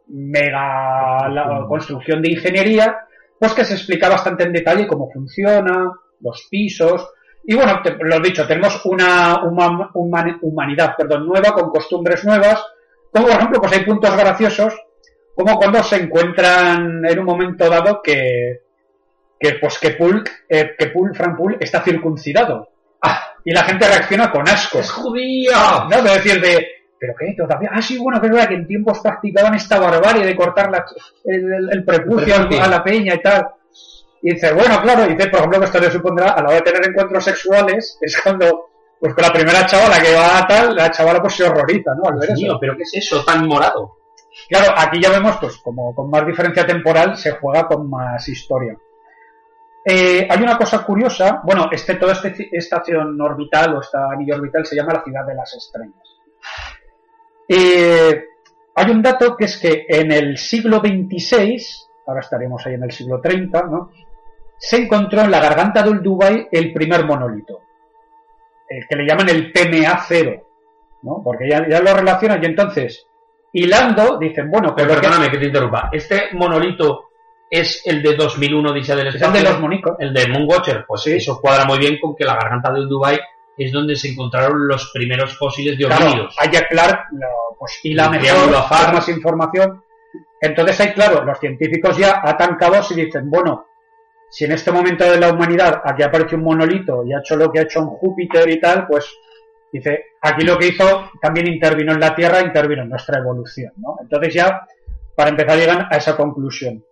mega la- construcción de ingeniería, pues que se explica bastante en detalle cómo funciona, los pisos. Y bueno, te- lo dicho, tenemos una huma- human- humanidad perdón, nueva, con costumbres nuevas, como por ejemplo, pues hay puntos graciosos, como cuando se encuentran en un momento dado que, que pues que Pulk, eh, que Pul, Frank Pul está circuncidado. Ah, y la gente reacciona con asco. ¡Es judío! ¿no? De decir de, ¿pero qué? ¿Todavía? Ah, sí, bueno, que es verdad que en tiempos practicaban esta barbarie de cortar la- el, el- el prepucio El a la peña y tal. Y dice, bueno, claro, dice, por ejemplo, que esto le supondrá a la hora de tener encuentros sexuales, es cuando, pues con la primera chavala que va a tal, la chavala pues se horroriza, ¿no? Al ver Dios eso. mío, ¿pero qué es eso tan morado? Claro, aquí ya vemos, pues, como con más diferencia temporal, se juega con más historia. Eh, hay una cosa curiosa, bueno, este, toda esta estación orbital o esta anillo orbital se llama la ciudad de las estrellas. Eh, hay un dato que es que en el siglo XXVI, ahora estaremos ahí en el siglo 30, ¿no? se encontró en la garganta del Dubai el primer monolito, el que le llaman el PMA0, ¿no? porque ya, ya lo relacionan y entonces, hilando, dicen, bueno, Pero perdóname que te interrumpa. ¿Este monolito es el de 2001 Odisea del es el Espacio? de los monicos. El de Moonwatcher. Pues Sí. eso cuadra muy bien con que la garganta del Dubai es donde se encontraron los primeros fósiles de Claro, homínidos. hay que Clark lo- pues hila El mejor, más información. Entonces hay, claro, los científicos ya atan cabos y dicen, bueno, si en este momento de la humanidad aquí aparece un monolito y ha hecho lo que ha hecho en Júpiter y tal, pues dice, aquí lo que hizo también intervino en la Tierra, intervino en nuestra evolución, ¿no? Entonces ya, para empezar, llegan a esa conclusión.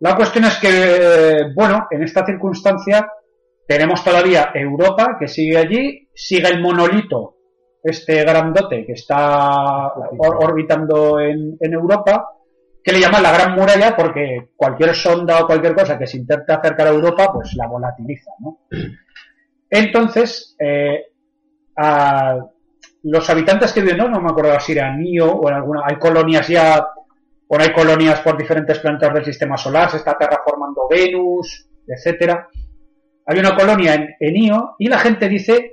La cuestión es que, bueno, en esta circunstancia tenemos todavía Europa que sigue allí, sigue el monolito, este grandote que está or- orbitando en, en Europa, que le llaman la Gran Muralla porque cualquier sonda o cualquier cosa que se intente acercar a Europa, pues la volatiliza, ¿no? Entonces, eh, a los habitantes que viven, no, me acuerdo si era Nio o en alguna, hay colonias ya, o hay colonias por diferentes planetas del sistema solar, se está terraformando Venus, etcétera. Hay una colonia en, en y la gente dice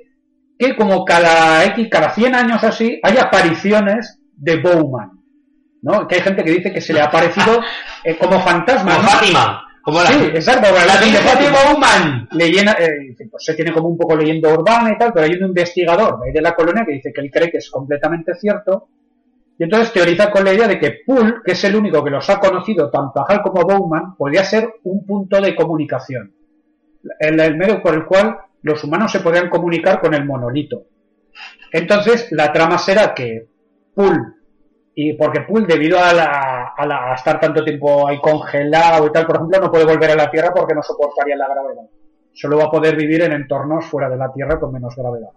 que como cada X, cada 100 años así, hay apariciones de Bowman, ¿no? Que hay gente que dice que se le ha aparecido eh, como fantasma, Como ¿no? Fátima. Como la, Sí, exacto, la Virgen de Fátima Bowman. leyenda, eh, pues se tiene como un poco leyenda urbana y tal, pero hay un investigador de la colonia que dice que él cree que es completamente cierto. Y entonces teoriza con la idea de que Poole, que es el único que los ha conocido, tanto a Hal como a Bowman, podría ser un punto de comunicación. El, el medio por el cual los humanos se podrían comunicar con el monolito. Entonces, la trama será que Poole, y porque Poole, debido a, la, a, a estar tanto tiempo ahí congelado y tal, por ejemplo, no puede volver a la Tierra porque no soportaría la gravedad. Solo va a poder vivir en entornos fuera de la Tierra con menos gravedad.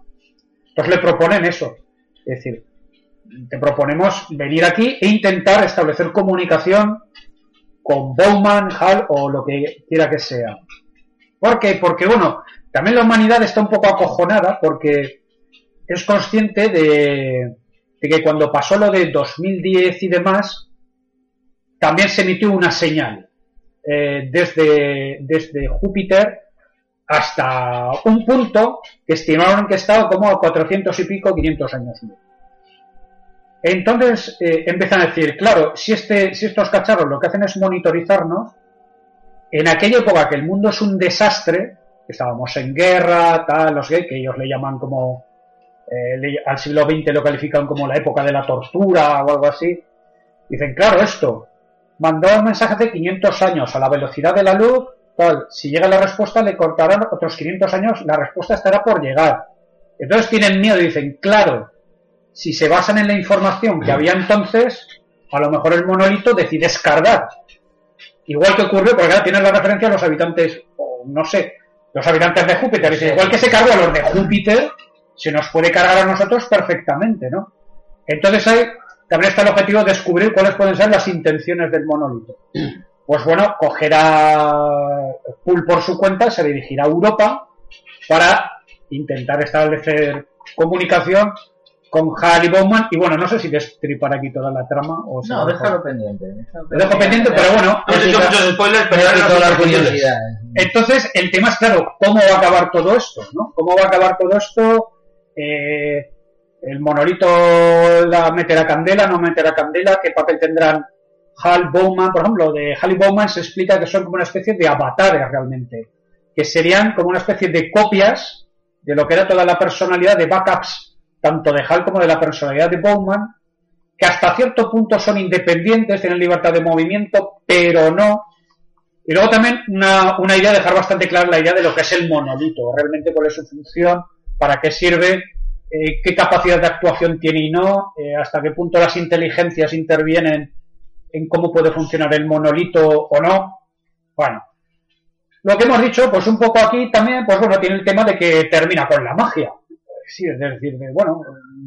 Entonces le proponen eso. Es decir, te proponemos venir aquí e intentar establecer comunicación con Bowman, Hal o lo que quiera que sea. ¿Por qué? Porque, bueno, también la humanidad está un poco acojonada porque es consciente de, de que cuando pasó lo de 2010 y demás, también se emitió una señal eh, desde, desde Júpiter hasta un punto que estimaron que estaba como a 400 y pico, 500 años. Entonces eh, empiezan a decir, claro, si, este, si estos cacharros lo que hacen es monitorizarnos, en aquella época que el mundo es un desastre, que estábamos en guerra, tal, los que ellos le llaman como, eh, al siglo XX lo califican como la época de la tortura o algo así, dicen, claro, esto, mandó un mensaje hace 500 años a la velocidad de la luz, tal, si llega la respuesta le cortarán otros 500 años, la respuesta estará por llegar. Entonces tienen miedo y dicen, claro, si se basan en la información que había entonces, a lo mejor el monolito decides cargar. Igual que ocurre, porque ahora tienes la referencia a los habitantes, o no sé, los habitantes de Júpiter. Dice, igual que se cargó a los de Júpiter, se nos puede cargar a nosotros perfectamente, ¿no? Entonces ahí también está el objetivo de descubrir cuáles pueden ser las intenciones del monolito. Pues bueno, cogerá Pool por su cuenta, se dirigirá a Europa para intentar establecer comunicación con Hal y Bowman. Y bueno, no sé si destripar aquí toda la trama o No, déjalo pendiente. Lo dejo pendiente, pero bueno. No he hecho muchos spoilers, pero todas las curiosidades. Entonces, el tema es claro, ¿cómo va a acabar todo esto? ¿no? ¿Cómo va a acabar todo esto? Eh, el monolito la meterá candela, no meterá candela, qué papel tendrán Hal Bowman, por ejemplo, de Hal y Bowman se explica que son como una especie de avatares realmente, que serían como una especie de copias de lo que era toda la personalidad de backups, tanto de Hal como de la personalidad de Bowman, que hasta cierto punto son independientes, tienen libertad de movimiento, pero no. Y luego también una, una idea, dejar bastante clara la idea de lo que es el monolito, realmente cuál es su función, para qué sirve, eh, qué capacidad de actuación tiene y no, eh, hasta qué punto las inteligencias intervienen en cómo puede funcionar el monolito o no. Bueno, lo que hemos dicho, pues un poco aquí también, pues bueno, tiene el tema de que termina con la magia. Sí, es decir, de, bueno,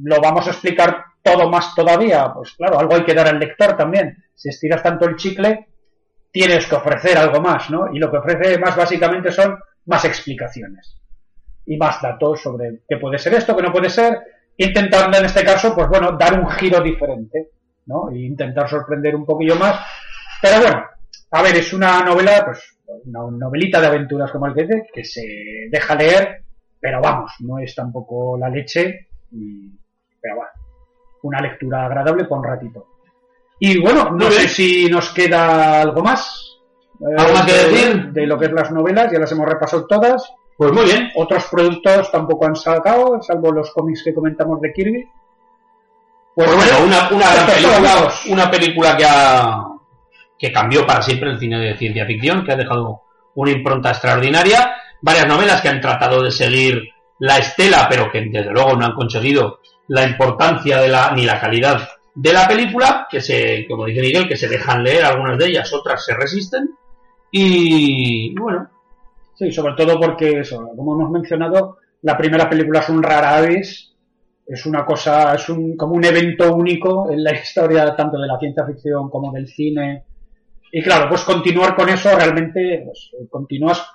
lo vamos a explicar todo más todavía, pues claro, algo hay que dar al lector también. Si estiras tanto el chicle, tienes que ofrecer algo más, ¿no? Y lo que ofrece más básicamente son más explicaciones y más datos sobre qué puede ser esto, qué no puede ser, intentando en este caso, pues bueno, dar un giro diferente, ¿no? E intentar sorprender un poquillo más. Pero bueno, a ver, es una novela, pues, una novelita de aventuras como el que dice, que se deja leer, pero vamos, no es tampoco la leche, y- pero bueno, una lectura agradable por un ratito. Y bueno, no sé si nos queda algo más. eh, ¿Algo más que de- decir? De lo que es las novelas, ya las hemos repasado todas. Pues muy bien. Otros productos tampoco han sacado, salvo los cómics que comentamos de Kirby. Pues bueno, una, una gran película, una película que ha, que cambió para siempre el cine de ciencia ficción, que ha dejado una impronta extraordinaria, varias novelas que han tratado de seguir la estela, pero que desde luego no han conseguido la importancia de la, ni la calidad de la película, que se, como dice Miguel, que se dejan leer algunas de ellas, otras se resisten, y bueno, Sí, sobre todo porque eso, como hemos mencionado, la primera película es un rara avis, es una cosa, es un, como un evento único en la historia tanto de la ciencia ficción como del cine. Y claro, pues continuar con eso realmente, pues, continúas,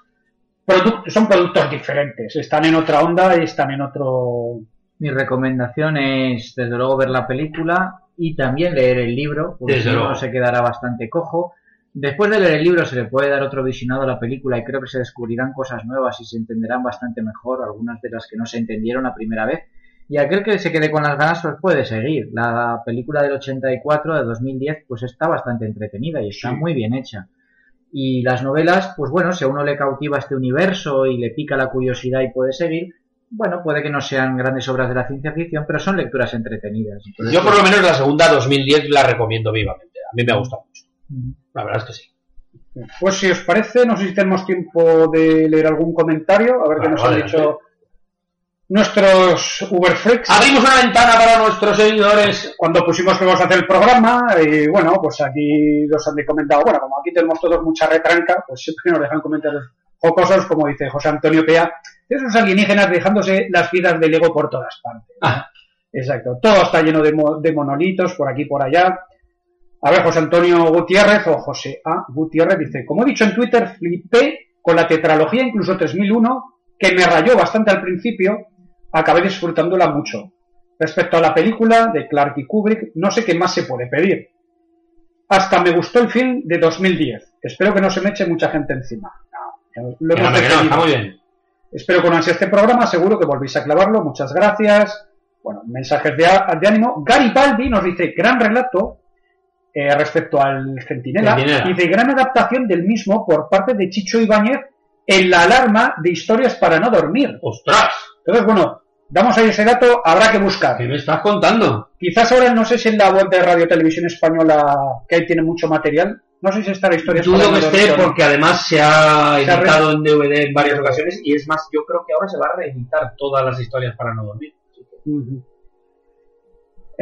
son productos diferentes, están en otra onda y están en otro, Mi recomendación es, desde luego, ver la película y también leer el libro, porque Desde si no luego. se quedará bastante cojo. Después de leer el libro se le puede dar otro visionado a la película y creo que se descubrirán cosas nuevas y se entenderán bastante mejor, algunas de las que no se entendieron la primera vez. Y aquel que se quede con las ganas pues puede seguir. La película del 84, de 2010, pues está bastante entretenida y está Sí. muy bien hecha. Y las novelas, pues bueno, si a uno le cautiva este universo y le pica la curiosidad y puede seguir, bueno, puede que no sean grandes obras de la ciencia ficción, pero son lecturas entretenidas. Entonces, yo por lo menos la segunda 2010 la recomiendo vivamente, a mí me ha gustado mucho. La verdad es que sí. Pues si os parece, no sé si tenemos tiempo de leer algún comentario, a ver qué nos han dicho nuestros Uberfreaks. Abrimos una ventana para nuestros seguidores. Cuando pusimos que vamos a hacer el programa, y bueno, pues aquí los han comentado, bueno, como aquí tenemos todos mucha retranca, pues siempre nos dejan comentarios jocosos, como dice José Antonio Pea, esos alienígenas dejándose las piedras de Lego por todas partes. Ah. Exacto, todo está lleno de, mo- de monolitos por aquí y por allá. A ver, José Antonio Gutiérrez o José A. Gutiérrez dice, como he dicho en Twitter, flipé con la tetralogía, incluso 3001, que me rayó bastante al principio, acabé disfrutándola mucho. Respecto a la película de Clark y Kubrick, no sé qué más se puede pedir. Hasta me gustó el film de 2010. Espero que no se me eche mucha gente encima. No, lo Que hemos no, que no, está muy bien. Espero con ansia este programa, seguro que volvéis a clavarlo. Muchas gracias. Bueno, mensajes de, de ánimo. Garibaldi nos dice, gran relato eh, respecto al Centinela. Centinela. Dice, gran adaptación del mismo por parte de Chicho Ibáñez en la alarma de historias para no dormir. ¡Ostras! Entonces, bueno, damos ahí ese dato, habrá que buscar. ¿Qué me estás contando? Quizás ahora no sé si en la web de Radio Televisión Española, que ahí tiene mucho material, no sé si está la historia. Dudo que esté porque además se ha Se ha re- editado en DVD en varias ocasiones y es más, yo creo que ahora se va a reeditar todas las historias para no dormir.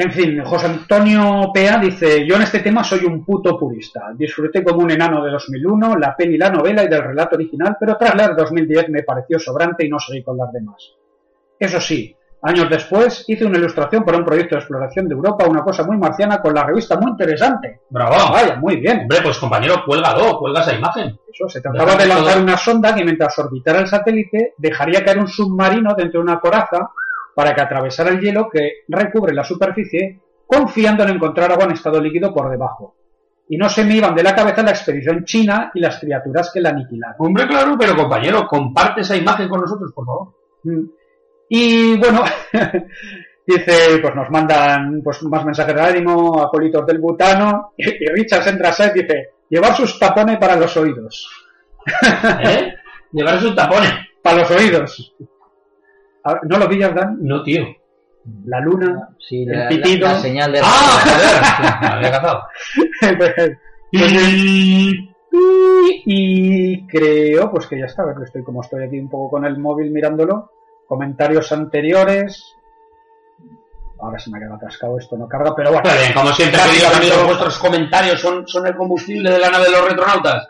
En fin, José Antonio Pea dice, yo en este tema soy un puto purista. Disfruté como un enano de 2001, la peli, la novela y del relato original, pero tras leer 2010 me pareció sobrante y no seguí con las demás. Eso sí, años después hice una ilustración para un proyecto de exploración de Europa, una cosa muy marciana con la revista muy interesante. Bravo. Vaya, muy bien. Hombre, pues compañero, cuélgalo, cuelga esa imagen. Eso, se trataba de lanzar una sonda que mientras orbitara el satélite dejaría caer un submarino dentro de una coraza para que atravesara el hielo que recubre la superficie, confiando en encontrar agua en estado líquido por debajo. Y no se me iban de la cabeza la expedición china y las criaturas que la aniquilaron. Hombre, claro, pero compañero, comparte esa imagen con nosotros, por favor. Mm. Y bueno, dice, pues nos mandan pues más mensajes de ánimo, acólitos del butano, y, y Richard Sendraset dice, llevar sus tapones para los oídos. ¿Eh? Llevar sus tapones. Para los oídos. A ver, ¿No lo pillas, Dan? No, tío. La luna, Sí, El la, la- pitido. la señal de... ¡Ah, había cazado. y, y creo pues que ya está, a ver, estoy como estoy aquí un poco con el móvil mirándolo. Comentarios anteriores. Ahora se me ha quedado atascado esto, no carga, pero bueno. Está bien, como siempre, queridos amigos, vuestros comentarios son, son el combustible de la nave de los retronautas.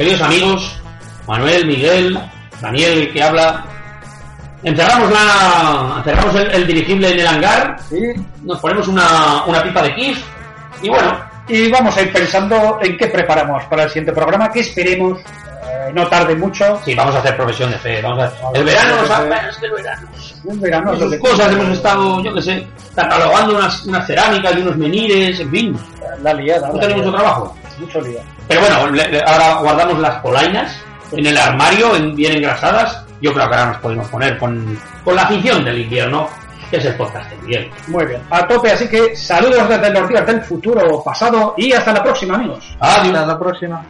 Queridos amigos, Manuel, Miguel, Daniel, el que habla, encerramos la, encerramos el, el dirigible en el hangar, Sí, nos ponemos una, una pipa de kiff y bueno, Y vamos a ir pensando en qué preparamos para el siguiente programa, que esperemos eh, no tarde mucho. sí, vamos a hacer profesión de fe, vamos a el verano, nos ha- es que el verano, Un verano sus que- cosas hemos estado, yo que sé, catalogando unas, unas cerámicas y unos menires, en fin, La liada. no la tenemos liada. trabajo. Mucho lío. Pero bueno, le- le- ahora guardamos las polainas en el armario, en- bien engrasadas. Yo creo que ahora nos podemos poner con, con la afición del invierno, que es el podcast Miguel. Muy bien. A tope, así que saludos desde los días del futuro pasado y hasta la próxima, amigos. Adiós. Hasta la próxima.